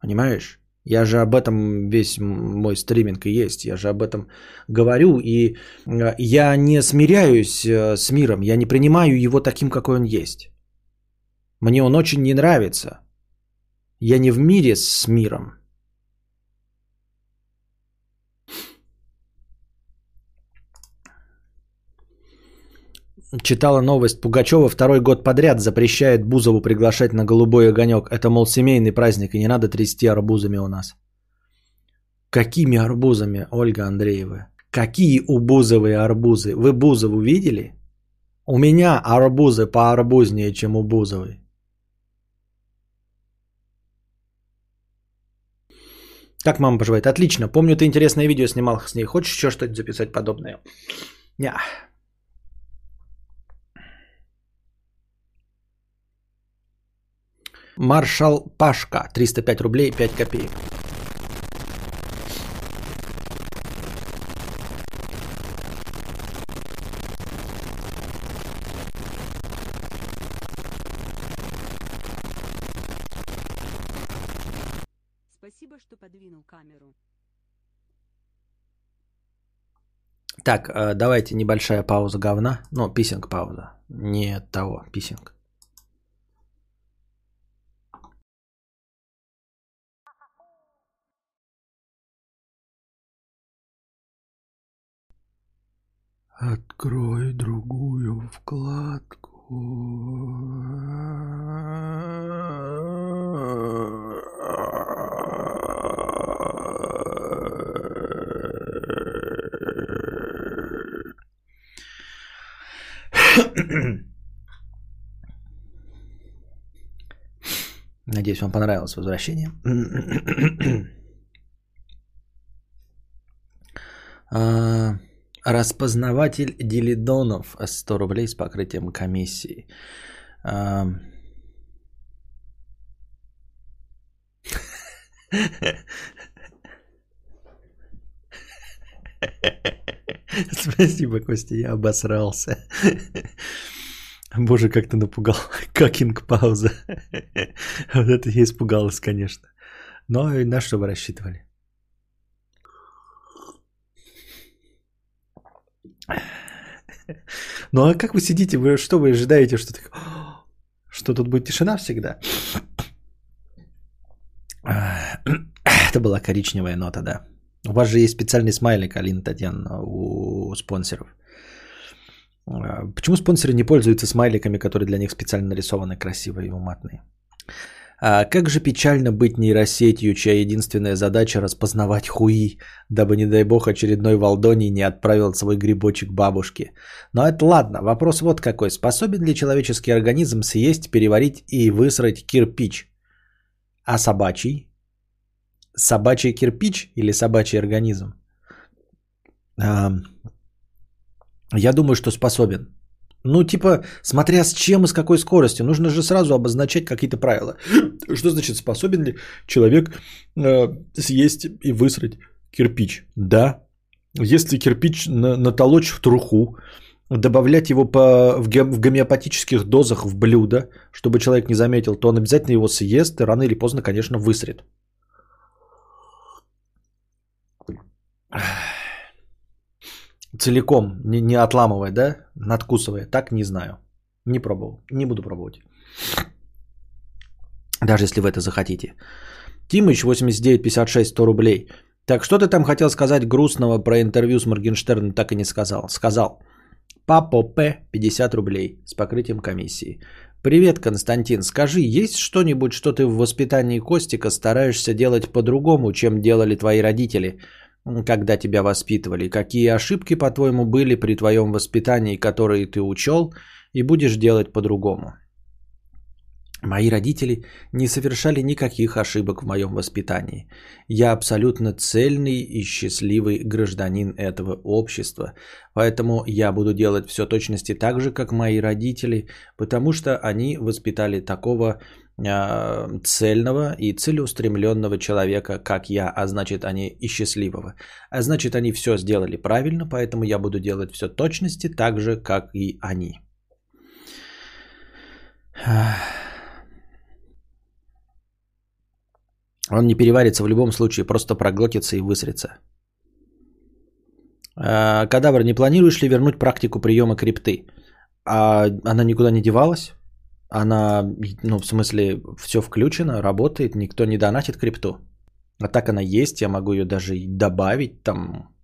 Понимаешь? Я же об этом весь мой стриминг и есть. Я же об этом говорю. И а, я не смиряюсь э, с миром. Я не принимаю его таким, какой он есть. Мне он очень не нравится. Я не в мире с миром. Читала новость. Пугачева второй год подряд запрещает Бузову приглашать на голубой огонек. Это, мол, семейный праздник, и не надо трясти арбузами у нас. Какими арбузами, Ольга Андреева? Какие у Бузовой арбузы? Вы Бузову видели? У меня арбузы поарбузнее, чем у Бузовой. Как мама поживает? Отлично. Помню, ты интересное видео снимал с ней. Хочешь еще что-то записать подобное? Не. Маршал Пашка. 305 рублей 5 копеек. Спасибо, что подвинул камеру. Так, э, давайте небольшая пауза говна. Ну, писинг пауза. Не того, писинг. Открой другую вкладку. Надеюсь, вам понравилось возвращение. А, Распознаватель Дилидонов 100 рублей с покрытием комиссии. [LAUGHS] [LAUGHS] Спасибо, Костя, я обосрался. Боже, как ты напугал. [LAUGHS] Какинг пауза. [LAUGHS] Вот это я испугалась, конечно. Но и на что вы рассчитывали? Ну а как вы сидите? Вы что вы ожидаете, что так... [GASPS] Что тут будет тишина всегда? [SNIFFS] Это была коричневая нота, да. У вас же есть специальный смайлик, Алина Татьяна, у спонсоров. А, почему спонсоры не пользуются смайликами, которые для них специально нарисованы красивые и уматные? А как же печально быть нейросетью, чья единственная задача распознавать хуи, дабы, не дай бог, очередной Валдоний не отправил свой грибочек бабушке. Но это ладно, вопрос вот какой. Способен ли человеческий организм съесть, переварить и высрать кирпич? А собачий? Собачий кирпич или собачий организм? Я думаю, что способен. Ну, типа, смотря с чем и с какой скоростью. Нужно же сразу обозначать какие-то правила. [CLEARS THROAT] Что значит, способен ли человек э, съесть и высрать кирпич? Да. Если кирпич на, натолочь в труху, добавлять его по, в, ге, в гомеопатических дозах в блюдо, чтобы человек не заметил, то он обязательно его съест и рано или поздно, конечно, высрет. Целиком, не, не отламывая, да? Надкусывая. Так не знаю. Не пробовал. Не буду пробовать. Даже если вы это захотите. Тимыч 8956 100 рублей. Так что ты там хотел сказать грустного про интервью с Моргенштерном, так и не сказал. Сказал. Папо П 50 рублей с покрытием комиссии. Привет, Константин. Скажи, есть что-нибудь, что ты в воспитании Костика стараешься делать по-другому, чем делали твои родители, когда тебя воспитывали? Какие ошибки, по-твоему, были при твоем воспитании, которые ты учел и будешь делать по-другому? Мои родители не совершали никаких ошибок в моем воспитании. Я абсолютно цельный и счастливый гражданин этого общества. Поэтому я буду делать все точности так же, как мои родители, потому что они воспитали такого цельного и целеустремленного человека, как я, а значит они и счастливого. А значит они все сделали правильно, поэтому я буду делать все точности так же, как и они. Он не переварится в любом случае, просто проглотится и высрется. А, кадавр, не планируешь ли вернуть практику приема крипты? А она никуда не девалась? Она, ну, в смысле, все включено, работает, никто не донатит крипту. А так она есть, я могу ее даже добавить там.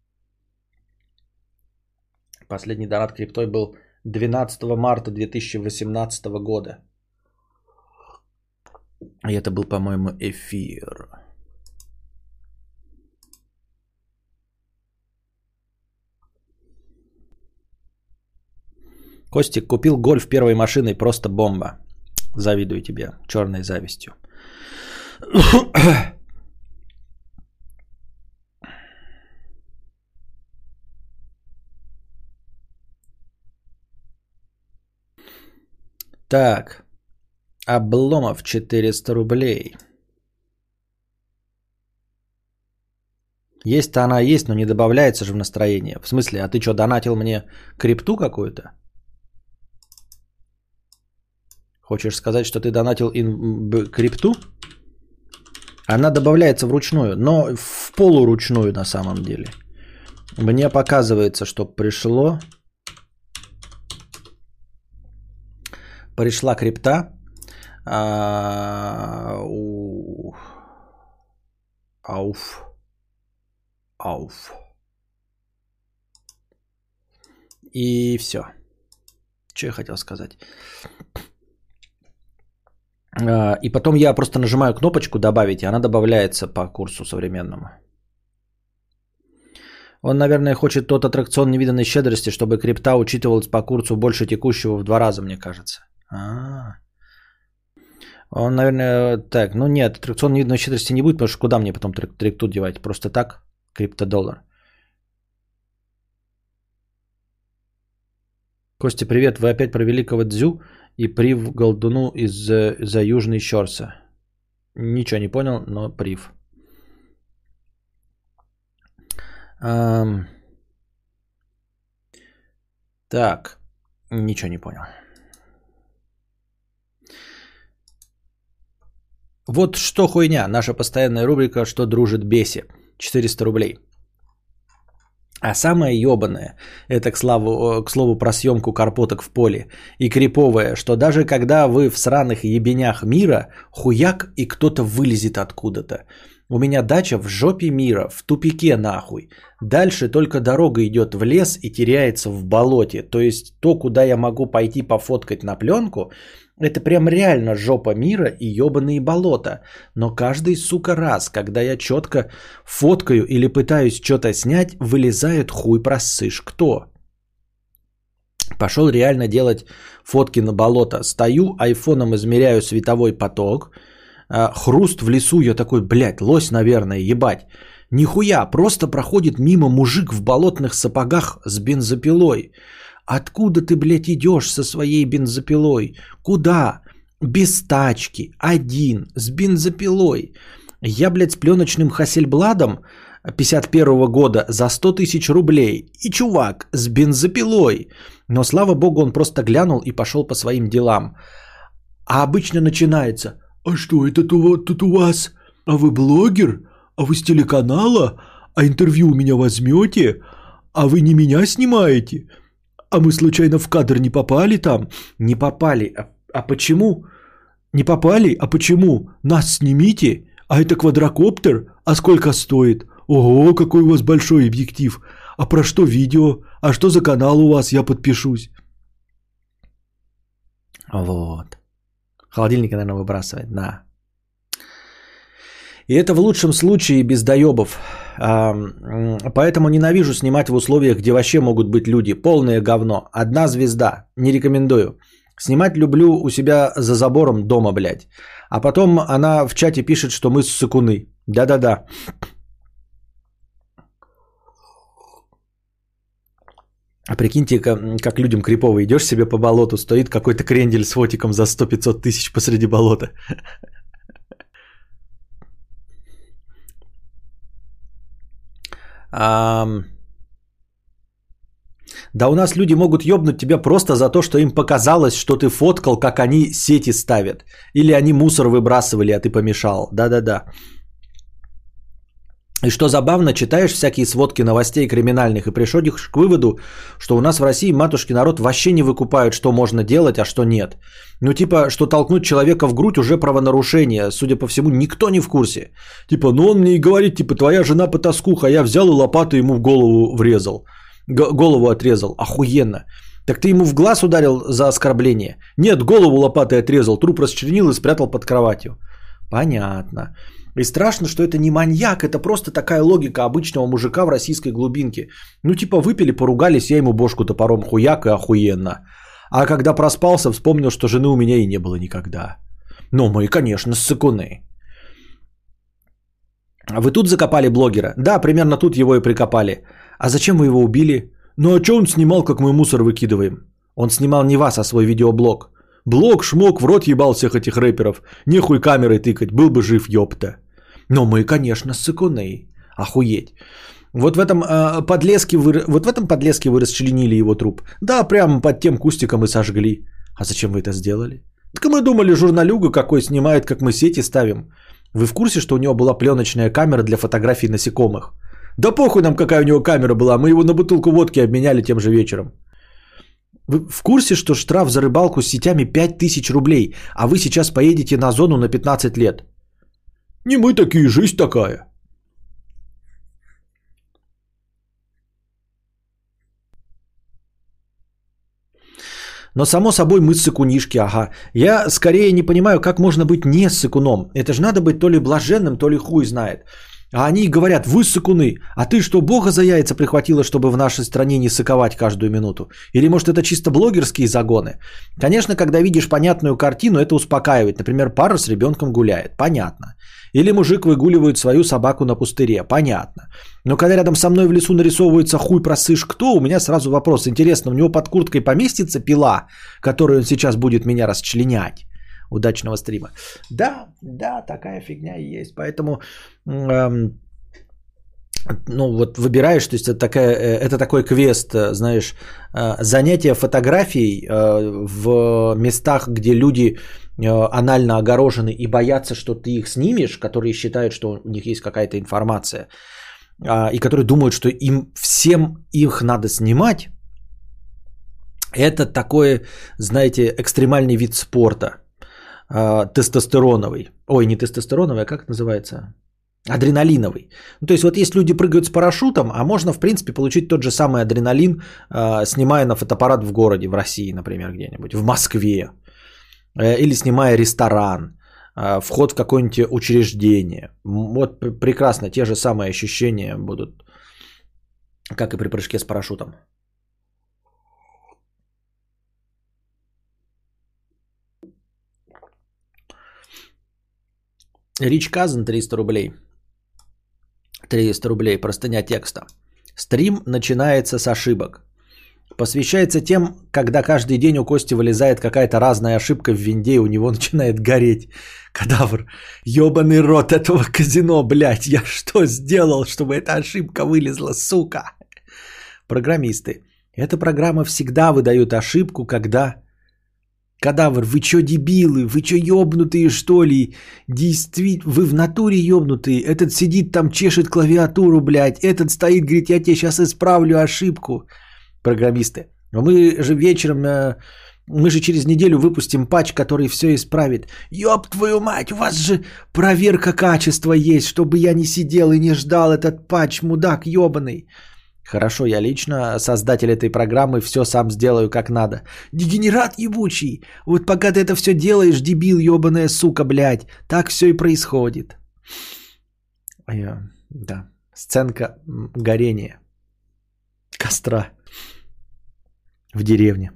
Последний донат криптой был 12 марта 2018 года. И это был, по-моему, эфир. Костик купил гольф первой машиной, просто бомба. Завидую тебе, черной завистью. Так. Обломов 400 рублей. Есть-то она есть, но не добавляется же в настроение. В смысле, а ты что, донатил мне крипту какую-то? Хочешь сказать, что ты донатил ин... крипту? Она добавляется вручную, но в полуручную на самом деле. Мне показывается, что пришло... Пришла крипта, а, ауф. Ауф. И все. Что я хотел сказать? А, и потом я просто нажимаю кнопочку добавить, и она добавляется по курсу современному. Он, наверное, хочет тот аттракцион невиданной щедрости, чтобы крипта учитывалась по курсу больше текущего в два раза, мне кажется. А-а-а. Он, наверное, так, ну нет, аттракцион невидимой щедрости не будет, потому что куда мне потом трикту девать? Просто так, криптодоллар. Костя, привет. Вы опять про великого Дзю и прив Голдуну из за Южный Щорса. Ничего не понял, но прив. Эм... Так, ничего не понял. Вот что хуйня, наша постоянная рубрика «Что дружит беси». 400 рублей. А самое ебаное, это к, славу, к слову про съемку карпоток в поле, и криповое, что даже когда вы в сраных ебенях мира, хуяк и кто-то вылезет откуда-то. У меня дача в жопе мира, в тупике нахуй. Дальше только дорога идет в лес и теряется в болоте. То есть то, куда я могу пойти пофоткать на пленку, это прям реально жопа мира и ебаные болота. Но каждый, сука, раз, когда я четко фоткаю или пытаюсь что-то снять, вылезает хуй просышь. Кто? Пошел реально делать фотки на болото. Стою, айфоном измеряю световой поток. А, хруст в лесу, я такой, блядь, лось, наверное, ебать. Нихуя, просто проходит мимо мужик в болотных сапогах с бензопилой. Откуда ты, блядь, идешь со своей бензопилой? Куда? Без тачки, один, с бензопилой. Я, блядь, с пленочным Хассельбладом 51 года за 100 тысяч рублей. И чувак с бензопилой. Но, слава богу, он просто глянул и пошел по своим делам. А обычно начинается. А что это тут у вас? А вы блогер? А вы с телеканала? А интервью у меня возьмете? А вы не меня снимаете? А мы случайно в кадр не попали там? Не попали. А, а почему? Не попали? А почему? Нас снимите. А это квадрокоптер? А сколько стоит? Ого, какой у вас большой объектив. А про что видео? А что за канал у вас? Я подпишусь. Вот. Холодильник, наверное, выбрасывает. На. И это в лучшем случае без доебов. Поэтому ненавижу снимать в условиях, где вообще могут быть люди. Полное говно. Одна звезда. Не рекомендую. Снимать люблю у себя за забором дома, блядь. А потом она в чате пишет, что мы сыкуны. Да-да-да. А прикиньте, как, как людям крипово идешь себе по болоту, стоит какой-то крендель с фотиком за 100-500 тысяч посреди болота. [LAUGHS] Да у нас люди могут ёбнуть тебя просто за то, что им показалось, что ты фоткал, как они сети ставят. Или они мусор выбрасывали, а ты помешал. Да-да-да. И что забавно, читаешь всякие сводки новостей криминальных и приходишь к выводу, что у нас в России матушки народ вообще не выкупают, что можно делать, а что нет. Ну типа, что толкнуть человека в грудь уже правонарушение, судя по всему, никто не в курсе. Типа, ну он мне и говорит, типа, твоя жена потаскуха, я взял и лопату ему в голову врезал. Г- голову отрезал, охуенно. Так ты ему в глаз ударил за оскорбление? Нет, голову лопатой отрезал, труп расчленил и спрятал под кроватью. Понятно. И страшно, что это не маньяк, это просто такая логика обычного мужика в российской глубинке. Ну типа выпили, поругались, я ему бошку топором хуяк и охуенно. А когда проспался, вспомнил, что жены у меня и не было никогда. Ну, мы, конечно, ссыкуны. Вы тут закопали блогера? Да, примерно тут его и прикопали. А зачем вы его убили? Ну а что он снимал, как мы мусор выкидываем? Он снимал не вас, а свой видеоблог. Блог, шмок, в рот ебал всех этих рэперов. Нехуй камерой тыкать, был бы жив, ёпта. Но мы, конечно, сыкуны. Охуеть. Вот в этом э, подлеске вы, вот в этом подлеске вы расчленили его труп. Да, прямо под тем кустиком и сожгли. А зачем вы это сделали? Так мы думали, журналюга какой снимает, как мы сети ставим. Вы в курсе, что у него была пленочная камера для фотографий насекомых? Да похуй нам, какая у него камера была. Мы его на бутылку водки обменяли тем же вечером. Вы в курсе, что штраф за рыбалку с сетями 5000 рублей, а вы сейчас поедете на зону на 15 лет? Не мы такие, жизнь такая. Но само собой мы сыкунишки, ага. Я скорее не понимаю, как можно быть не сыкуном. Это же надо быть то ли блаженным, то ли хуй знает. А они говорят, вы сыкуны, а ты что, бога за яйца прихватила, чтобы в нашей стране не сыковать каждую минуту? Или может это чисто блогерские загоны? Конечно, когда видишь понятную картину, это успокаивает. Например, пара с ребенком гуляет, понятно. Или мужик выгуливает свою собаку на пустыре, понятно. Но когда рядом со мной в лесу нарисовывается хуй просышь кто, у меня сразу вопрос. Интересно, у него под курткой поместится пила, которую он сейчас будет меня расчленять? удачного стрима. Да, да, такая фигня есть. Поэтому ну вот выбираешь, то есть это, такая, э, это такой квест, э, знаешь, э, занятие фотографией в местах, где люди анально огорожены и боятся, что ты их снимешь, которые считают, что у них есть какая-то информация, а, и которые думают, что им всем их надо снимать, это такой, знаете, экстремальный вид спорта – тестостероновый. Ой, не тестостероновый, а как это называется? Адреналиновый. Ну, то есть вот есть люди прыгают с парашютом, а можно, в принципе, получить тот же самый адреналин, э, снимая на фотоаппарат в городе, в России, например, где-нибудь, в Москве. Э, или снимая ресторан, э, вход в какое-нибудь учреждение. Вот прекрасно, те же самые ощущения будут, как и при прыжке с парашютом. Рич Казан 300 рублей. 300 рублей, простыня текста. Стрим начинается с ошибок. Посвящается тем, когда каждый день у Кости вылезает какая-то разная ошибка в винде, и у него [LAUGHS] начинает гореть. Кадавр, ебаный рот этого казино, блядь, я что сделал, чтобы эта ошибка вылезла, сука? Программисты. Эта программа всегда выдает ошибку, когда Кадавр, вы чё дебилы, вы чё ёбнутые что ли? Действительно, вы в натуре ёбнутые. Этот сидит там, чешет клавиатуру, блядь. Этот стоит, говорит, я тебе сейчас исправлю ошибку. Программисты. Но мы же вечером, э, мы же через неделю выпустим патч, который все исправит. Ёб твою мать, у вас же проверка качества есть, чтобы я не сидел и не ждал этот патч, мудак ёбаный. Хорошо, я лично создатель этой программы все сам сделаю как надо. Дегенерат ебучий! Вот пока ты это все делаешь, дебил ебаная сука, блядь, так все и происходит. Я, да, сценка горения костра в деревне.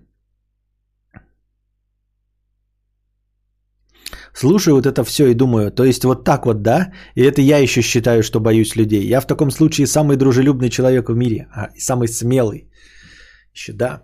Слушаю вот это все и думаю, то есть вот так вот, да? И это я еще считаю, что боюсь людей. Я в таком случае самый дружелюбный человек в мире, а самый смелый. Еще да.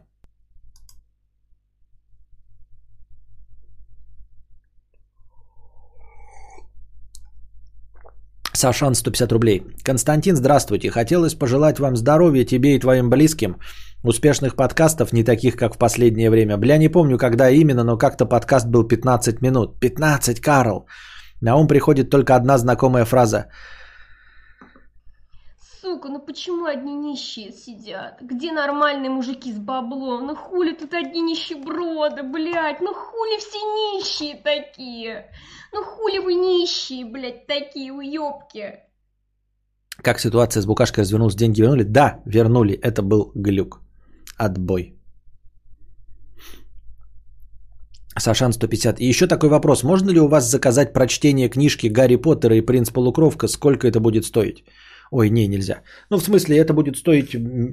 Сашан 150 рублей. Константин, здравствуйте. Хотелось пожелать вам здоровья тебе и твоим близким. Успешных подкастов, не таких, как в последнее время. Бля, не помню, когда именно, но как-то подкаст был 15 минут. 15, Карл! На ум приходит только одна знакомая фраза. Сука, ну почему одни нищие сидят? Где нормальные мужики с баблом? Ну хули тут одни нищеброды, блядь? Ну хули все нищие такие? Ну хули вы нищие, блядь, такие уёбки? Как ситуация с букашкой развернулась, деньги вернули? Да, вернули. Это был глюк. Отбой. Сашан 150. И еще такой вопрос. Можно ли у вас заказать прочтение книжки Гарри Поттера и Принц Полукровка? Сколько это будет стоить? Ой, не, нельзя. Ну, в смысле, это будет стоить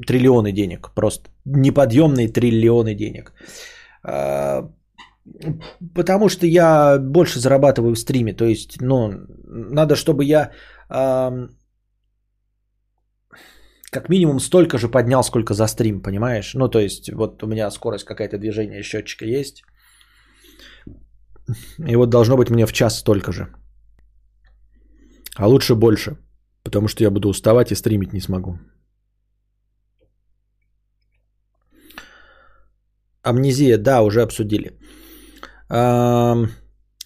триллионы денег. Просто неподъемные триллионы денег. А, потому что я больше зарабатываю в стриме. То есть, ну, надо, чтобы я как минимум столько же поднял, сколько за стрим, понимаешь? Ну, то есть, вот у меня скорость какая-то движения счетчика есть. И вот должно быть мне в час столько же. А лучше больше, потому что я буду уставать и стримить не смогу. Амнезия, да, уже обсудили.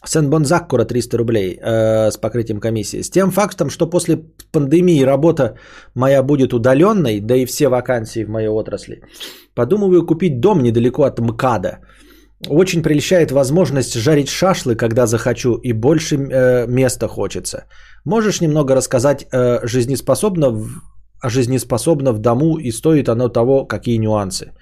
Сен-Бон Заккура 300 рублей э, с покрытием комиссии. С тем фактом, что после пандемии работа моя будет удаленной, да и все вакансии в моей отрасли, подумываю купить дом недалеко от МКАДа. Очень прельщает возможность жарить шашлы, когда захочу, и больше э, места хочется. Можешь немного рассказать э, жизнеспособно, в, жизнеспособно в дому и стоит оно того, какие нюансы?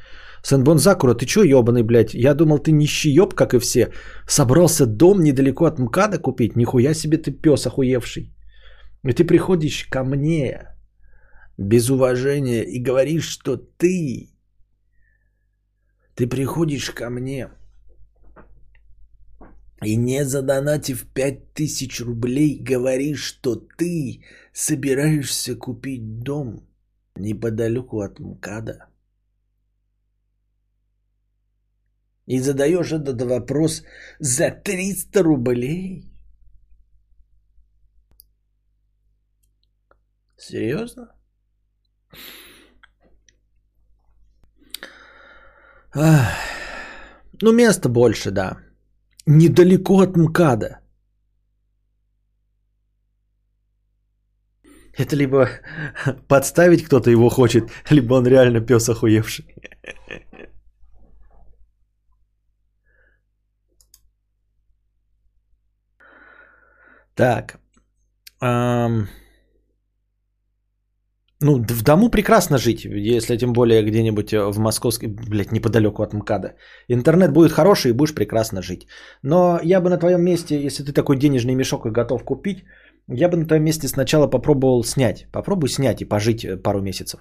Сенбон Закура, ты чё ебаный, блядь? Я думал, ты нищий ёб, как и все. Собрался дом недалеко от МКАДа купить? Нихуя себе ты пес охуевший. И ты приходишь ко мне без уважения и говоришь, что ты... Ты приходишь ко мне и не задонатив 5000 рублей, говоришь, что ты собираешься купить дом неподалеку от МКАДа. И задаешь этот вопрос за 300 рублей? Серьезно? Ну, места больше, да. Недалеко от МКАДа. Это либо подставить кто-то его хочет, либо он реально пес охуевший. Так. Эм... Ну, в дому прекрасно жить, если тем более где-нибудь э, в московской, блядь, неподалеку от МКАДа. Интернет будет хороший и будешь прекрасно жить. Но я бы на твоем месте, если ты такой денежный мешок и готов купить, я бы на твоем месте сначала попробовал снять. Попробуй снять и пожить э, пару месяцев.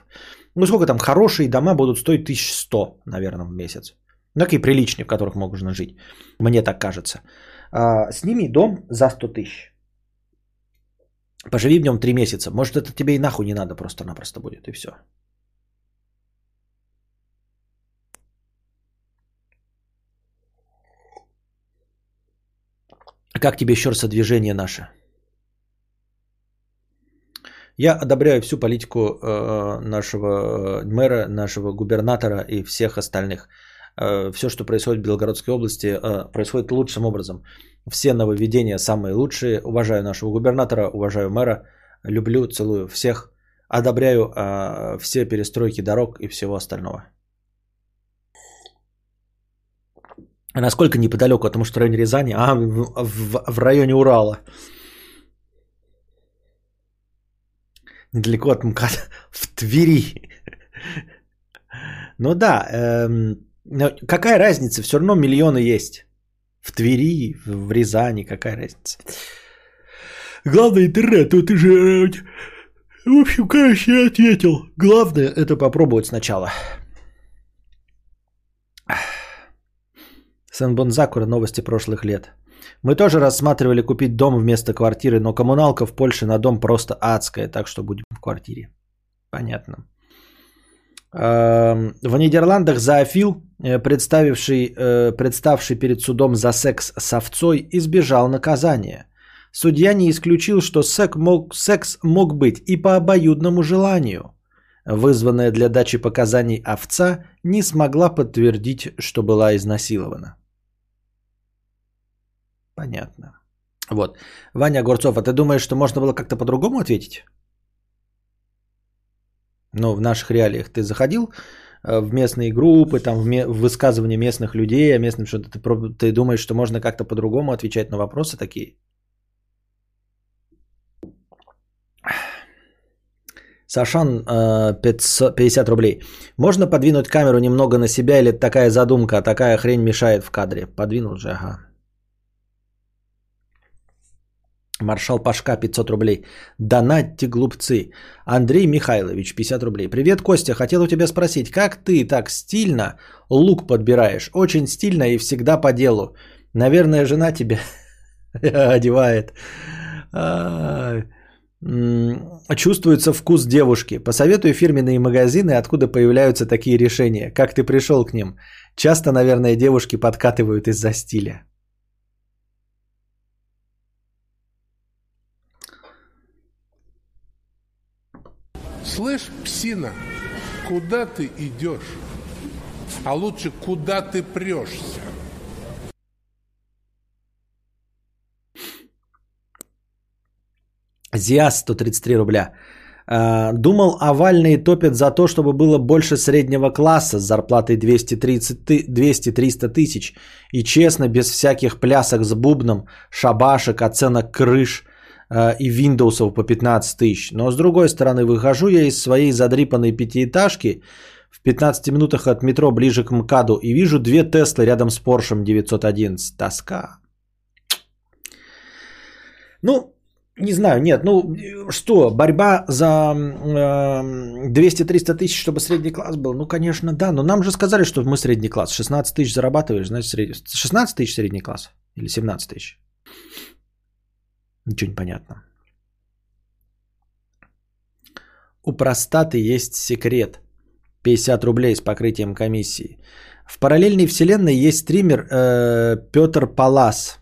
Ну, сколько там, хорошие дома будут стоить 1100, наверное, в месяц. Ну, такие приличные, в которых можно жить. Мне так кажется. А, сними дом за 100 тысяч. Поживи в нем три месяца. Может, это тебе и нахуй не надо просто-напросто будет, и все. Как тебе еще раз движение наше? Я одобряю всю политику э, нашего э, мэра, нашего губернатора и всех остальных. Э, все, что происходит в Белгородской области, э, происходит лучшим образом. Все нововведения самые лучшие. Уважаю нашего губернатора, уважаю мэра. Люблю, целую всех. Одобряю э, все перестройки дорог и всего остального. А насколько неподалеку, потому что районе Рязани, а в, в, в районе Урала. Недалеко от МКАД, [LAUGHS] в Твери. Ну да, эм, но какая разница? Все равно миллионы есть. В Твери, в Рязани, какая разница? Главное интернет, тут ты же... э, В общем, короче, я ответил. Главное это попробовать сначала. Сенбон Закура, новости прошлых лет. Мы тоже рассматривали купить дом вместо квартиры, но коммуналка в Польше на дом просто адская, так что будем в квартире. Понятно. Эм, В Нидерландах зоофил, э, представивший, э, представший перед судом за секс с овцой, избежал наказания. Судья не исключил, что сек мог, секс мог быть и по обоюдному желанию. Вызванная для дачи показаний овца не смогла подтвердить, что была изнасилована. Понятно. Вот. Ваня Огурцов, а ты думаешь, что можно было как-то по-другому ответить? Ну, в наших реалиях ты заходил э, в местные группы, там, в, ме- в высказывания местных людей, о местном что-то, ты, ты думаешь, что можно как-то по-другому отвечать на вопросы такие? Сашан, э, 500 50 рублей. Можно подвинуть камеру немного на себя или такая задумка, а такая хрень мешает в кадре? Подвинул же, ага. Маршал Пашка 500 рублей. Донатьте, глупцы. Андрей Михайлович 50 рублей. Привет, Костя. Хотел у тебя спросить, как ты так стильно лук подбираешь? Очень стильно и всегда по делу. Наверное, жена тебя [LAUGHS] одевает. Чувствуется вкус девушки. Посоветуй фирменные магазины, откуда появляются такие решения. Как ты пришел к ним? Часто, наверное, девушки подкатывают из-за стиля. Слышь, псина, куда ты идешь? А лучше, куда ты прешься? Зиас 133 рубля. А, Думал, овальные топят за то, чтобы было больше среднего класса с зарплатой 230 ты- 200-300 тысяч. И честно, без всяких плясок с бубном, шабашек, оценок крыш и Виндовсов по 15 тысяч. Но с другой стороны, выхожу я из своей задрипанной пятиэтажки в 15 минутах от метро ближе к МКАДу и вижу две Теслы рядом с Поршем 911. Тоска. Ну, не знаю, нет, ну э, что, борьба за э, 200-300 тысяч, чтобы средний класс был? Ну, конечно, да, но нам же сказали, что мы средний класс. 16 тысяч зарабатываешь, значит, средний... 16 тысяч средний класс или 17 тысяч? Ничего не понятно. У простаты есть секрет. 50 рублей с покрытием комиссии. В параллельной вселенной есть стример э, Петр Палас.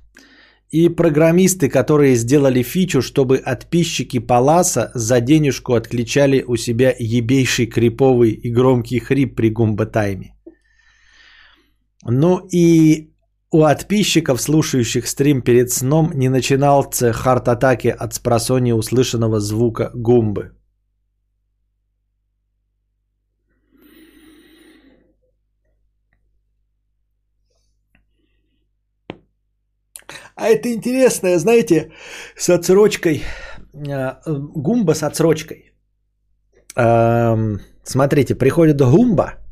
И программисты, которые сделали фичу, чтобы подписчики Паласа за денежку отключали у себя ебейший криповый и громкий хрип при гумба-тайме. Ну и у подписчиков, слушающих стрим перед сном, не начинался хард-атаки от спросония услышанного звука гумбы. А это интересное, знаете, с отсрочкой. э, Гумба с отсрочкой. Эм, Смотрите, приходит гумба,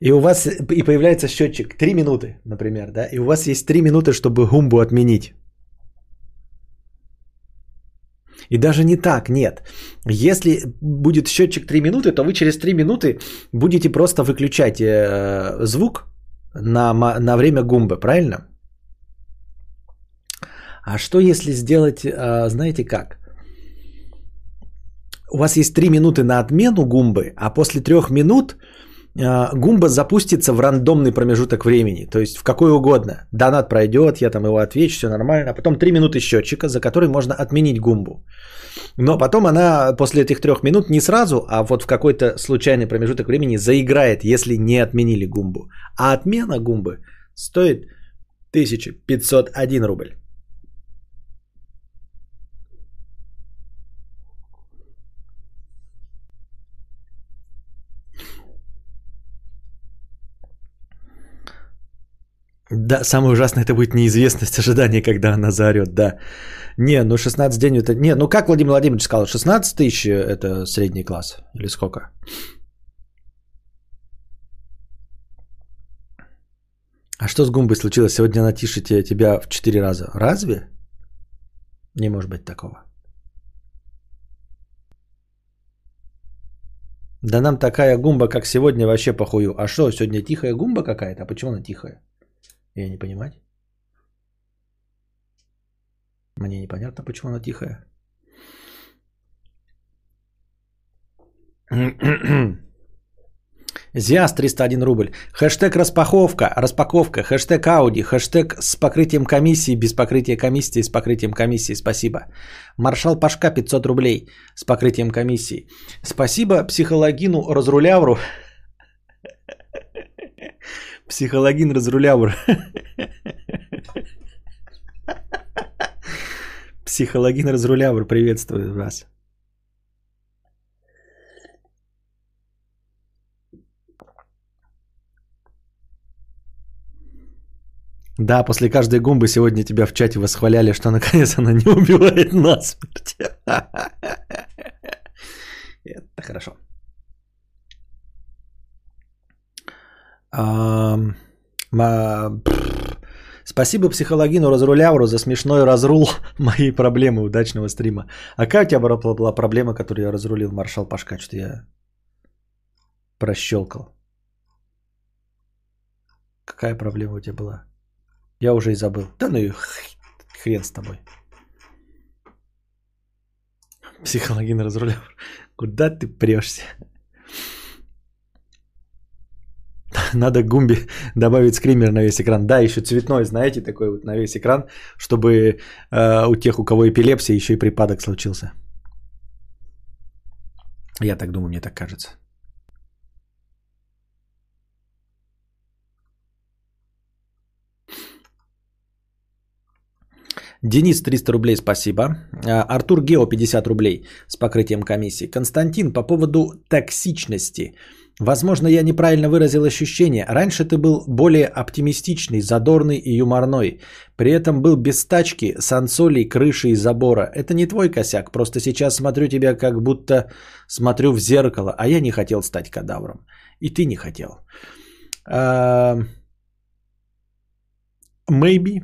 и у вас и появляется счетчик 3 минуты, например, да, и у вас есть 3 минуты, чтобы гумбу отменить. И даже не так, нет. Если будет счетчик 3 минуты, то вы через 3 минуты будете просто выключать э, звук на, на время гумбы, правильно? А что если сделать, а, знаете как? У вас есть 3 минуты на отмену гумбы, а после 3 минут гумба запустится в рандомный промежуток времени. То есть в какой угодно. Донат пройдет, я там его отвечу, все нормально. А потом 3 минуты счетчика, за который можно отменить гумбу. Но потом она после этих 3 минут не сразу, а вот в какой-то случайный промежуток времени заиграет, если не отменили гумбу. А отмена гумбы стоит 1501 рубль. Да, самое ужасное это будет неизвестность [LAUGHS] ожидания, когда она заорет, да. Не, ну 16 день это... Не, ну как Владимир Владимирович сказал, 16 тысяч это средний класс или сколько? А что с Гумбой случилось? Сегодня она тише тебя в 4 раза. Разве? Не может быть такого. Да нам такая гумба, как сегодня, вообще похую. А что, сегодня тихая гумба какая-то? А почему она тихая? Я не понимаю. Мне непонятно, почему она тихая. Зиас 301 рубль. Хэштег распаковка, распаковка, хэштег Ауди, хэштег с покрытием комиссии, без покрытия комиссии, с покрытием комиссии. Спасибо. Маршал Пашка 500 рублей с покрытием комиссии. Спасибо психологину разрулявру. Психологин разрулявр. Психологин разрулявр, приветствую вас. Да, после каждой гумбы сегодня тебя в чате восхваляли, что наконец она не убивает насмерть. [LAUGHS] Это хорошо. Спасибо психологину Разрулявру за смешной разрул [LAUGHS] моей проблемы удачного стрима. А какая у тебя была, проблема, которую я разрулил, маршал Пашка? Что я прощелкал. Какая проблема у тебя была? Я уже и забыл. Да ну и хрен с тобой. Психологин разрулявр. Куда ты прешься? [LAUGHS] Надо Гумби [LAUGHS] добавить скример на весь экран. Да, еще цветной, знаете, такой вот на весь экран, чтобы э, у тех, у кого эпилепсия, еще и припадок случился. Я так думаю, мне так кажется. Денис 300 рублей, спасибо. А, Артур Гео 50 рублей с покрытием комиссии. Константин, по поводу токсичности. Возможно, я неправильно выразил ощущение. Раньше ты был более оптимистичный, задорный и юморной. При этом был без тачки, сансолей, крыши и забора. Это не твой косяк, просто сейчас смотрю тебя как будто смотрю в зеркало, а я не хотел стать кадавром. И ты не хотел. А, Maybe.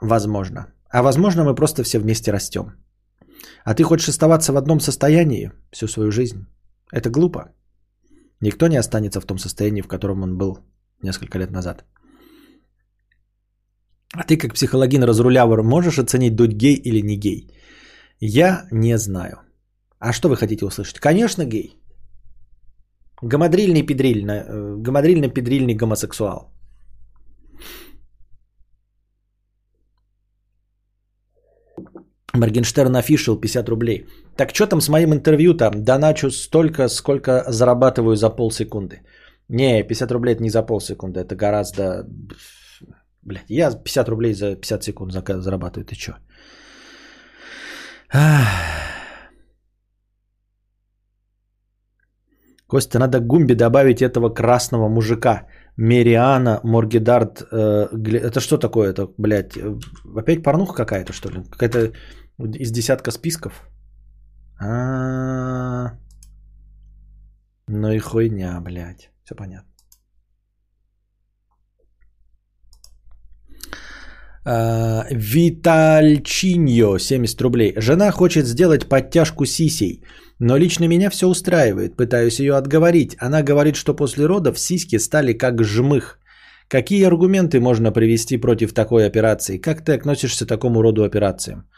Возможно. А возможно, мы просто все вместе растем. А ты хочешь оставаться в одном состоянии всю свою жизнь? Это глупо. Никто не останется в том состоянии, в котором он был несколько лет назад. А ты как психологин разрулявр можешь оценить, дуть гей или не гей? Я не знаю. А что вы хотите услышать? Конечно, гей. Гомодрильный педрильный, э, гомодрильно-педрильный гомосексуал. Моргенштерн Official 50 рублей. Так что там с моим интервью там? Доначу столько, сколько зарабатываю за полсекунды. Не, 50 рублей это не за полсекунды, это гораздо... Блядь, я 50 рублей за 50 секунд зарабатываю, ты чё? Костя, надо к Гумбе добавить этого красного мужика. Мериана, Моргидард. э, Гле- это что такое? Это, блядь, э, опять порнуха какая-то, что ли? Какая-то из десятка списков? А, Ну и хуйня, блядь. Все понятно. А, Витальчиньо, 70 рублей. Жена хочет сделать подтяжку сисей, но лично меня все устраивает. Пытаюсь ее отговорить. Она говорит, что после родов сиськи стали как жмых. Какие аргументы можно привести против такой операции? Как ты относишься к такому роду операциям?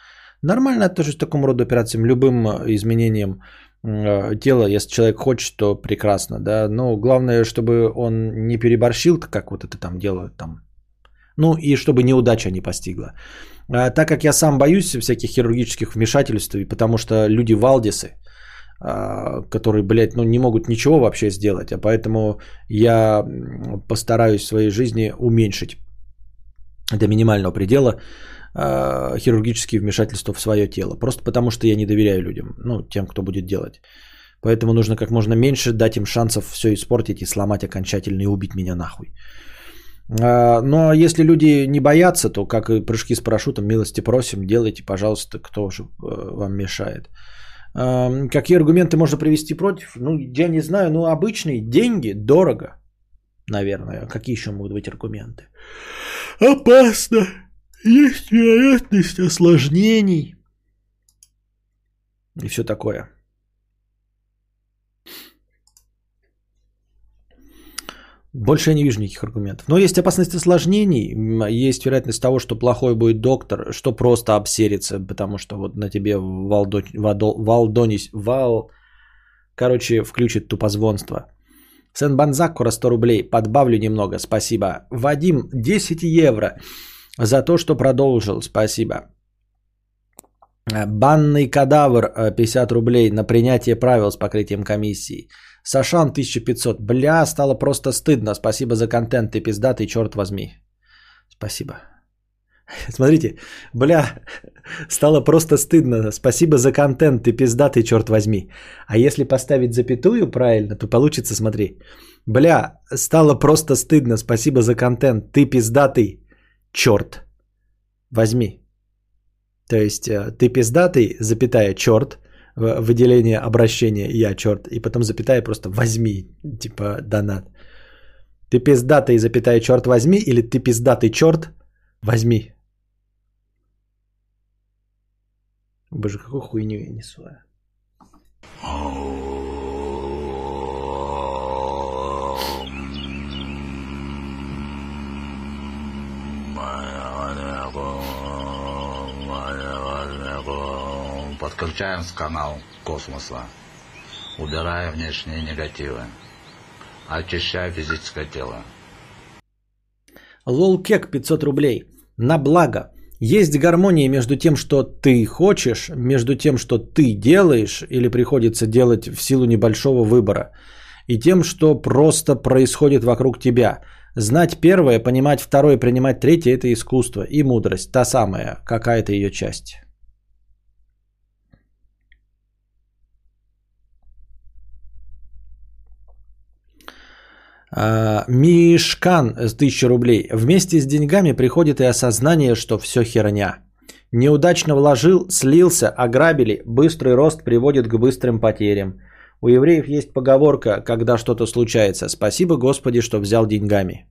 Нормально отношусь к такому роду операциям, любым э, изменениям э, тела, если человек хочет, то прекрасно, да, но главное, чтобы он не переборщил, как вот это там делают там, ну и чтобы неудача не постигла. А, так как я сам боюсь всяких хирургических вмешательств, и потому что люди валдисы, а, которые, блядь, ну не могут ничего вообще сделать, а поэтому я постараюсь в своей жизни уменьшить до минимального предела а, хирургические вмешательства в свое тело. Просто потому, что я не доверяю людям, ну, тем, кто будет делать. Поэтому нужно как можно меньше дать им шансов все испортить и сломать окончательно и убить меня нахуй. А, Но если люди не боятся, то как и прыжки с парашютом, милости просим, делайте, пожалуйста, кто же э, вам мешает. А, Какие аргументы можно привести против? Ну, я не знаю, ну, обычные деньги, дорого. наверное. Какие еще могут быть аргументы? Опасно. Есть вероятность осложнений. И все такое. Больше я не вижу никаких аргументов. Но есть опасность осложнений, есть вероятность того, что плохой будет доктор, что просто обсерится, потому что вот на тебе Валдо, Вадо, Валдонис, Вал, короче, включит тупозвонство. Сен Банзакура 100 рублей, подбавлю немного, спасибо. Вадим, 10 евро за то, что продолжил, спасибо. Э, Банный кадавр, э, 50 рублей на принятие правил с покрытием комиссии. Сашан 1500. Бля, стало просто стыдно. Спасибо за контент, ты пиздатый, черт возьми. Спасибо. [LAUGHS] Смотрите, бля, [LAUGHS] стало просто стыдно. Спасибо за контент, ты пиздатый, черт возьми. А если поставить запятую правильно, то получится, смотри. Бля, стало просто стыдно. Спасибо за контент, ты пиздатый, черт возьми. То есть э, ты пиздатый, запятая, черт, выделение обращения я черт, и потом запятая просто возьми, типа донат. Ты пиздатый, запятая, черт возьми, или ты пиздатый черт, возьми. Боже, какую хуйню я несу. а. Подключаем канал космоса. Убирая внешние негативы. Очищая физическое тело. Лолкек 500 рублей. На благо. Есть гармония между тем, что ты хочешь, между тем, что ты делаешь или приходится делать в силу небольшого выбора, и тем, что просто происходит вокруг тебя. Знать первое, понимать второе, принимать третье – это искусство и мудрость, та самая, какая-то ее часть. Мишкан с 1000 рублей. Вместе с деньгами приходит и осознание, что все херня. Неудачно вложил, слился, ограбили. Быстрый рост приводит к быстрым потерям. У евреев есть поговорка, когда что-то случается. Спасибо Господи, что взял деньгами.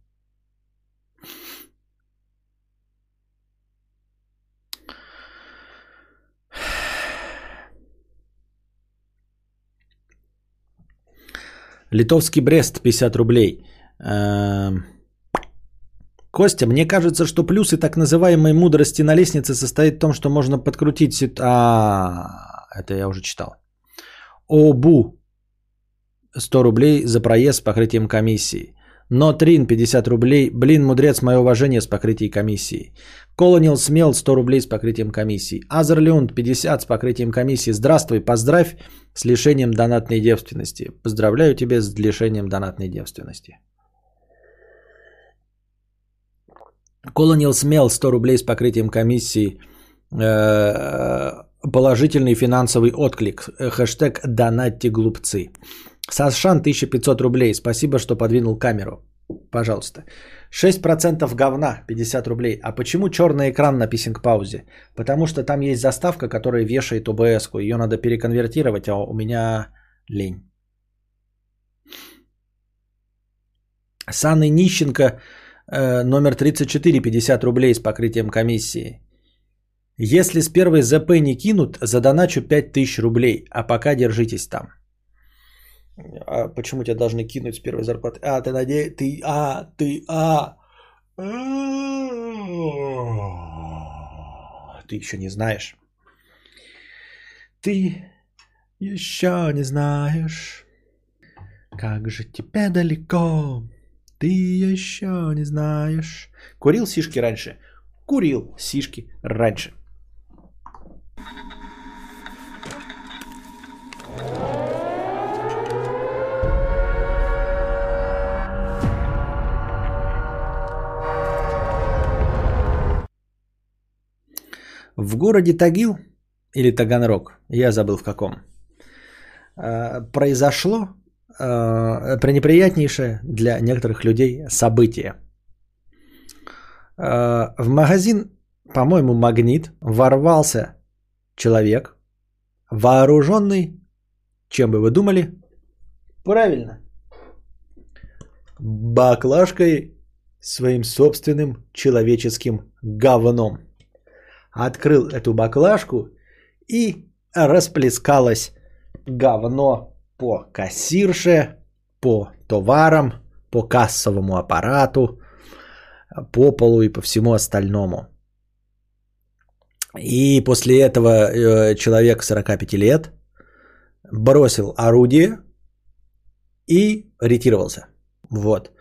Литовский Брест 50 рублей. Эм, Костя, мне кажется, что плюсы так называемой мудрости на лестнице состоит в том, что можно подкрутить... А, это я уже читал. Обу 100 рублей за проезд с покрытием комиссии. Но Трин 50 рублей. Блин, мудрец, мое уважение с покрытием комиссии. Колонил Смел 100 рублей с покрытием комиссии. Азерлюнд 50 с покрытием комиссии. Здравствуй, поздравь с лишением донатной девственности. Поздравляю тебя с лишением донатной девственности. Колонил Смел 100 рублей с покрытием комиссии. Э, Положительный финансовый отклик. Хэштег «Донатьте глупцы». Сашан 1500 рублей. Спасибо, что подвинул камеру. Пожалуйста. 6% говна 50 рублей. А почему черный экран на писинг паузе? Потому что там есть заставка, которая вешает ОБС-ку. Ее надо переконвертировать, а у меня лень. Санны Нищенко э, номер 34, 50 рублей с покрытием комиссии. Если с первой ЗП не кинут, задоначу 5000 рублей, а пока держитесь там. А почему тебя должны кинуть с первой зарплаты? А, ты надеешь, ты, а, ты, а. Ты еще не знаешь. Ты еще не знаешь, как же тебе далеко. Ты еще не знаешь. Курил сишки раньше? Курил сишки раньше. В городе Тагил или Таганрог, я забыл в каком, э, произошло э, пренеприятнейшее для некоторых людей событие. Э, В магазин, по-моему, Магнит, ворвался человек, вооруженный, чем бы вы думали? Правильно. баклажкой своим собственным человеческим говном. Открыл эту баклажку и расплескалось говно по кассирше, по товарам, по кассовому аппарату, по полу и по всему остальному. И после этого э, человек 45 лет бросил орудие и ретировался. Вот.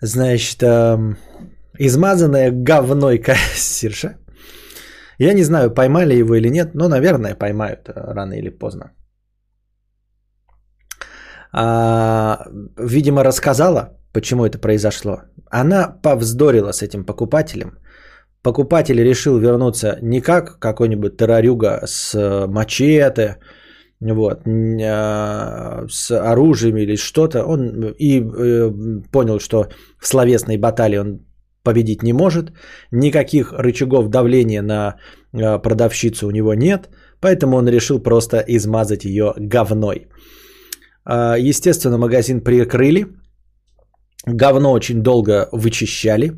Значит, эм, измазанная говной кассирша. Я не знаю, поймали его или нет, но, наверное, поймают э, рано или поздно. А, видимо, рассказала, почему это произошло. Она повздорила с этим покупателем. Покупатель решил вернуться не как какой-нибудь террорюга с э, мачете, вот, а, с оружием или что-то. Он и э, понял, что в словесной баталии он победить не может. Никаких рычагов давления на э, продавщицу у него нет. Поэтому он решил просто измазать ее говной. А, естественно, магазин прикрыли. Говно очень долго вычищали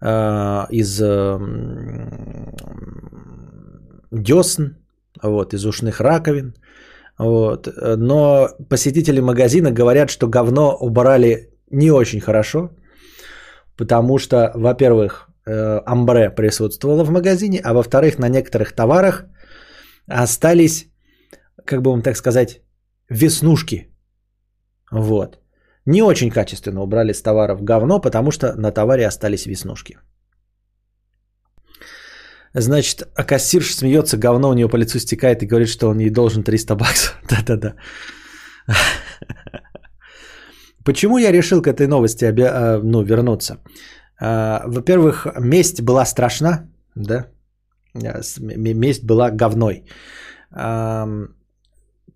а, из десн, вот, из ушных раковин. Вот. Но посетители магазина говорят, что говно убрали не очень хорошо, потому что, во-первых, э, амбре присутствовало в магазине, а во-вторых, на некоторых товарах остались, как бы вам так сказать, веснушки. Вот. Не очень качественно убрали с товаров говно, потому что на товаре остались веснушки. Значит, а кассирша смеется, говно у нее по лицу стекает и говорит, что он ей должен 300 баксов. [LAUGHS] Да-да-да. Почему я решил к этой новости а, ну, вернуться? А, во-первых, месть была страшна, да? Месть была говной.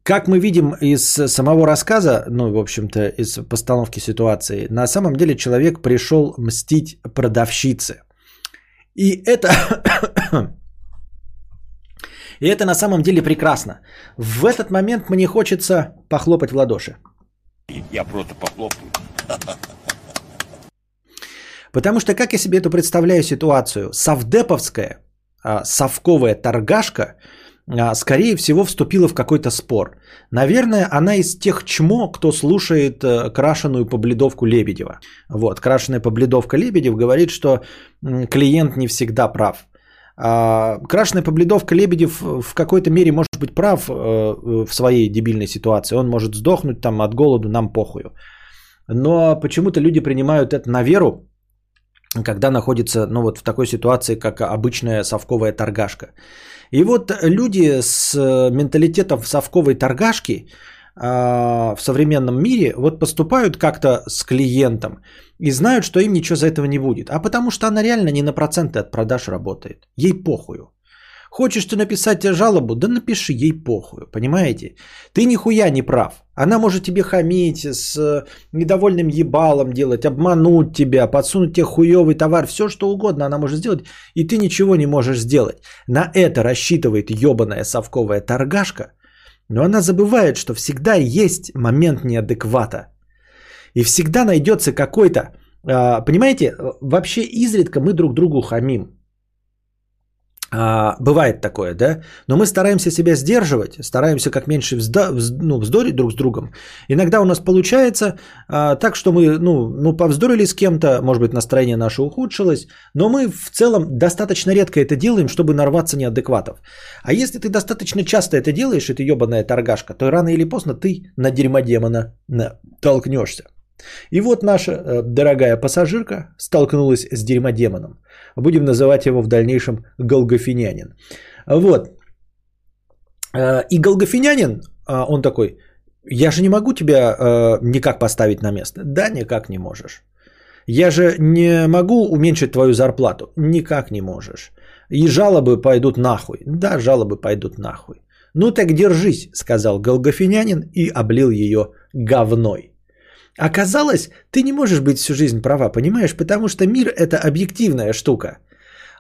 Как мы видим из самого рассказа, ну, в общем-то, из постановки ситуации, на самом деле человек пришел мстить продавщице. И это... [COUGHS] И это на самом деле прекрасно. В этот момент мне хочется похлопать в ладоши. Я просто похлопаю. Потому что как я себе эту представляю ситуацию? Совдеповская, а, совковая торгашка – а, скорее всего, вступила в какой-то спор. Наверное, она из тех чмо, кто слушает э, крашеную побледовку Лебедева. Вот, крашеная побледовка Лебедев говорит, что клиент не всегда прав. А, крашеная побледовка Лебедев в какой-то мере может быть прав э, в своей дебильной ситуации. Он может сдохнуть там от голоду, нам похую. Но почему-то люди принимают это на веру, когда находятся ну, вот в такой ситуации, как обычная совковая торгашка. И вот люди с э, менталитетом совковой торгашки а, в современном мире вот поступают как-то с клиентом и знают, что им ничего за этого не будет. А потому что она реально не на проценты от продаж работает. Ей похую. Хочешь ты написать жалобу? Да напиши, ей похуй, понимаете? Ты нихуя не прав. Она может тебе хамить, с э, недовольным ебалом делать, обмануть тебя, подсунуть тебе хуевый товар, все что угодно она может сделать, и ты ничего не можешь сделать. На это рассчитывает ебаная совковая торгашка, но она забывает, что всегда есть момент неадеквата. И всегда найдется какой-то, а, понимаете, вообще изредка мы друг другу хамим. А, бывает такое, да? Но мы стараемся себя сдерживать, стараемся как меньше взда, вз, ну, вздорить друг с другом. Иногда у нас получается а, так, что мы ну, ну, повздорили с кем-то, может быть, настроение наше ухудшилось, но мы в целом достаточно редко это делаем, чтобы нарваться неадекватов. А если ты достаточно часто это делаешь, это ебаная торгашка, то рано или поздно ты на дерьмодемона толкнешься. И вот наша э, дорогая пассажирка столкнулась с дерьмодемоном. Будем называть его в дальнейшем Голгофинянин. Вот. Э, и Голгофинянин, э, он такой, я же не могу тебя никак поставить на место. Да, никак не можешь. Я же не могу уменьшить твою зарплату. Никак не можешь. И жалобы пойдут нахуй. Да, жалобы пойдут нахуй. Ну так держись, сказал Голгофинянин и облил ее говной. Оказалось, ты не можешь быть всю жизнь права, понимаешь? Потому что мир – это объективная штука.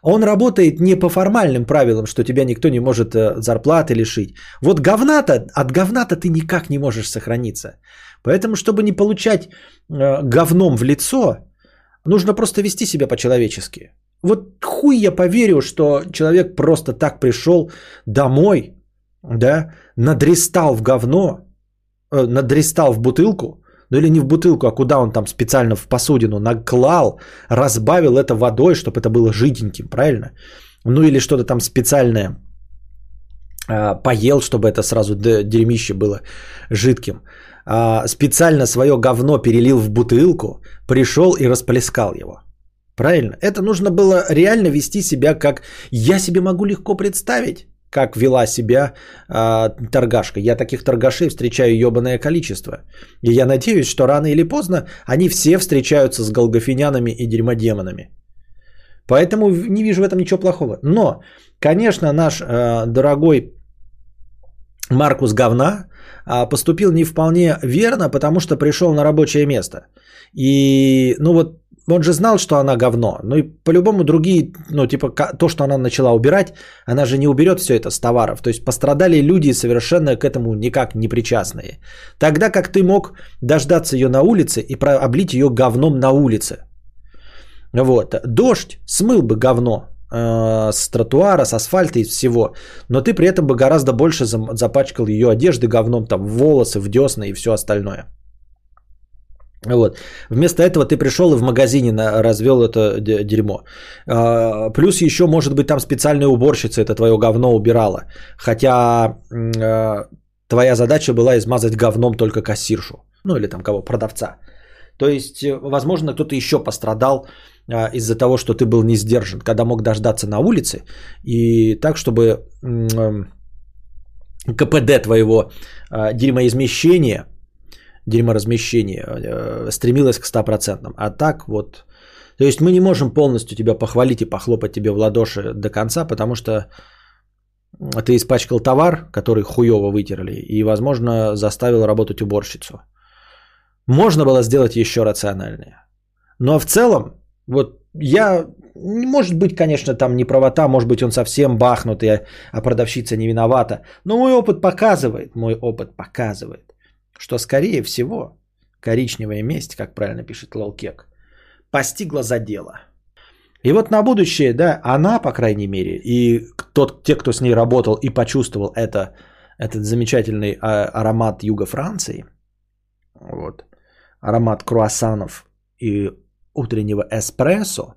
Он работает не по формальным правилам, что тебя никто не может э, зарплаты лишить. Вот говна-то, от говна-то ты никак не можешь сохраниться. Поэтому, чтобы не получать э, говном в лицо, нужно просто вести себя по-человечески. Вот хуй я поверю, что человек просто так пришел домой, да, надрестал в говно, э, надрестал в бутылку, ну или не в бутылку, а куда он там специально в посудину наклал, разбавил это водой, чтобы это было жиденьким, правильно? Ну или что-то там специальное а, поел, чтобы это сразу дерьмище было жидким. А, специально свое говно перелил в бутылку, пришел и расплескал его. Правильно? Это нужно было реально вести себя как я себе могу легко представить как вела себя э, торгашка. Я таких торгашей встречаю ебаное количество. И я надеюсь, что рано или поздно они все встречаются с голгофинянами и дерьмодемонами. Поэтому не вижу в этом ничего плохого. Но, конечно, наш э, дорогой Маркус говна э, поступил не вполне верно, потому что пришел на рабочее место. И, ну вот, он же знал, что она говно. Ну и по-любому другие, ну типа то, что она начала убирать, она же не уберет все это с товаров. То есть пострадали люди совершенно к этому никак не причастные. Тогда как ты мог дождаться ее на улице и облить ее говном на улице. Вот. Дождь смыл бы говно э, с тротуара, с асфальта и всего. Но ты при этом бы гораздо больше запачкал ее одежды говном, там волосы, в десна и все остальное. Вот. Вместо этого ты пришел и в магазине развел это дерьмо. А, плюс еще, может быть, там специальная уборщица это твое говно убирала. Хотя а, твоя задача была измазать говном только кассиршу. Ну или там кого, продавца. То есть, возможно, кто-то еще пострадал а, из-за того, что ты был не сдержан, когда мог дождаться на улице. И так, чтобы КПД твоего дерьмоизмещения – дерьморазмещения э, стремилась к 100%. А так вот... То есть мы не можем полностью тебя похвалить и похлопать тебе в ладоши до конца, потому что ты испачкал товар, который хуево вытерли, и, возможно, заставил работать уборщицу. Можно было сделать еще рациональнее. Но в целом, вот я, может быть, конечно, там не правота, может быть, он совсем бахнутый, а продавщица не виновата. Но мой опыт показывает, мой опыт показывает, что, скорее всего, коричневая месть, как правильно пишет Лолкек, постигла за дело. И вот на будущее, да, она, по крайней мере, и тот, те, кто с ней работал и почувствовал это, этот замечательный а, аромат юга Франции, вот, аромат круассанов и утреннего эспрессо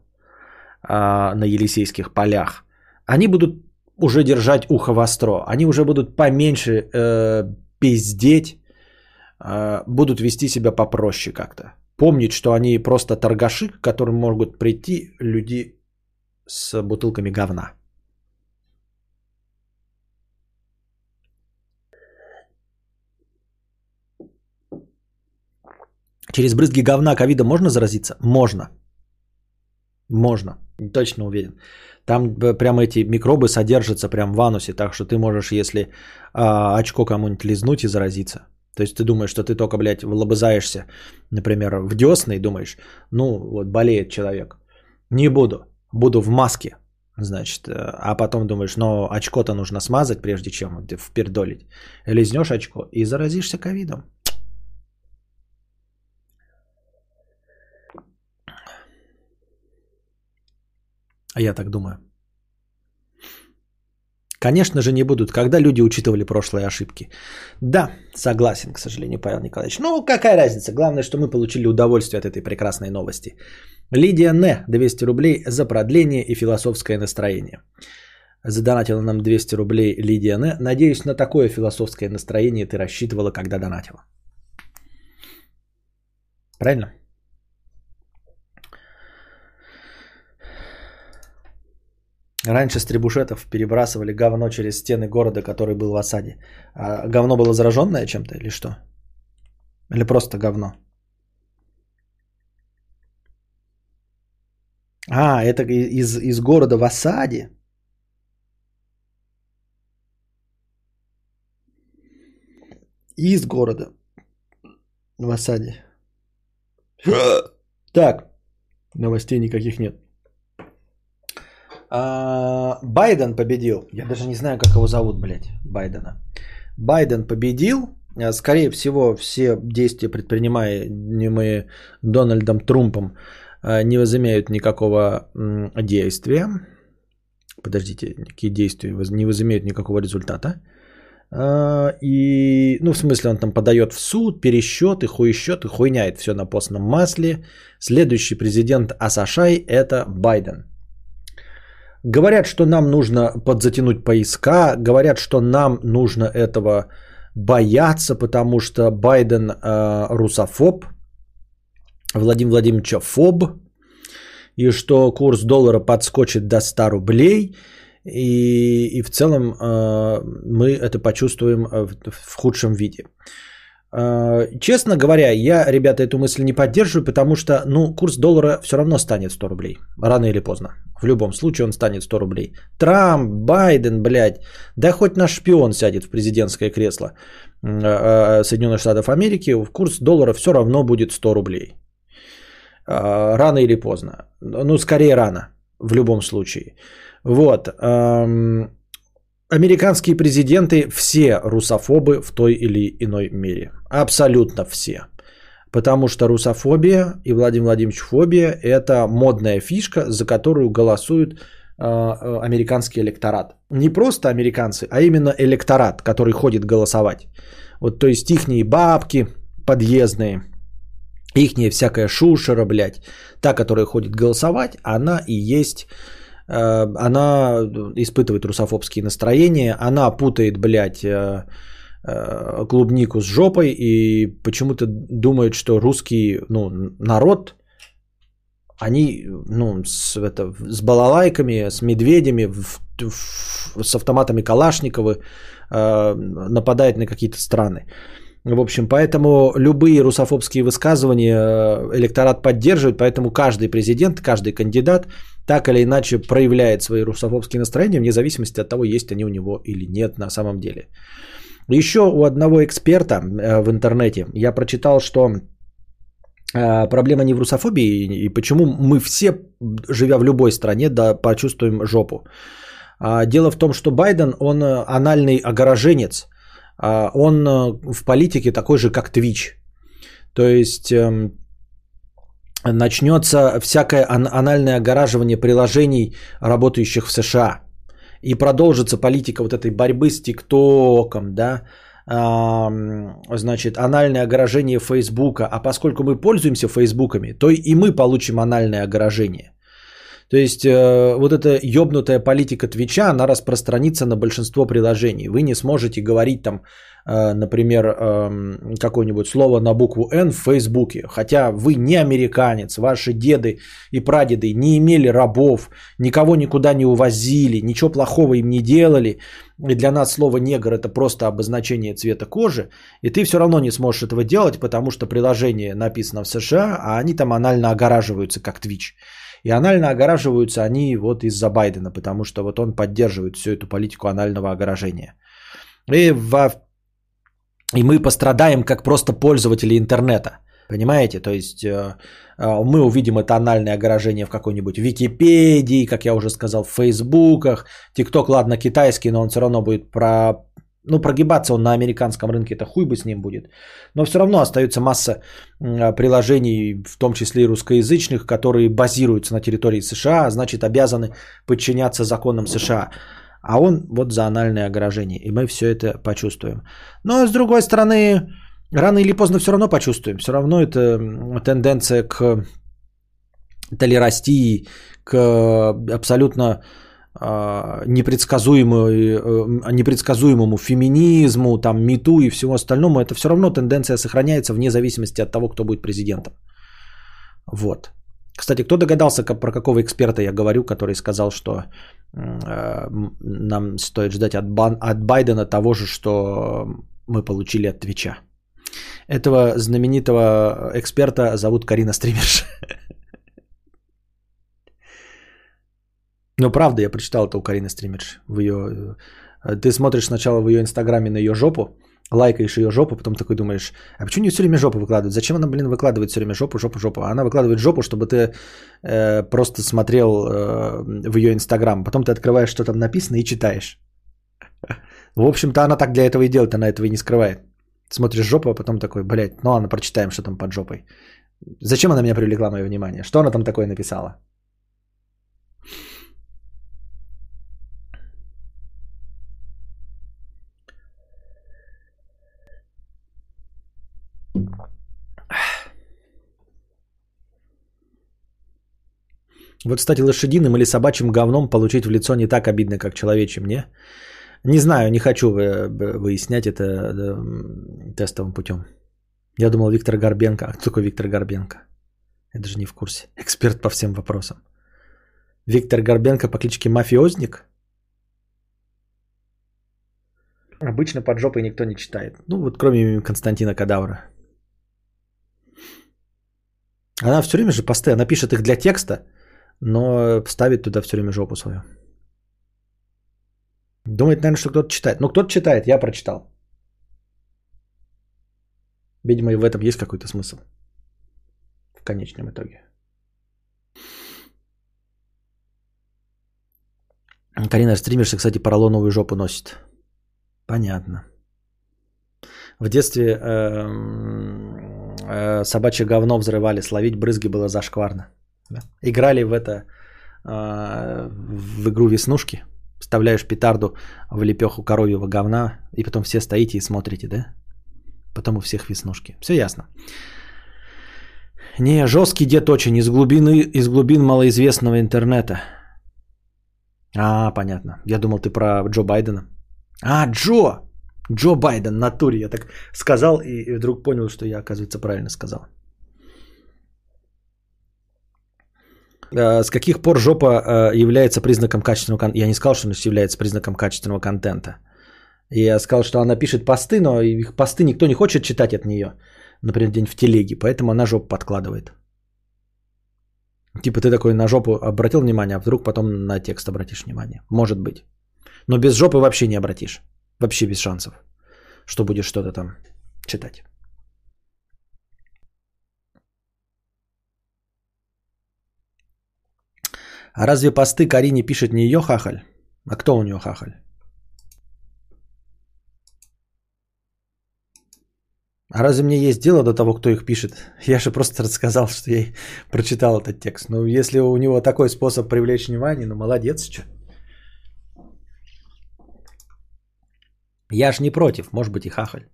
а, на Елисейских полях, они будут уже держать ухо востро, они уже будут поменьше э, пиздеть будут вести себя попроще как-то. Помнить, что они просто торгаши, к которым могут прийти люди с бутылками говна. Через брызги говна ковида можно заразиться? Можно. Можно. Точно уверен. Там прямо эти микробы содержатся прям в анусе, так что ты можешь, если а, очко кому-нибудь лизнуть и заразиться. То есть ты думаешь, что ты только, блядь, лобызаешься, например, в десны и думаешь, ну, вот болеет человек. Не буду. Буду в маске. Значит, э, а потом думаешь, но очко-то нужно смазать, прежде чем впердолить. Лизнешь очко и заразишься ковидом. А я так думаю. Конечно же не будут, когда люди учитывали прошлые ошибки. Да, согласен, к сожалению, Павел Николаевич. Ну, какая разница? Главное, что мы получили удовольствие от этой прекрасной новости. Лидия Н. 200 рублей за продление и философское настроение. Задонатила нам 200 рублей Лидия Н. Надеюсь, на такое философское настроение ты рассчитывала, когда донатила. Правильно? Раньше с требушетов перебрасывали говно через стены города, который был в осаде. А говно было зараженное чем-то или что? Или просто говно? А, это из, из города в осаде? Из города в осаде. [GASPS] Так, новостей никаких нет. А, Байден победил. Я даже не знаю, как его зовут, блядь, Байдена. Байден победил. А, Скорее всего, все действия, предпринимаемые Дональдом Трумпом, а, не возымеют никакого действия. Подождите, какие действия не возымеют никакого результата. И, ну, в смысле, он там подает в суд, пересчеты, хуесчеты, хуйняет все на постном масле. Следующий президент Асашай – это Байден. Говорят, что нам нужно подзатянуть поиска, говорят, что нам нужно этого бояться, потому что Байден э, русофоб, Владимир Владимирович фоб, и что курс доллара подскочит до 100 рублей, и, и в целом э, мы это почувствуем э, в, в худшем виде. Э, Честно говоря, я, ребята, эту мысль не поддерживаю, потому что, ну, курс доллара все равно станет 100 рублей. Рано или поздно. В любом случае он станет 100 рублей. Трамп, Байден, блядь, да хоть наш шпион сядет в президентское кресло э, э, Соединенных Штатов Америки, курс доллара все равно будет 100 рублей. Рано или поздно. Ну, скорее рано, в любом случае. Вот. Американские президенты все русофобы в той или иной мере. Абсолютно все. Потому что русофобия и Владимир Владимирович фобия – это модная фишка, за которую голосует э, э, американский электорат. Не просто американцы, а именно электорат, который ходит голосовать. Вот, то есть ихние бабки подъездные, ихняя всякая шушера, блядь, та, которая ходит голосовать, она и есть она испытывает русофобские настроения, она путает, блядь, э, э, клубнику с жопой и почему-то думает, что русский ну, народ, они ну, с, это, с балалайками, с медведями, в- в- с автоматами Калашниковы э, нападает на какие-то страны. В общем, поэтому любые русофобские высказывания э, электорат поддерживает, поэтому каждый президент, каждый кандидат так или иначе проявляет свои русофобские настроения, вне зависимости от того, есть они у него или нет на самом деле. Еще у одного эксперта э, в интернете я прочитал, что э, проблема не в русофобии и почему мы все, живя в любой стране, да, почувствуем жопу. А, Дело в том, что Байден, он э, анальный огороженец, а, он в политике такой же, как Twitch. То есть эм, начнется всякое ан- анальное огораживание приложений, работающих в США. И продолжится политика вот этой борьбы с ТикТоком, да, значит, анальное огорожение Фейсбука. А поскольку мы пользуемся Фейсбуками, то и мы получим анальное огорожение. То есть э, вот эта ёбнутая политика Твича, она распространится на большинство приложений. Вы не сможете говорить там, например, эм, какое-нибудь слово на букву Н в Фейсбуке. Хотя вы не американец, ваши деды и прадеды не имели рабов, никого никуда не увозили, ничего плохого им не делали. И для нас слово негр это просто обозначение цвета кожи. И ты все равно не сможешь этого делать, потому что приложение написано в США, а они там анально огораживаются, как Twitch. И анально огораживаются они вот из-за Байдена, потому что вот он поддерживает всю эту политику анального огоражения. И, во... и мы пострадаем как просто пользователи интернета. Понимаете? То есть э, э, мы увидим это анальное огоражение в какой-нибудь Википедии, как я уже сказал, в Фейсбуках. ТикТок, ладно, китайский, но он все равно будет про... Ну, прогибаться он на американском рынке, это хуй бы с ним будет. Но все равно остается масса м, приложений, в том числе и русскоязычных, которые базируются на территории США, а значит обязаны подчиняться законам США. А он вот за анальное огражение. И мы все это почувствуем. Но с другой стороны, рано или поздно все равно почувствуем. Все равно это тенденция к толерастии, к абсолютно а, непредсказуемой, э, непредсказуемому феминизму, там, мету и всему остальному, это все равно тенденция сохраняется вне зависимости от того, кто будет президентом. Вот. Кстати, кто догадался, про какого эксперта я говорю, который сказал, что нам стоит ждать от, Бан- от Байдена того же, что мы получили от Твича? Этого знаменитого эксперта зовут Карина Стримерш. Ну, правда, я прочитал это у Карины Стримерш. В ее... э, Ты смотришь сначала в ее инстаграме на ее жопу, лайкаешь ее жопу, потом такой думаешь, а почему не все время жопу выкладывает? Зачем она, блин, выкладывает все время жопу, жопу, жопу? Она выкладывает жопу, чтобы ты э, просто смотрел э, в ее инстаграм. Потом ты открываешь, что там написано и читаешь. В общем-то, она так для этого и делает, она этого и не скрывает. Смотришь жопу, а потом такой, блядь, ну ладно, прочитаем, что там под жопой. Зачем она меня привлекла, мое внимание? Что она там такое написала? Вот, кстати, лошадиным или собачьим говном получить в лицо не так обидно, как человечьим, не? Не знаю, не хочу вы- выяснять это э, тестовым путем. Я думал, Виктор Горбенко. А кто такой Виктор Горбенко? Я даже не в курсе. [LAUGHS] Эксперт по всем вопросам. Виктор Горбенко по кличке Мафиозник? Обычно под жопой никто не читает. Ну, вот кроме Константина Кадавра. Она все время же посты, она пишет их для текста, но ставит туда все время жопу свою. Думает, наверное, что кто-то читает. Ну, кто-то читает, я прочитал. Видимо, и в этом есть какой-то смысл. В конечном итоге. Карина, стримерша, кстати, поролоновую жопу носит. Понятно. В детстве эм, э, собачье говно взрывали, словить брызги было зашкварно. Да. Играли в это, э, в игру веснушки. Вставляешь петарду в лепеху коровьего говна, и потом все стоите и смотрите, да? Потом у всех веснушки. Все ясно. Не, жесткий дед очень, из глубины, из глубин малоизвестного интернета. А, понятно. Я думал, ты про Джо Байдена. А, Джо! Джо Байден, натуре. Я так сказал и вдруг понял, что я, оказывается, правильно сказал. С каких пор жопа э, является признаком качественного контента? Я не сказал, что она является признаком качественного контента. Я сказал, что она пишет посты, но их посты никто не хочет читать от нее. Например, день в телеге, поэтому она жопу подкладывает. Типа ты такой на жопу обратил внимание, а вдруг потом на текст обратишь внимание. Может быть. Но без жопы вообще не обратишь. Вообще без шансов, что будешь что-то там читать. А разве посты Карине пишет не ее хахаль? А кто у нее хахаль? А разве мне есть дело до того, кто их пишет? Я же просто рассказал, что я прочитал этот текст. Ну, если у него такой способ привлечь внимание, ну, молодец, что. Я ж не против, может быть и хахаль.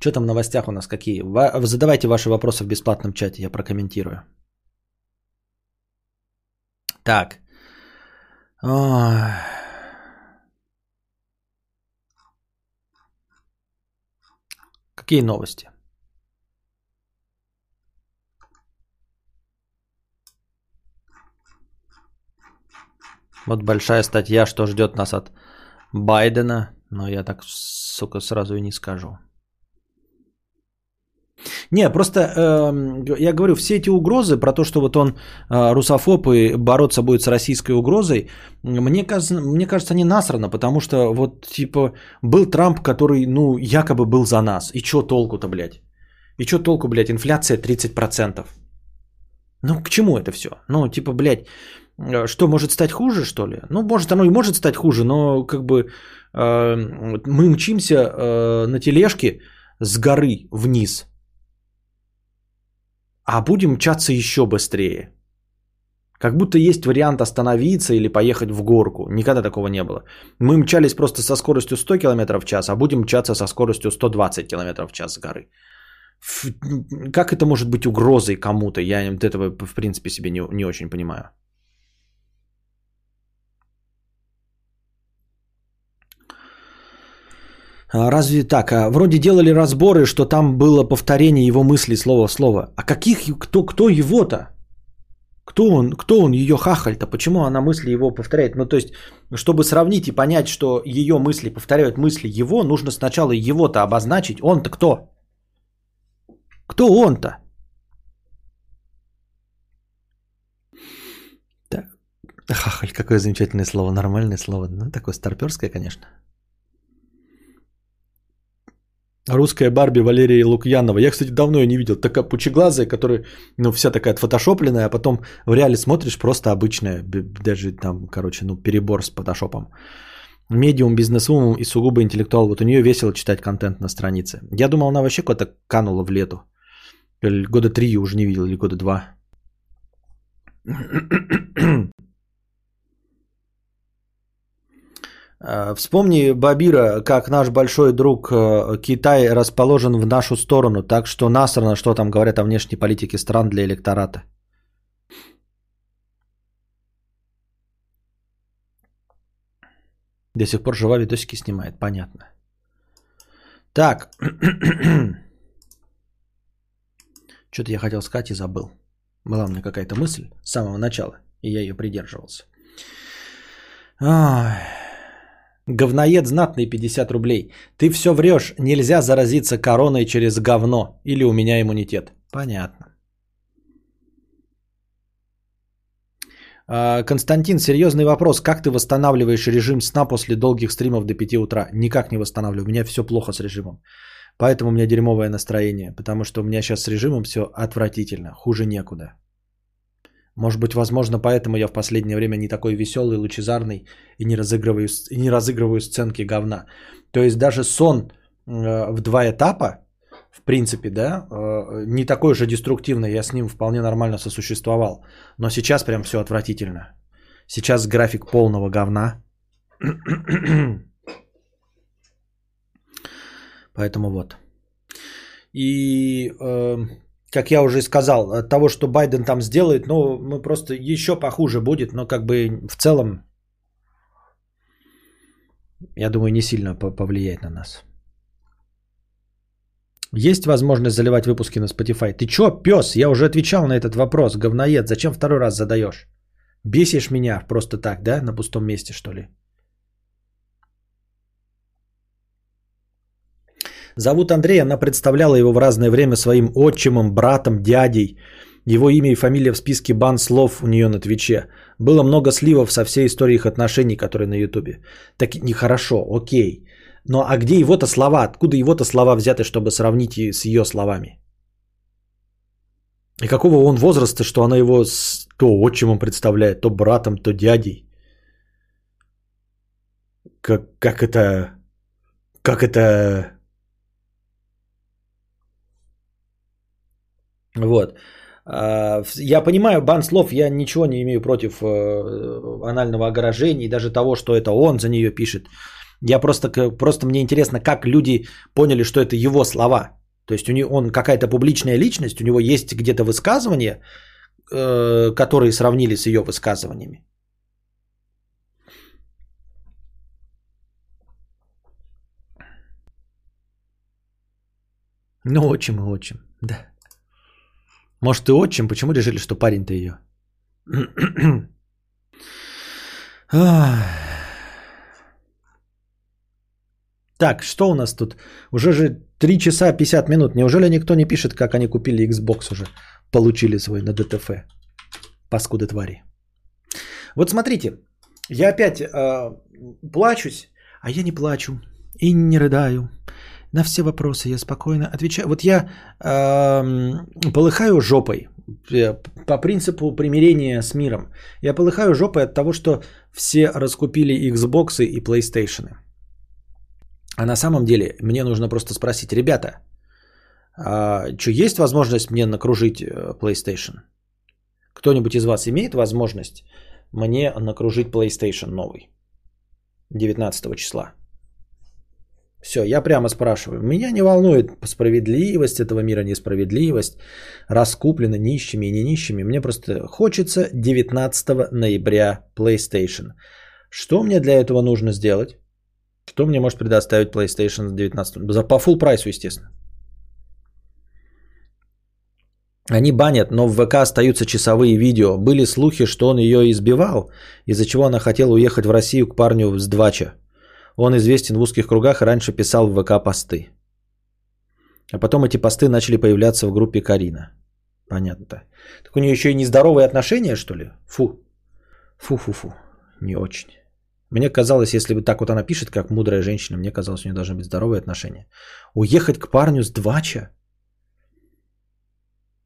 Что там в новостях у нас какие? Ва- Задавайте ваши вопросы в бесплатном чате, я прокомментирую. Так. Какие новости? Вот большая статья, что ждет нас от Байдена, но я так, сука, сразу и не скажу. Не, просто э, я говорю, все эти угрозы про то, что вот он э, русофоб и бороться будет с российской угрозой, мне кажется, мне кажется, не насрано, потому что вот типа был Трамп, который, ну, якобы был за нас. И чё толку-то, блядь? И чё толку, блядь, инфляция 30%? Ну, к чему это все? Ну, типа, блядь, э, что, может стать хуже, что ли? Ну, может, оно и может стать хуже, но как бы э, мы мчимся э, на тележке с горы вниз – а будем мчаться еще быстрее. Как будто есть вариант остановиться или поехать в горку. Никогда такого не было. Мы мчались просто со скоростью 100 км в час, а будем мчаться со скоростью 120 км в час с горы. Как это может быть угрозой кому-то? Я этого в принципе себе не, не очень понимаю. Разве так? А вроде делали разборы, что там было повторение его мыслей слово в слово. А каких, кто, кто его-то? Кто он, кто он ее хахаль-то? Почему она мысли его повторяет? Ну, то есть, чтобы сравнить и понять, что ее мысли повторяют мысли его, нужно сначала его-то обозначить. Он-то кто? Кто он-то? Так. Хахаль, какое замечательное слово, нормальное слово. Ну, такое старперское, конечно. Русская Барби Валерия Лукьянова. Я, кстати, давно ее не видел. Такая пучеглазая, которая, ну, вся такая отфотошопленная, а потом в реале смотришь, просто обычная. Даже там, короче, ну, перебор с фотошопом. Медиум, бизнесвумен и сугубо интеллектуал. Вот у нее весело читать контент на странице. Я думал, она вообще куда-то канула в лету. Года три уже не видел, или года два. А, Вспомни, Бабира, как наш большой друг э, Китай расположен в нашу сторону, так что насрано, что там говорят о внешней политике стран для электората. До сих пор жива видосики снимает, понятно. Так. [CLEARS THROAT] Что-то я хотел сказать и забыл. Была у меня какая-то мысль с самого начала, и я ее придерживался. Ай. Говноед знатный 50 рублей. Ты все врешь, нельзя заразиться короной через говно. Или у меня иммунитет. Понятно. А, Константин, серьезный вопрос. Как ты восстанавливаешь режим сна после долгих стримов до 5 утра? Никак не восстанавливаю. У меня все плохо с режимом. Поэтому у меня дерьмовое настроение. Потому что у меня сейчас с режимом все отвратительно. Хуже некуда. Может быть, возможно, поэтому я в последнее время не такой веселый, лучезарный и не разыгрываю, и не разыгрываю сценки говна. То есть даже сон э, в два этапа, в принципе, да, э, не такой же деструктивный, я с ним вполне нормально сосуществовал. Но сейчас прям все отвратительно. Сейчас график полного говна. [CLEARS THROAT] Поэтому вот. И, э, как я уже и сказал, от того, что Байден там сделает, ну, мы просто еще похуже будет, но как бы в целом, я думаю, не сильно по- повлияет на нас. Есть возможность заливать выпуски на Spotify? Ты чё, пес? Я уже отвечал на этот вопрос, говноед. Зачем второй раз задаешь? Бесишь меня просто так, да? На пустом месте, что ли? Зовут Андрей, она представляла его в разное время своим отчимом, братом, дядей. Его имя и фамилия в списке бан слов у нее на Твиче. Было много сливов со всей историей их отношений, которые на Ютубе. Так нехорошо, окей. Но а где его-то слова? Откуда его-то слова взяты, чтобы сравнить с ее словами? И какого он возраста, что она его то отчимом представляет, то братом, то дядей? Как, как это... Как это... Вот. А, Я понимаю, бан слов, я ничего не имею против э, анального огорожения и даже того, что это он за нее пишет. Я просто, просто мне интересно, как люди поняли, что это его слова. То есть у него, он какая-то публичная личность, у него есть где-то высказывания, э, которые сравнили с ее высказываниями. Ну, отчим и отчим, да. Может, и отчим, почему решили, что парень-то ее? [CLEARS THROAT] Так, что у нас тут? Уже же 3 часа 50 минут. Неужели никто не пишет, как они купили Xbox уже? Получили свой на ДТФ. Паскуды твари. Вот смотрите, я опять э, плачусь, а я не плачу и не рыдаю. На все вопросы я спокойно отвечаю. Вот я эм, полыхаю жопой э, по принципу примирения с миром. Я полыхаю жопой от того, что все раскупили Xbox и PlayStation. А на самом деле мне нужно просто спросить, ребята, а, что есть возможность мне накружить э, PlayStation? Кто-нибудь из вас имеет возможность мне накружить PlayStation новый 19 числа? Все, я прямо спрашиваю. Меня не волнует справедливость этого мира, несправедливость, раскуплено нищими и не нищими. Мне просто хочется 19 ноября PlayStation. Что мне для этого нужно сделать? Что мне может предоставить PlayStation 19? За по full прайсу, естественно. Они банят, но в ВК остаются часовые видео. Были слухи, что он ее избивал, из-за чего она хотела уехать в Россию к парню с Двача. Он известен в узких кругах и раньше писал в ВК посты. А потом эти посты начали появляться в группе Карина. Понятно. Так у нее еще и нездоровые отношения, что ли? Фу. Фу-фу-фу. Не очень. Мне казалось, если вот так вот она пишет, как мудрая женщина, мне казалось, у нее должны быть здоровые отношения. Уехать к парню с двача?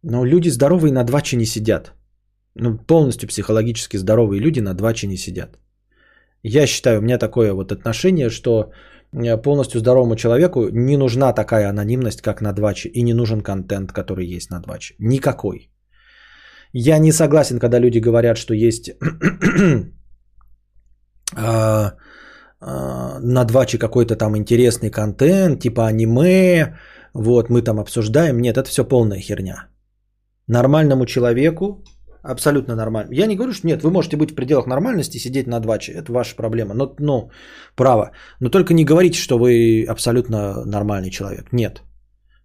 Но люди здоровые на дваче не сидят. Ну, полностью психологически здоровые люди на дваче не сидят. Я считаю, у меня такое вот отношение, что э, полностью здоровому человеку не нужна такая анонимность, как на дваче, и не нужен контент, который есть на дваче. Никакой. Я не согласен, когда люди говорят, что есть [CLEARS THROAT] а, а, на дваче какой-то там интересный контент, типа аниме, вот мы там обсуждаем. Нет, это все полная херня. Нормальному человеку абсолютно нормально. Я не говорю, что нет, вы можете быть в пределах нормальности, сидеть на дваче, это ваша проблема, но, ну, право. Но только не говорите, что вы абсолютно нормальный человек. Нет.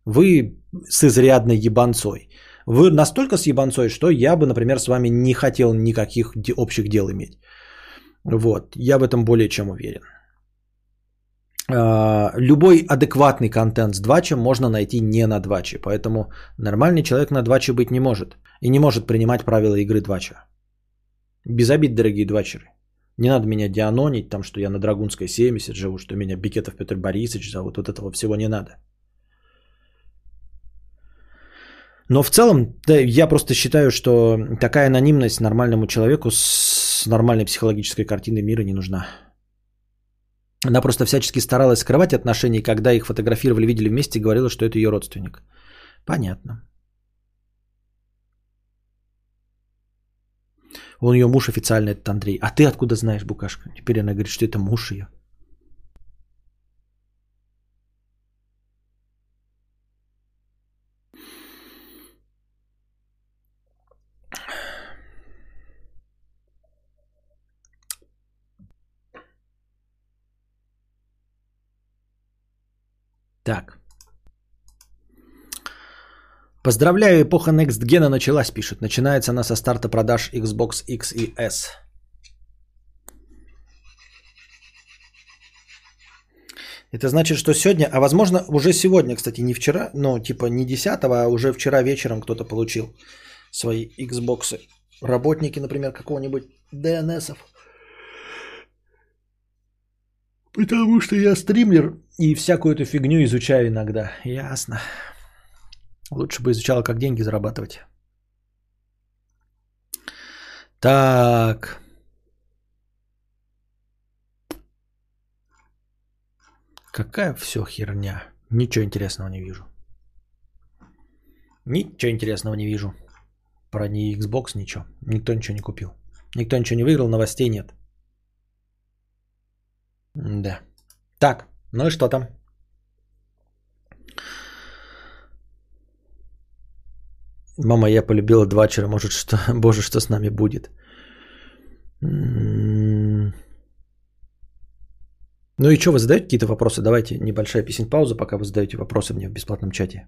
Вы с изрядной ебанцой. Вы настолько с ебанцой, что я бы, например, с вами не хотел никаких общих дел иметь. Вот, я в этом более чем уверен. А, любой адекватный контент с двачем можно найти не на дваче, поэтому нормальный человек на дваче быть не может и не может принимать правила игры двача. Без обид, дорогие двачеры. Не надо меня дианонить, там, что я на Драгунской 70 живу, что меня Бикетов Петр Борисович зовут. Вот этого всего не надо. Но в целом, да, я просто считаю, что такая анонимность нормальному человеку с нормальной психологической картиной мира не нужна. Она просто всячески старалась скрывать отношения, когда их фотографировали, видели вместе, говорила, что это ее родственник. Понятно. Он ее муж официально, этот Андрей. А ты откуда знаешь, Букашка? Теперь она говорит, что это муж ее. Так. Поздравляю, эпоха Next Gen началась, пишет. Начинается она со старта продаж Xbox X и S. Это значит, что сегодня, а возможно уже сегодня, кстати, не вчера, но типа не 10, а уже вчера вечером кто-то получил свои Xbox. Работники, например, какого-нибудь DNS. Потому что я стримлер и всякую эту фигню изучаю иногда. Ясно. Лучше бы изучала, как деньги зарабатывать. Так. Какая все херня. Ничего интересного не вижу. Ничего интересного не вижу. Про не Xbox ничего. Никто ничего не купил. Никто ничего не выиграл, новостей нет. Да. Так, ну и что там? Мама, я полюбила два вчера, может, что, [LAUGHS] боже, что с нами будет. Ну и что, вы задаете какие-то вопросы? Давайте небольшая песен пауза, пока вы задаете вопросы мне в бесплатном чате.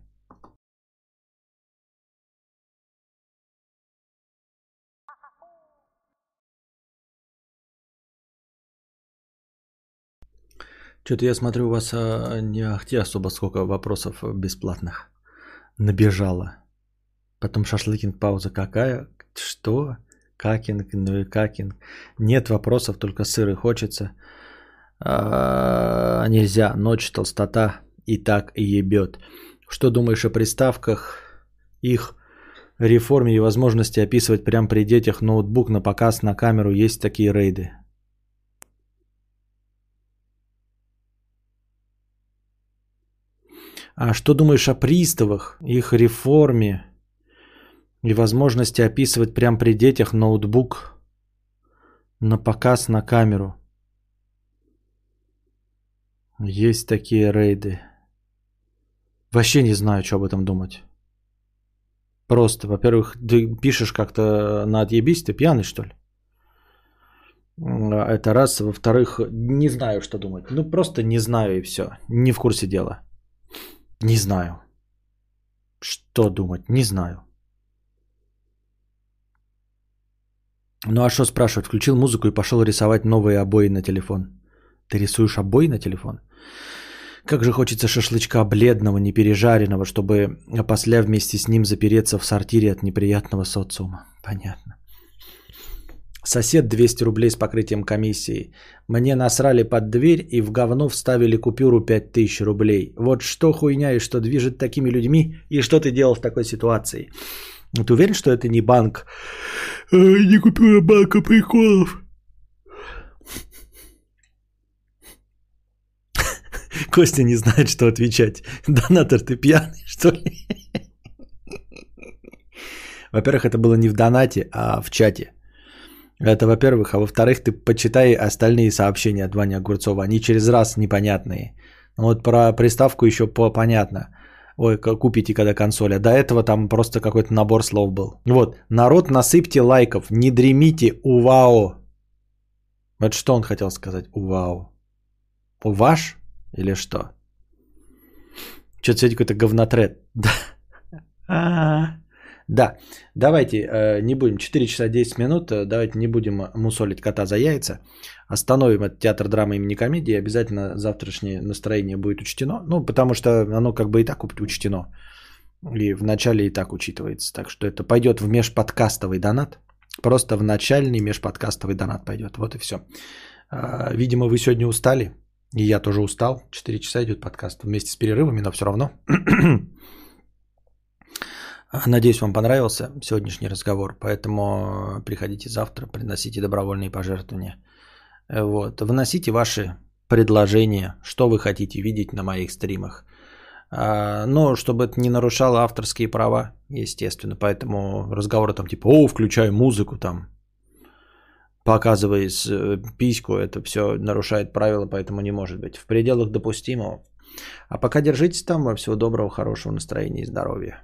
Что-то я смотрю, у вас а, не ахти особо сколько вопросов бесплатных набежало. Потом шашлыкинг пауза какая? Что? Какинг, ну и какинг. Нет вопросов, только сыры хочется. А, нельзя, ночь, толстота и так и ебет. Что думаешь о приставках, их реформе и возможности описывать прямо при детях ноутбук на показ на камеру? Есть такие рейды. А что думаешь о приставах, их реформе и возможности описывать прямо при детях ноутбук на показ на камеру? Есть такие рейды. Вообще не знаю, что об этом думать. Просто, во-первых, ты пишешь как-то на отъебись, ты пьяный, что ли? Это раз. Во-вторых, не знаю, что думать. Ну, просто не знаю и все. Не в курсе дела. Не знаю. Что думать? Не знаю. Ну а что спрашивать? Включил музыку и пошел рисовать новые обои на телефон. Ты рисуешь обои на телефон? Как же хочется шашлычка бледного, непережаренного, чтобы после вместе с ним запереться в сортире от неприятного социума. Понятно. Сосед 200 рублей с покрытием комиссии. Мне насрали под дверь и в говно вставили купюру 5000 рублей. Вот что хуйня и что движет такими людьми, и что ты делал в такой ситуации? Ты уверен, что это не банк? Э, Не купюра банка приколов. Костя не знает, что отвечать. Донатор, ты пьяный, что ли? Во-первых, это было не в донате, а в чате. Это во-первых. А во-вторых, ты почитай остальные сообщения от Вани Огурцова. Они через раз непонятные. Ну Вот про приставку еще по понятно. Ой, купите когда консоль. А до этого там просто какой-то набор слов был. Вот. Народ, насыпьте лайков. Не дремите. Увау. Вот что он хотел сказать. Увау. Уваш? Или что? Что-то сегодня какой-то говнотред. [LAUGHS] Да. Да, давайте э, не будем, 4 часа 10 минут, э, давайте не будем мусолить кота за яйца. Остановим этот театр драмы имени комедии, обязательно завтрашнее настроение будет учтено, ну, потому что оно как бы и так учтено, и в начале и так учитывается, так что это пойдет в межподкастовый донат, просто в начальный межподкастовый донат пойдет, вот и все. Видимо, вы сегодня устали, и я тоже устал, 4 часа идет подкаст вместе с перерывами, но все равно. [CLEARS THROAT] Надеюсь, вам понравился сегодняшний разговор, поэтому приходите завтра, приносите добровольные пожертвования. Вот. Вносите ваши предложения, что вы хотите видеть на моих стримах. А, Но чтобы это не нарушало авторские права, естественно. Поэтому разговоры там типа, о, включай музыку там, показывай с- э, письку, это все нарушает правила, поэтому не может быть. В пределах допустимого. А пока держитесь там, всего доброго, хорошего настроения и здоровья.